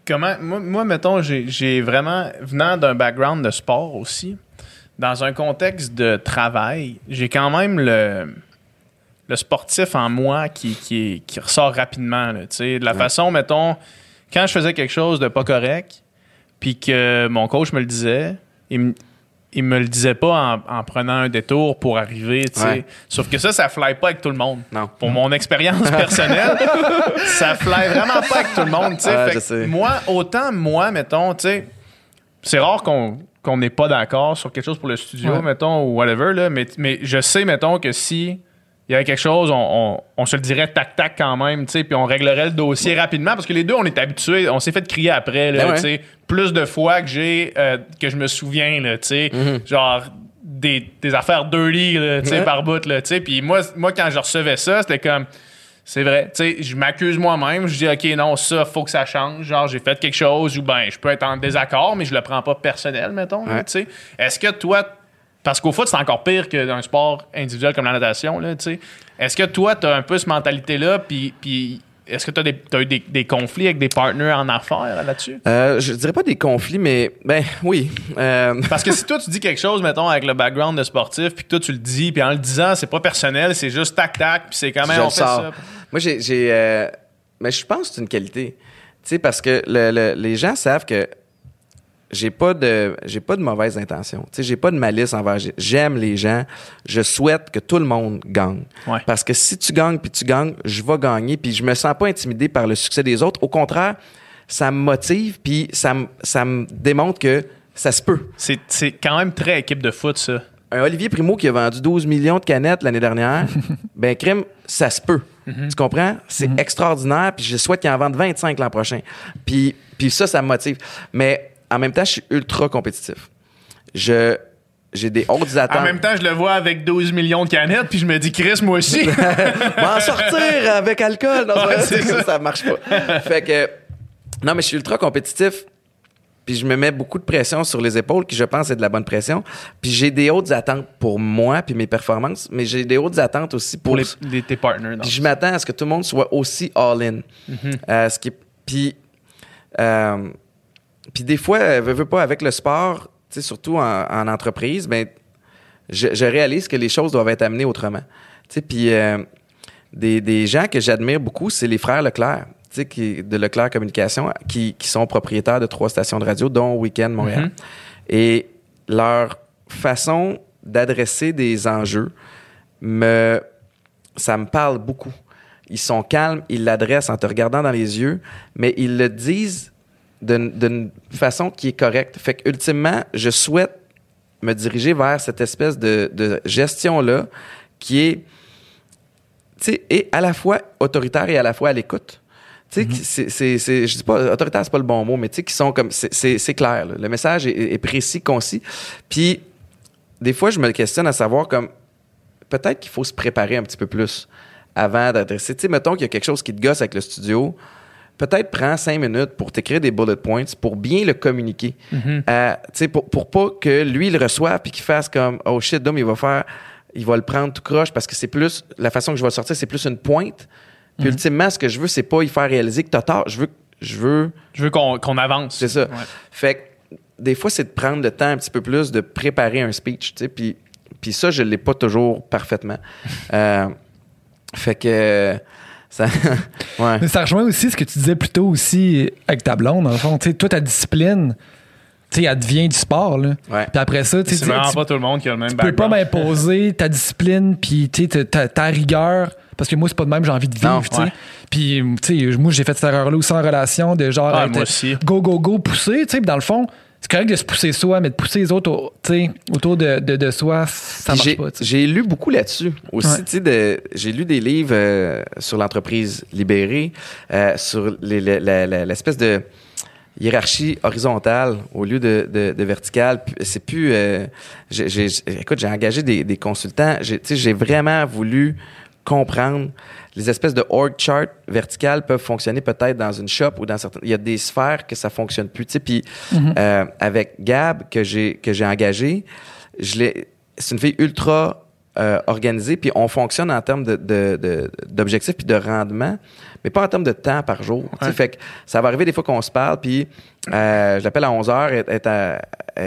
comment. Moi, moi, mettons, j'ai vraiment. Venant d'un background de sport aussi, dans un contexte de travail, j'ai quand même le. Le sportif en moi qui, qui, ressort rapidement. là, de la façon, mettons, quand je faisais quelque chose de pas correct, puis que mon coach me le disait, il me, il me le disait pas en, en prenant un détour pour arriver. tu sais. Ouais. Sauf que ça, ça fly pas avec tout le monde. Non. Pour mon expérience personnelle, ça fly vraiment pas avec tout le monde. tu sais. Moi, autant moi, mettons, tu sais, c'est rare qu'on qu'on n'est pas d'accord sur quelque chose pour le studio, Ouais. mettons, ou whatever, là, mais, mais je sais, mettons, que si il y avait quelque chose, on, on- on se le dirait tac-tac quand même, tu sais, puis on réglerait le dossier rapidement, parce que les deux, on est habitués, on s'est fait crier après, là, Ben tu sais, plus de fois que j'ai, euh, que je me souviens, là, tu sais, genre des, des affaires dirty, là, tu sais, Mm-hmm. Par bout, là, tu sais, puis moi, moi, quand je recevais ça, c'était comme... C'est vrai. Tu sais, je m'accuse moi-même. Je dis, OK, non, ça, faut que ça change. Genre, j'ai fait quelque chose ou ben, je peux être en désaccord, mais je le prends pas personnel, mettons. Ouais. tu sais. Est-ce que toi, parce qu'au foot, c'est encore pire que dans un sport individuel comme la natation, là, tu sais. Est-ce que toi, tu as un peu cette mentalité-là, puis, puis est-ce que tu as, eu des, des conflits avec des partenaires en affaires là-dessus? Euh, je dirais pas des conflits, mais ben oui. Euh, Parce que si toi, tu dis quelque chose, mettons, avec le background de sportif, puis que toi, tu le dis, puis en le disant, c'est pas personnel, c'est juste tac-tac, puis c'est quand même, je on fait ça. Moi, j'ai. j'ai, euh, mais je pense que c'est une qualité. Tu sais, parce que le- le- les gens savent que j'ai pas de j'ai pas de mauvaises intentions. Tu sais, j'ai pas de malice envers. J'aime les gens. Je souhaite que tout le monde gagne. Ouais. Parce que si tu gagnes puis tu gagnes, je vais gagner puis je me sens pas intimidé par le succès des autres. Au contraire, ça me motive puis ça me ça me démontre que ça se peut. C'est c'est quand même très équipe de foot, ça. un Olivier Primo qui a vendu 12 millions de canettes l'année dernière, ben crime, ça se peut. Tu comprends? C'est extraordinaire, puis je souhaite qu'il en vende 25 l'an prochain. Puis, puis ça, ça me motive. Mais en même temps, je suis ultra compétitif. Je j'ai des hautes attentes. En même temps, je le vois avec 12 millions de canettes, puis je me dis, Chris, moi aussi. M'en sortir avec alcool. Non, Ouais, c'est c'est ça, ça marche pas. fait que, non, mais je suis ultra compétitif. Puis je me mets beaucoup de pression sur les épaules, qui je pense est de la bonne pression. Puis j'ai des hautes attentes pour moi, puis mes performances, mais j'ai des hautes attentes aussi pour, Pour les, les- tes partners. Puis je m'attends à ce que tout le monde soit aussi all-in. Euh, ce qui puis, euh, puis des fois, euh, veux, veux pas, avec le sport, surtout en, en entreprise, ben, je, je réalise que les choses doivent être amenées autrement. Puis euh, des, des gens que j'admire beaucoup, c'est les frères Leclerc, qui, de Leclerc Communication, qui, qui sont propriétaires de trois stations de radio, dont Weekend Montréal. Et leur façon d'adresser des enjeux me ça me parle beaucoup. Ils sont calmes, ils l'adressent en te regardant dans les yeux, mais ils le disent d'une façon qui est correcte. Fait que ultimement, je souhaite me diriger vers cette espèce de, de gestion-là qui est, tu sais, et à la fois autoritaire et à la fois à l'écoute. Tu sais, qui- c'est, c'est, c'est- je dis pas, autoritaire, c'est pas le bon mot, mais tu sais, qui sont comme, c'est, clair, là. Le message est, est précis, concis. Puis, des fois, je me questionne à savoir comme, peut-être qu'il faut se préparer un petit peu plus avant d'adresser. Tu sais, mettons qu'il y a quelque chose qui te gosse avec le studio. Peut-être prends cinq minutes pour t'écrire des bullet points pour bien le communiquer. Tu sais, pour, pour pas que lui il le reçoive puis qu'il fasse comme oh shit, Dom, il va faire, il va le prendre tout croche parce que c'est plus la façon que je vais le sortir, c'est plus une pointe. Puis ultimement, ce que je veux, c'est pas y faire réaliser que t'as tort. Je veux, je veux Je veux qu'on avance. c'est ça. Ouais. Fait que des fois, c'est de prendre le temps un petit peu plus de préparer un speech, tu sais, puis, puis ça, je l'ai pas toujours parfaitement. Euh, fait que ça, ouais. Mais ça rejoint aussi ce que tu disais plus tôt aussi avec ta blonde, dans le fond. Tu sais, toi, ta discipline, tu sais, elle devient du sport. Là. Ouais. Puis après ça, tu sais, pas tout le monde qui a le même tu peux pas m'imposer ta discipline puis tu sais, ta, ta- ta rigueur parce que moi c'est pas de même j'ai envie de vivre Non, tu sais. puis tu sais moi j'ai fait cette erreur là aussi en relation de genre Ah, être moi aussi. go go go pousser tu sais puis dans le fond c'est correct de se pousser soi mais de pousser les autres au- autour de, de, de soi ça marche pas j'ai lu beaucoup là-dessus aussi. Ouais. tu sais, de- J'ai lu des livres euh, sur l'entreprise libérée, euh, sur l'espèce de hiérarchie horizontale au lieu de, de, verticale. C'est plus. euh, écoute, j'ai engagé des, des consultants. J'ai vraiment voulu comprendre les espèces de org chart verticales peuvent fonctionner peut-être dans une shop ou dans certaines. Il y a des sphères que ça fonctionne plus. Tu sais, puis euh, avec Gab que j'ai que j'ai engagé, je l'ai. C'est une fille ultra euh, organisé, puis on fonctionne en termes de, de, de- d'objectifs puis de rendement, mais pas en termes de temps par jour. Tu sais, Ouais. Fait que ça va arriver des fois qu'on se parle, puis euh, je l'appelle à 11 h, elle est à-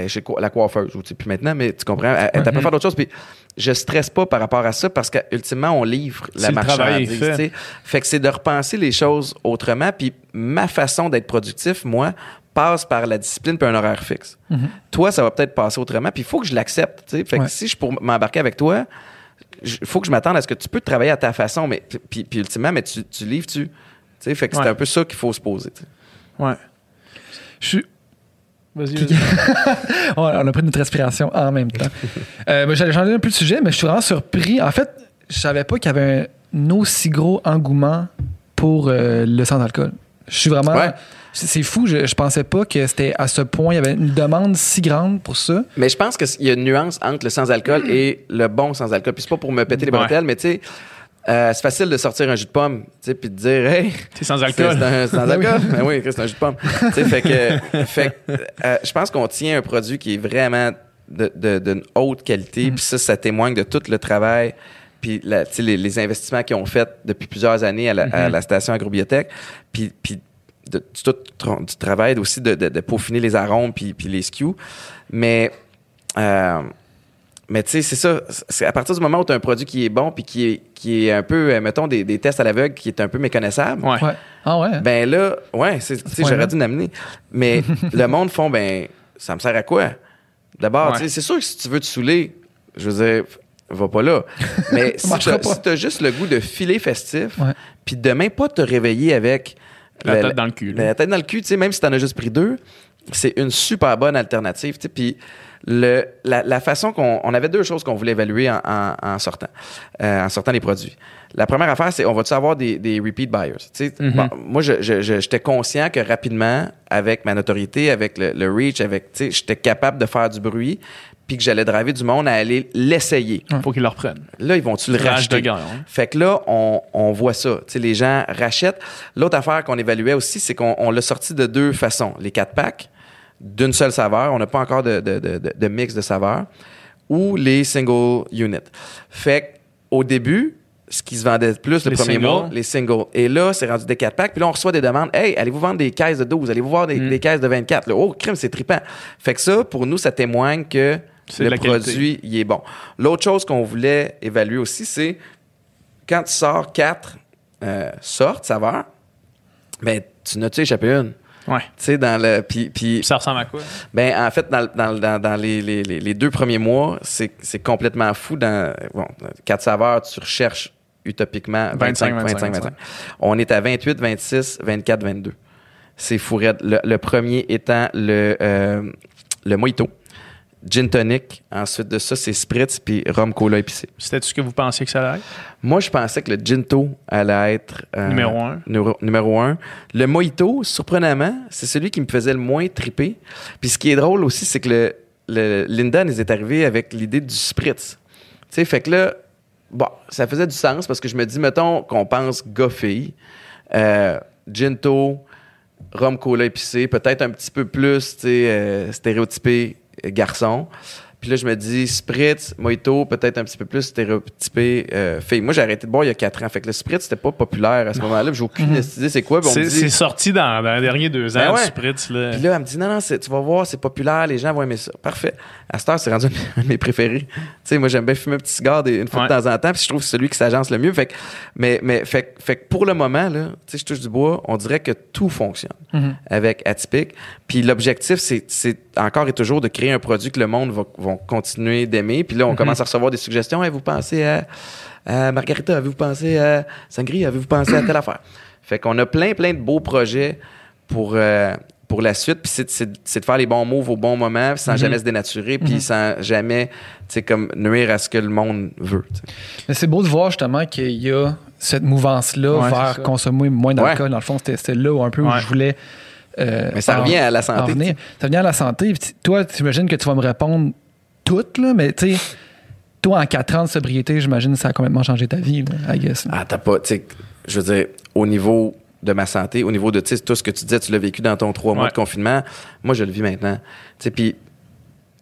chez la coiffeuse, ou tu sais, puis maintenant, mais tu comprends, elle, elle est à faire d'autres choses, puis je stresse pas par rapport à ça parce qu'ultimement, on livre la Si marchandise. fait. Fait que c'est de repenser les choses autrement, puis ma façon d'être productif, moi, passe par la discipline puis un horaire fixe. Toi, ça va peut-être passer autrement, puis il faut que je l'accepte. Fait que Ouais. si je pour m'embarquer avec toi, il faut que je m'attende à ce que tu peux travailler à ta façon, mais puis, puis ultimement, mais tu, tu livres-tu? Fait que c'est un peu ça qu'il faut se poser. tu sais. Ouais. Je suis- Vas-y. Puis- vas-y. on a pris notre respiration en même temps. Euh, ben, J'allais changer un peu de sujet, mais je suis vraiment surpris. En fait, je savais pas qu'il y avait un aussi gros engouement pour euh, le sans-alcool. Je suis vraiment. Ouais. C'est fou, je, je pensais pas que c'était à ce point, il y avait une demande si grande pour ça. Mais je pense qu'il y a une nuance entre le sans-alcool et le bon sans-alcool. Puis c'est pas pour me péter les Ouais. bretelles, mais tu sais, euh, c'est facile de sortir un jus de pomme, tu sais, puis de dire, hey, T'es sans C'est alcool. c'est sans alcool? Ben oui, c'est un jus de pomme. Tu sais, fait que, fait que, euh, je pense qu'on tient un produit qui est vraiment de- de- d'une haute qualité. Puis ça, ça témoigne de tout le travail. Puis la- tu sais, les, les investissements qu'ils ont fait depuis plusieurs années à la, à la station agrobiotech. Puis, puis de, du tout du travail aussi de, de, de peaufiner les arômes puis, puis les SKU. Mais, euh, mais tu sais, c'est ça. C'est à partir du moment où tu as un produit qui est bon puis qui est, qui est un peu, euh, mettons, des, des tests à l'aveugle qui est un peu méconnaissable. Ouais. Ouais. Ah ouais? Ben là, ouais, tu j'aurais dû l'amener. Mais le monde font, ben, ça me sert à quoi? D'abord, Ouais. tu sais, c'est sûr que si tu veux te saouler, je veux dire, va pas là. Mais si pas. si t'as juste le goût de filer festif, puis demain pas te réveiller avec La le- tête dans le cul, là. La tête dans le cul, tu sais, même si t'en as juste pris deux, c'est une super bonne alternative. Puis le, la, la façon qu'on on avait deux choses qu'on voulait évaluer en, en- en sortant, euh, en sortant les produits. La première affaire, c'est on va-tu avoir des, des repeat buyers? Sais, Mhm. bon, moi, je- je- je- j'étais conscient que rapidement, avec ma notoriété, avec le, le reach, avec, j'étais capable de faire du bruit, puis que j'allais driver du monde à aller l'essayer. Faut qu'ils le reprennent. Là, ils vont-tu le de racheter? guerre, hein. Fait que là, on, on voit ça. Tu sais, les gens rachètent. L'autre affaire qu'on évaluait aussi, c'est qu'on on l'a sorti de deux façons. Les quatre packs, d'une seule saveur. On n'a pas encore de, de, de, de- de mix de saveurs. Ou les single units. Fait qu'au début, ce qui se vendait le plus le Les premier singles. mois, les singles. Et là, c'est rendu des 4 packs. Puis là, on reçoit des demandes. Hey, allez-vous vendre des caisses de 12? Allez-vous voir des, Mm. des caisses de 24? Là, oh, crime, c'est trippant. Fait que ça, pour nous, ça témoigne que le produit, il est bon. L'autre chose qu'on voulait évaluer aussi, c'est quand tu sors quatre euh, sortes, saveurs, ben, tu n'as-tu échappé une? Ouais. Tu sais, dans le. Puis, puis ça ressemble à quoi? ben, en fait, dans, dans, dans, dans les, les, les, deux premiers mois, c'est c'est complètement fou. Dans bon, quatre saveurs, tu recherches utopiquement 25, 25, 25. 25. On est à 28, 26, 24, 22. C'est fou raide. Le, le premier étant le, euh, le mojito, gin tonic. Ensuite de ça, c'est spritz puis rhum cola épicé. C'était ce que vous pensiez que ça allait être? Moi, je pensais que le ginto allait être euh, Numéro un. numéro, numéro un. Le mojito, surprenamment, c'est celui qui me faisait le moins triper. Puis ce qui est drôle aussi, c'est que le, le Linda nous est arrivé avec l'idée du spritz. Tu sais, fait que là, bon, ça faisait du sens parce que je me dis, mettons qu'on pense gars-fille, euh, ginto, rhum cola épicé, peut-être un petit peu plus, tu sais, euh, stéréotypé garçon. Puis là, je me dis, spritz, mojito, peut-être un petit peu plus stéréotypé euh, fille. Moi, j'ai arrêté de boire il y a quatre ans. Fait que le spritz, c'était pas populaire à ce moment-là. J'ai aucune idée c'est quoi? C'est dit- sorti dans, dans les derniers deux ans, Ben du ouais. Spritz. Là. puis là, elle me dit, non, non, tu vas voir, c'est populaire, les gens vont aimer ça. Parfait. À cette heure, c'est rendu un de mes préférés. Tu sais, moi, j'aime bien fumer un petit cigare des- une fois Ouais. de temps en temps, puis je trouve que c'est celui qui s'agence le mieux. Fait que, mais, mais, fait, que- fait que pour le moment, là, tu sais, je touche du bois, on dirait que tout fonctionne Mhm. avec Atypique. Puis l'objectif, c'est, c'est encore et toujours de créer un produit que le monde va, vont continuer d'aimer. Puis là, on commence à recevoir des suggestions. Hey, vous pensez à, à Margarita? Avez-vous pensé à Sangria? Avez-vous pensé à telle affaire? Fait qu'on a plein, plein de beaux projets pour, euh, pour la suite. Puis c'est, c'est- c'est de faire les bons moves au bon moment, sans jamais se dénaturer, puis sans jamais, comme nuire à ce que le monde veut. Mais c'est beau de voir justement qu'il y a cette mouvance-là Ouais, vers consommer moins d'alcool. Dans le fond, c'était c'était là où un peu où je voulais. euh, Mais ça en- revient à la santé. Ça revient à la santé. Toi, tu imagines que tu vas me répondre toutes, là, mais tu sais, toi, en 4 ans de sobriété, j'imagine que ça a complètement changé ta vie, là, I guess. Ah, t'as pas, tu sais, je veux dire, au niveau de ma santé, au niveau de, tout ce que tu disais, tu l'as vécu dans ton trois mois Ouais. de confinement, moi, je le vis maintenant. Tu sais, puis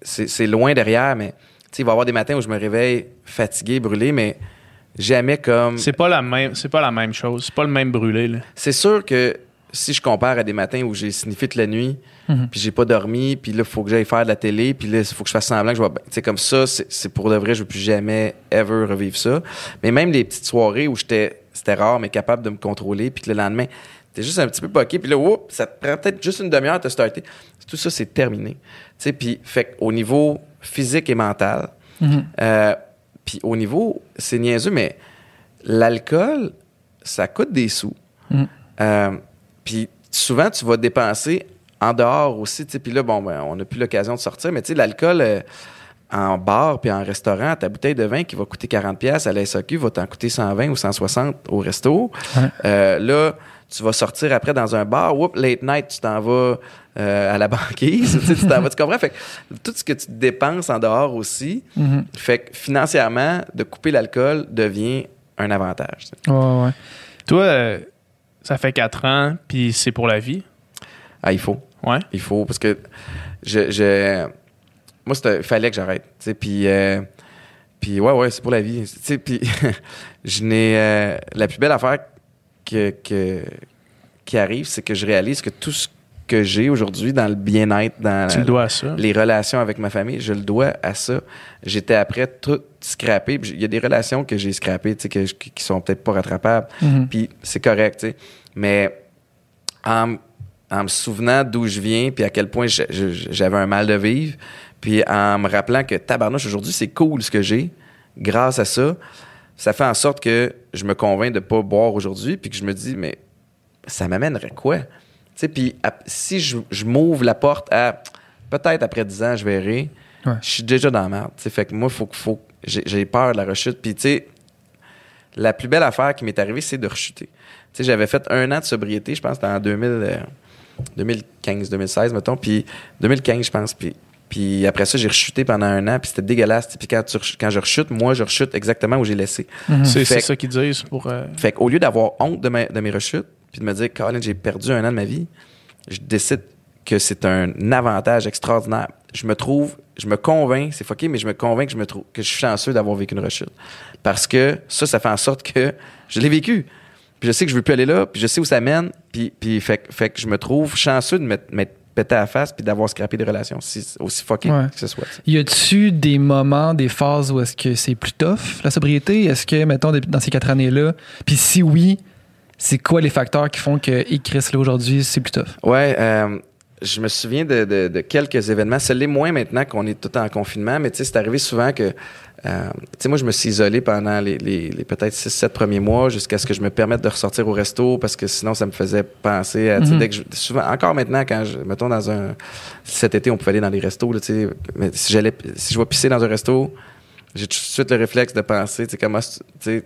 c'est c'est loin derrière, mais, tu sais, il va y avoir des matins où je me réveille fatigué, brûlé, mais jamais comme. C'est pas la même, c'est pas la même chose. C'est pas le même brûlé. Là. C'est sûr que si je compare à des matins où j'ai signifié toute la nuit, puis j'ai pas dormi, puis là, il faut que j'aille faire de la télé, puis là, il faut que je fasse semblant que je vais. Tu sais, comme ça, c'est pour de vrai, je veux plus jamais, ever revivre ça. Mais même les petites soirées où j'étais, c'était rare, mais capable de me contrôler, puis que le lendemain, t'es juste un petit peu poqué, puis là, whoop, ça te prend peut-être juste une demi-heure de te starter. Tout ça, c'est terminé. Tu sais, puis, fait au niveau physique et mental, euh, puis au niveau, c'est niaiseux, mais l'alcool, ça coûte des sous. Euh, puis souvent, tu vas dépenser en dehors aussi. Puis là, bon, ben, on n'a plus l'occasion de sortir, mais tu sais, l'alcool euh, en bar puis en restaurant, ta bouteille de vin qui va coûter 40$ à la SAQ va t'en coûter 120 ou 160 au resto. Euh, là, tu vas sortir après dans un bar, whoop, late night, tu t'en vas euh, à la banquise, tu sais, tu t'en vas, tu comprends? Fait que tout ce que tu dépenses en dehors aussi, fait que financièrement, de couper l'alcool devient un avantage. Ouais, ouais. Toi, ça fait 4 ans, puis c'est pour la vie. Ah, il faut. Ouais. Il faut, parce que je, je- moi, c'était- il fallait que j'arrête. tu sais, Puis, euh, puis ouais, ouais, c'est pour la vie. tu sais, Puis, je n'ai. euh, la plus belle affaire que, que- qui arrive, c'est que je réalise que tout ce que j'ai aujourd'hui dans le bien-être, dans Tu le dois à ça. les relations avec ma famille, je le dois à ça. J'étais après tout scrappé. Il y a des relations que j'ai scrappées, tu sais, que- qui sont peut-être pas rattrapables. Puis c'est correct, tu sais. Mais en, me souvenant d'où je viens, puis à quel point j'avais un mal de vivre, puis en me rappelant que tabarnouche, aujourd'hui, c'est cool ce que j'ai, grâce à ça, ça fait en sorte que je me convainc de pas boire aujourd'hui, puis que je me dis, mais ça m'amènerait quoi? Tu sais, puis si je, je m'ouvre la porte à peut-être après 10 ans, je verrai, Ouais. je suis déjà dans la merde. tu sais. Fait que moi, faut, que- faut, j'ai, peur de la rechute. Puis, tu sais, la plus belle affaire qui m'est arrivée, c'est de rechuter. Tu sais, j'avais fait un an de sobriété, je pense, en 2000, euh, 2015, 2016, mettons, puis 2015, je pense, puis, puis après ça, j'ai rechuté pendant un an, puis c'était dégueulasse. Puis quand, tu quand je rechute, moi, je rechute exactement où j'ai laissé. C'est Fait c'est ça qu'ils disent pour. euh, fait qu'au lieu d'avoir honte de, ma- de mes rechutes, puis de me dire, Colin, j'ai perdu un an de ma vie, je décide que c'est un avantage extraordinaire. Je me trouve, je me convainc, c'est fucké, mais je me convainc que je me trouve, que je suis chanceux d'avoir vécu une rechute. Parce que ça, ça fait en sorte que je l'ai vécu. Puis je sais que je veux plus aller là, puis je sais où ça mène, puis, puis fait, que- fait que je me trouve chanceux de m'être pété à la face puis d'avoir scrappé des relations, si- aussi fucké Ouais. que ce soit. Y a-tu des moments, des phases où est-ce que c'est plus tough, la sobriété? Est-ce que, mettons, dans ces quatre années-là, puis si oui, c'est quoi les facteurs qui font que, Chris, là, aujourd'hui, c'est plus tough? Ouais, euh, je me souviens de, de- de quelques événements. Ce l'est moins maintenant qu'on est tout en confinement, mais tu sais, c'est arrivé souvent que, euh, tu sais, moi, je me suis isolé pendant les, les- les peut-être 6-7 premiers mois jusqu'à ce que je me permette de ressortir au resto parce que sinon, ça me faisait penser à, tu sais, Mhm. dès que je- souvent, encore maintenant, quand je, mettons, dans un, cet été, on pouvait aller dans les restos, là, tu sais, mais si j'allais, si je vais pisser dans un resto, j'ai tout de suite le réflexe de penser, tu sais, comment, tu sais,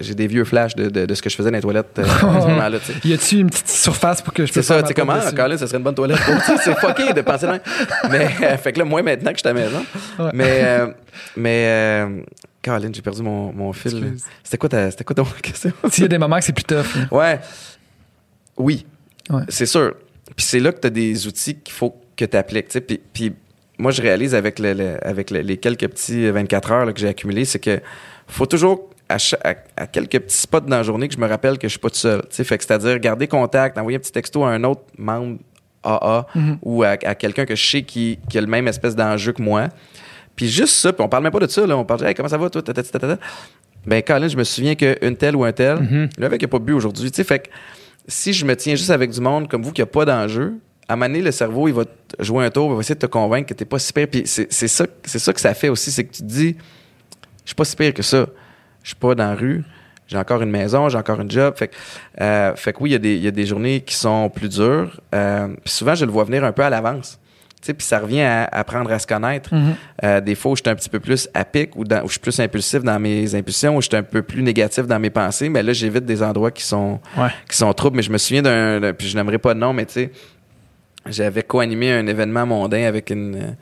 j'ai- des vieux flashs de, de, de ce que je faisais dans les toilettes euh, à ce moment-là. Y a-tu une petite surface pour que je C'est puisse ça, faire tu sais comment, dessus? Colin, ça serait une bonne toilette. pour- c'est fucké de penser là. Mais, euh, fait que là, moi, maintenant que je suis à la maison. Ouais. Mais, euh, mais, euh, Colin, j'ai perdu mon, mon fil. là. C'était quoi ta, c'était quoi ton question? S'il y a des moments que c'est plus tough. là. Ouais. Oui. Ouais. C'est sûr. Puis c'est là que tu as des outils qu'il faut que tu appliques. Puis, puis moi, je réalise avec, le- le- avec le- les quelques petits 24 heures là, que j'ai accumulés, c'est que faut toujours, à, cha- à- à quelques petits spots dans la journée, que je me rappelle que je suis pas tout seul. tu sais. Fait que c'est-à-dire garder contact, envoyer un petit texto à un autre membre AA ou à, à quelqu'un que je sais qui, qui a le même espèce d'enjeu que moi. Puis juste ça, puis on parle même pas de ça, là. On parle, hey, comment ça va, toi? Tata, tata, tata. Ben, Colin, je me souviens qu'une telle ou un tel, le mec n'a pas bu aujourd'hui. Tu sais, fait que si je me tiens juste avec du monde comme vous qui n'a pas d'enjeu, à donné, le cerveau, il va jouer un tour, il va essayer de te convaincre que t'es pas si pire. Puis c'est ça, c'est ça que ça fait aussi, c'est que tu te dis, je suis pas si pire que ça. Je suis pas dans la rue. J'ai encore une maison, j'ai encore un job. Fait que, euh, fait que oui, il y, a des- il y a des journées qui sont plus dures. Euh, puis souvent, je le vois venir un peu à l'avance. Puis ça revient à apprendre à se connaître. Euh, des fois où je suis un petit peu plus à pic ou dans- où je suis plus impulsif dans mes impulsions, où je suis un peu plus négatif dans mes pensées, mais là, j'évite des endroits qui sont, Ouais. qui sont troubles. Mais je me souviens d'un, puis je n'aimerais pas de nom, mais tu sais, j'avais co-animé un événement mondain avec une,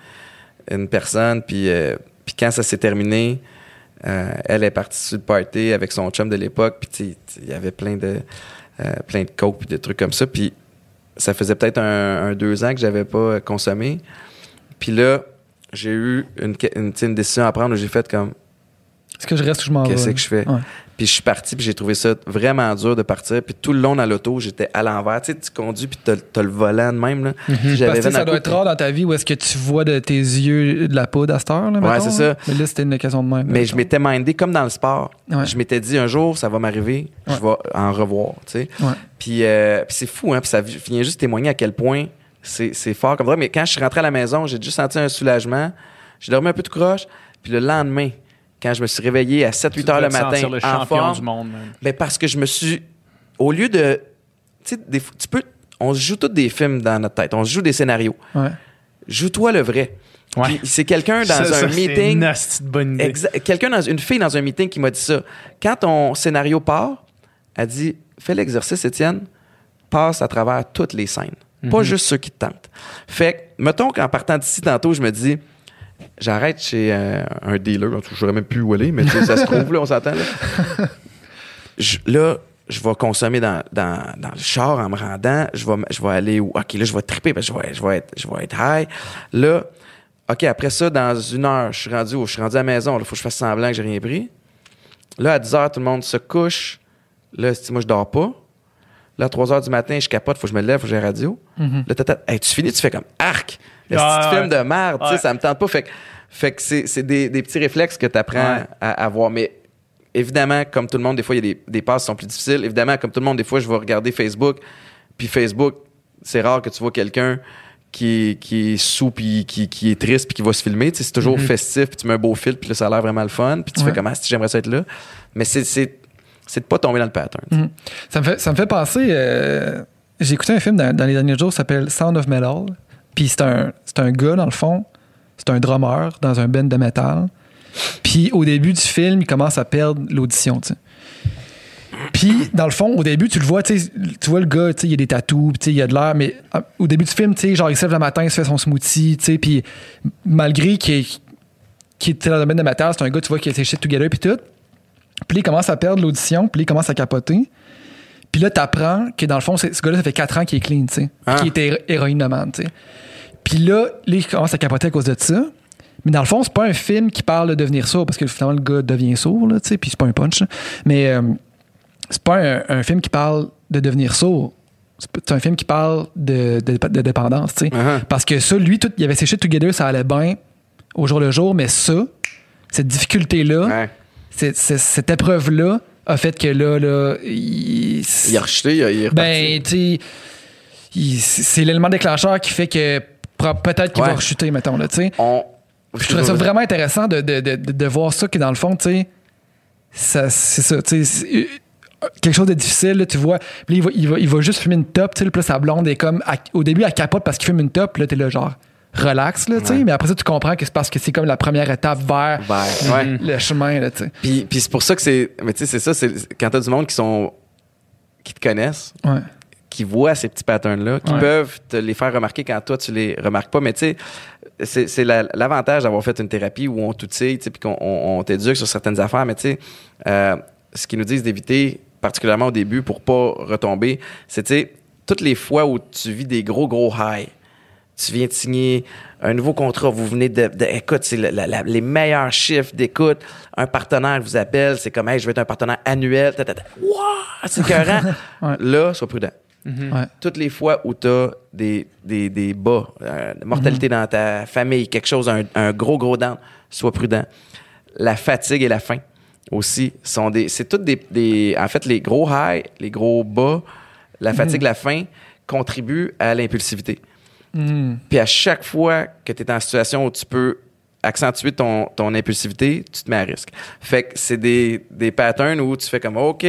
une personne, puis, euh, puis quand ça s'est terminé, euh, elle est partie sur le party avec son chum de l'époque, puis il y avait plein de, euh, plein de coke puis de trucs comme ça, puis ça faisait peut-être un, un deux ans que j'avais pas consommé. Puis là, j'ai eu une, une, une décision à prendre où j'ai fait comme Est-ce que je reste ou je m'en vais? qu'est-ce que je fais? Ouais. puis je suis parti puis j'ai trouvé ça vraiment dur de partir puis tout le long dans l'auto j'étais à l'envers tu sais tu conduis puis t'as, t'as le volant de même là Parce que ça doit être rare dans ta vie où est-ce que tu vois de tes yeux de la poudre à cette heure, là, Ouais, mettons, c'est ça. là. Mais là, c'était une occasion de même. mais je m'étais mindé comme dans le sport Ouais. je m'étais dit un jour ça va m'arriver je vais en revoir tu sais Ouais. Puis, euh, puis c'est fou, hein? Puis ça vi- vient juste témoigner à quel point c'est c'est fort comme ça. Mais quand je suis rentré à la maison, j'ai juste senti un soulagement. J'ai dormi un peu de croche. Puis le lendemain, quand je me suis réveillé à 7-8 heures le matin, le en champion forme, du monde, man. ben parce que je me suis... Au lieu de... Tu sais, des fois, tu peux... On se joue tous des films dans notre tête. On se joue des scénarios. Ouais. Joue-toi le vrai. Ouais. Puis c'est quelqu'un dans Ça, un ça, c'est meeting... une bonne idée. Quelqu'un dans une fille dans un meeting qui m'a dit ça. Quand ton scénario part, elle dit fais l'exercice, Étienne, passe à travers toutes les scènes, pas juste ceux qui te tentent. Fait que, mettons qu'en partant d'ici tantôt, je me dis j'arrête chez euh, un dealer, en tout cas, je saurais même plus où aller, mais ça se trouve là, on s'entend là. Je- là, je vais consommer dans, dans, dans le char en me rendant. Je vais, m- je vais aller où? OK, là, je vais triper parce que je vais, je vais, être, je vais être high. Là, OK, après ça, dans une heure, je suis rendu où? Je suis rendu à la maison. Il faut que je fasse semblant que j'ai rien pris. Là, à 10 heures, tout le monde se couche. Là, si moi, je dors pas. Là, à 3 heures du matin, je capote, faut que je me lève, faut que j'ai la radio. Là, t'as- t'as- hey, tu finis, tu fais comme arc. Le Ah, petit film de merde, tu sais, ça me tente pas. Fait que, fait que c'est, des, des petits réflexes que tu apprends à avoir. Mais évidemment, comme tout le monde, des fois, il y a des, des passes qui sont plus difficiles. Évidemment, comme tout le monde, des fois, je vais regarder Facebook. Puis Facebook, c'est rare que tu vois quelqu'un qui, qui est sous, puis qui, qui est triste, puis qui va se filmer. Tu sais, c'est toujours festif, puis tu mets un beau fil, puis là, ça a l'air vraiment le fun. Puis tu Ouais. fais comment si j'aimerais ça être là. Mais c'est, de pas tomber dans le pattern. Mhm. Ça me fait, ça me fait penser. euh, j'ai écouté un film dans, dans les derniers jours qui s'appelle Sound of Metal. Puis c'est un, un gars, dans le fond, c'est un drummer dans un band de métal. Puis au début du film, il commence à perdre l'audition. Puis, dans le fond, au début, tu le vois, tu vois le gars, il a des tatous, il a de l'air, mais euh, au début du film, genre, il se lève le matin, il se fait son smoothie, puis malgré qu'il qu'il est dans le domaine de métal, c'est un gars, tu vois, qui a ses shit together, puis tout. Puis il commence à perdre l'audition, puis il commence à capoter. Puis là, t'apprends que dans le fond, ce gars-là, ça fait 4 ans qu'il est clean, tu sais. Ah. Qu'il était héro- héroïnomane, tu sais. Puis là, là, il commence à capoter à cause de ça. Mais dans le fond, c'est pas un film qui parle de devenir sourd, parce que finalement, le gars devient sourd, là, tu sais, puis c'est pas un punch. là. Mais euh, c'est pas un, un film qui parle de devenir sourd. C'est un film qui parle de, de, de dépendance, tu sais. Uh-huh. Parce que ça, lui, tout, il avait ses shit together, ça allait bien au jour le jour, mais ça, cette difficulté-là, Ouais. cette épreuve-là a fait que là, là, il, Il a rejeté, il a, il ben, tu c'est l'élément déclencheur qui fait que peut-être qu'il Ouais. va rechuter, mettons, là, tu sais. On... Je trouvais ça vraiment intéressant de, de, de, voir ça, que dans le fond, tu sais, c'est ça, tu sais, euh, quelque chose de difficile, là, tu vois. Puis là, il va, il, va, il va juste fumer une top, tu sais, là, sa blonde est comme, à- au début, elle capote parce qu'il fume une top, là, t'es là, genre, relax, là, tu sais, Ouais. mais après ça, tu comprends que c'est parce que c'est comme la première étape vers ouais. le chemin, là, tu sais. Puis, puis c'est pour ça que c'est. Mais tu sais, c'est ça, c'est quand t'as du monde qui sont. qui te connaissent, Ouais. qui voient ces petits patterns-là, qui peuvent te les faire remarquer quand toi, tu les remarques pas. Mais tu sais, c'est, c'est la- l'avantage d'avoir fait une thérapie où on t'outille, tu sais, puis qu'on on, on t'éduque sur certaines affaires. Mais tu sais, euh, ce qu'ils nous disent d'éviter, particulièrement au début, pour pas retomber, c'est, tu sais, toutes les fois où tu vis des gros, gros highs, tu viens de signer un nouveau contrat, vous venez de, de- écoute, c'est la- la- la- les meilleurs chiffres d'écoute, un partenaire vous appelle, c'est comme, hey, je veux être un partenaire annuel, ta, ta, ta. Wow, c'est écœurant. Ouais. Là, sois prudent. Ouais. Toutes les fois où tu as des, des, des bas, euh, mortalité dans ta famille, quelque chose, un, un gros, gros down, sois prudent. La fatigue et la faim aussi sont des. C'est toutes des, des. En fait, les gros highs, les gros bas, la fatigue, la faim contribuent à l'impulsivité. Mhm. Puis à chaque fois que tu es en situation où tu peux accentuer ton, ton impulsivité, tu te mets à risque. Fait que c'est des, des patterns où tu fais comme OK,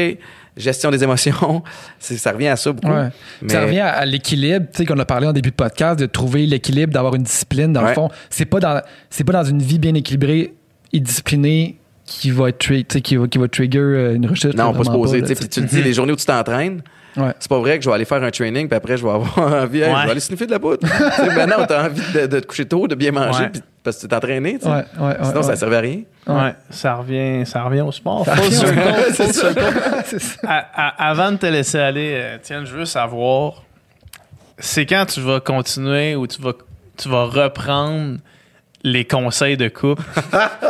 gestion des émotions, ça revient à ça beaucoup. Ouais. Mais- Ça revient à, à l'équilibre, tu sais, qu'on a parlé en début de podcast, de trouver l'équilibre, d'avoir une discipline. Dans le Ouais. fond, c'est pas dans, c'est pas dans une vie bien équilibrée et disciplinée qui va qui va, qui va trigger euh, une rechute. Non, pas se poser. Puis tu te dis, les journées où tu t'entraînes, Ouais. c'est pas vrai que je vais aller faire un training, puis après, je vais avoir envie, hey, Ouais. je vais aller sniffer de la poudre. Tu sais, ben non, t'as envie de, de te coucher tôt, de bien manger, Ouais. puis- parce que tu t'es entraîné. tu sais. Ouais, ouais, ouais, Sinon, ça servait à rien. Ouais, ça revient, ça revient au sport. Full circle, avant de te laisser aller, euh, tiens, je veux savoir, c'est quand tu vas continuer ou tu vas, tu vas reprendre les conseils de couple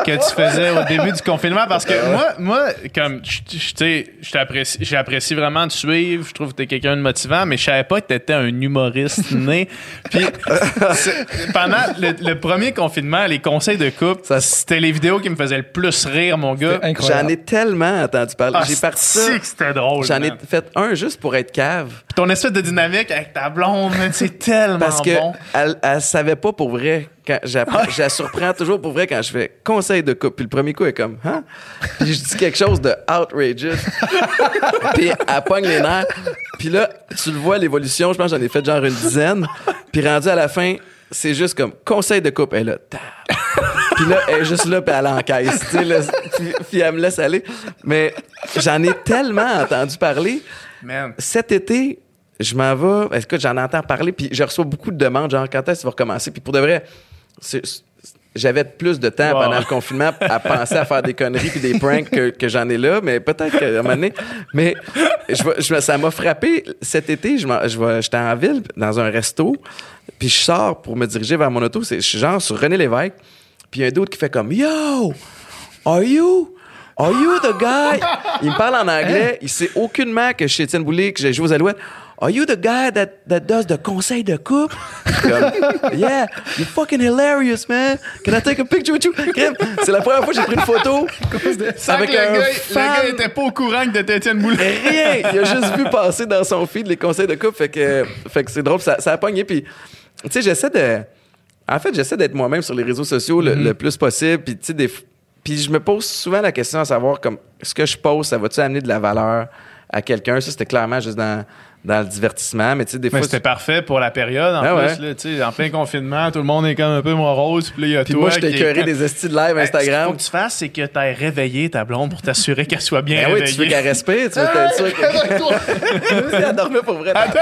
que tu faisais au début du confinement? Parce que moi moi comme je t'apprécie j'apprécie vraiment de suivre je trouve que t'es quelqu'un de motivant mais je savais pas que t'étais un humoriste né puis pendant le, le premier confinement les conseils de couple Ça- c'était les vidéos qui me faisaient le plus rire mon gars. J'en ai tellement entendu parler. Ah, J'ai parti c'était drôle J'en ai fait un juste pour être cave. ton espèce de dynamique avec ta blonde c'est tellement Parce que bon elle, elle savait pas pour vrai. Quand j'apprends- je la surprends toujours pour vrai quand je fais conseil de couple. Puis le premier coup, elle est comme, hein? Puis je dis quelque chose de outrageous. puis elle pogne les nerfs. Puis là, tu le vois, l'évolution, je pense que j'en ai fait genre une dizaine. Puis rendu à la fin, c'est juste comme conseil de couple. Elle est là. Puis là, elle est juste là, puis elle encaisse. tu sais, là. puis, puis elle me laisse aller. Mais j'en ai tellement entendu parler man cet été, je m'en vais. Écoute, j'en entends parler, puis je reçois beaucoup de demandes, genre quand est-ce que tu vas recommencer? Puis pour de vrai, j'avais plus de temps Wow. pendant le confinement à penser à faire des conneries puis des pranks que, que j'en ai là, mais peut-être qu'à un moment donné. Mais je, je ça m'a frappé cet été. Je m'en- je J'étais en ville, dans un resto, puis je sors pour me diriger vers mon auto. Je suis genre sur René Lévesque, puis il y a un d'autre qui fait comme Yo! Are you? Are you the guy? Il me parle en anglais. Il sait aucunement que je suis Étienne Boulay, que j'ai joué aux Alouettes. Are you the guy that, that does the conseil de couple? Comme, yeah, you're fucking hilarious, man. Can I take a picture with you? C'est la première fois que j'ai pris une photo avec le, un gars, le fan. gars était pas au courant que t'étais Étienne Boulet Rien. Il a juste vu passer dans son feed les conseils de couple. Fait que, fait que c'est drôle. Ça, ça a pogné. Puis, tu sais, j'essaie de. En fait, j'essaie d'être moi-même sur les réseaux sociaux le, le plus possible. Puis, tu sais, des puis je me pose souvent la question à savoir comme ce que je pose, ça va-tu amener de la valeur à quelqu'un? Ça, c'était clairement juste dans, dans le divertissement. Mais tu sais, des Mais fois. c'était parfait pour la période, en Ah plus. ouais. Là, tu sais, en plein confinement, tout le monde est comme un peu morose. Puis là, il y a Puis toi moi, je t'ai est des estis de live Ben, Ce qu'il Instagram. faut que tu fasses, c'est que tu aies réveillé ta blonde pour t'assurer qu'elle soit bien Ben oui, tu veux qu'elle respire, tu veux être sûr que. Elle dormait pour vrai. Attends,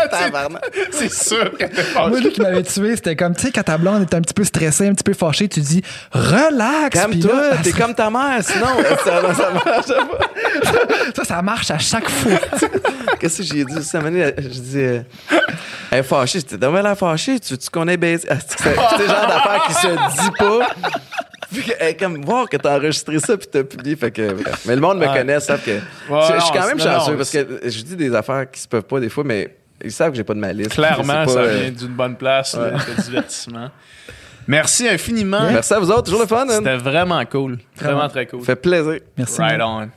c'est- sûr qu'elle Moi, lui qui m'avait tué, c'était comme, tu sais, quand ta blonde est un petit peu stressée, un petit peu fâchée, tu dis, relax. puis Calme-toi, là, t'es comme ta mère, sinon ça, ça marche pas. ça, ça marche à chaque fois. Qu'est-ce que j'ai dit cette année? Je dis, euh, elle est fâchée. C'était dommage la fâchée. Tu veux-tu qu'on baisé? Ah, c'est c'est le genre d'affaire qui se dit pas. Puis que, elle est comme voir que t'as enregistré ça puis t'as publié. Fait que, bref. Mais le monde me Ouais. connaît, savent que. Je, je suis quand non, même non, chanceux non, parce que je dis des affaires qui se peuvent pas des fois, mais ils savent que j'ai pas de malice. Clairement, C'est ça euh, vient d'une bonne place, là, le divertissement. Merci infiniment. Merci à vous autres, toujours le fun. hein? C'était vraiment cool. Vraiment très cool. Ça fait plaisir. Merci. Right on.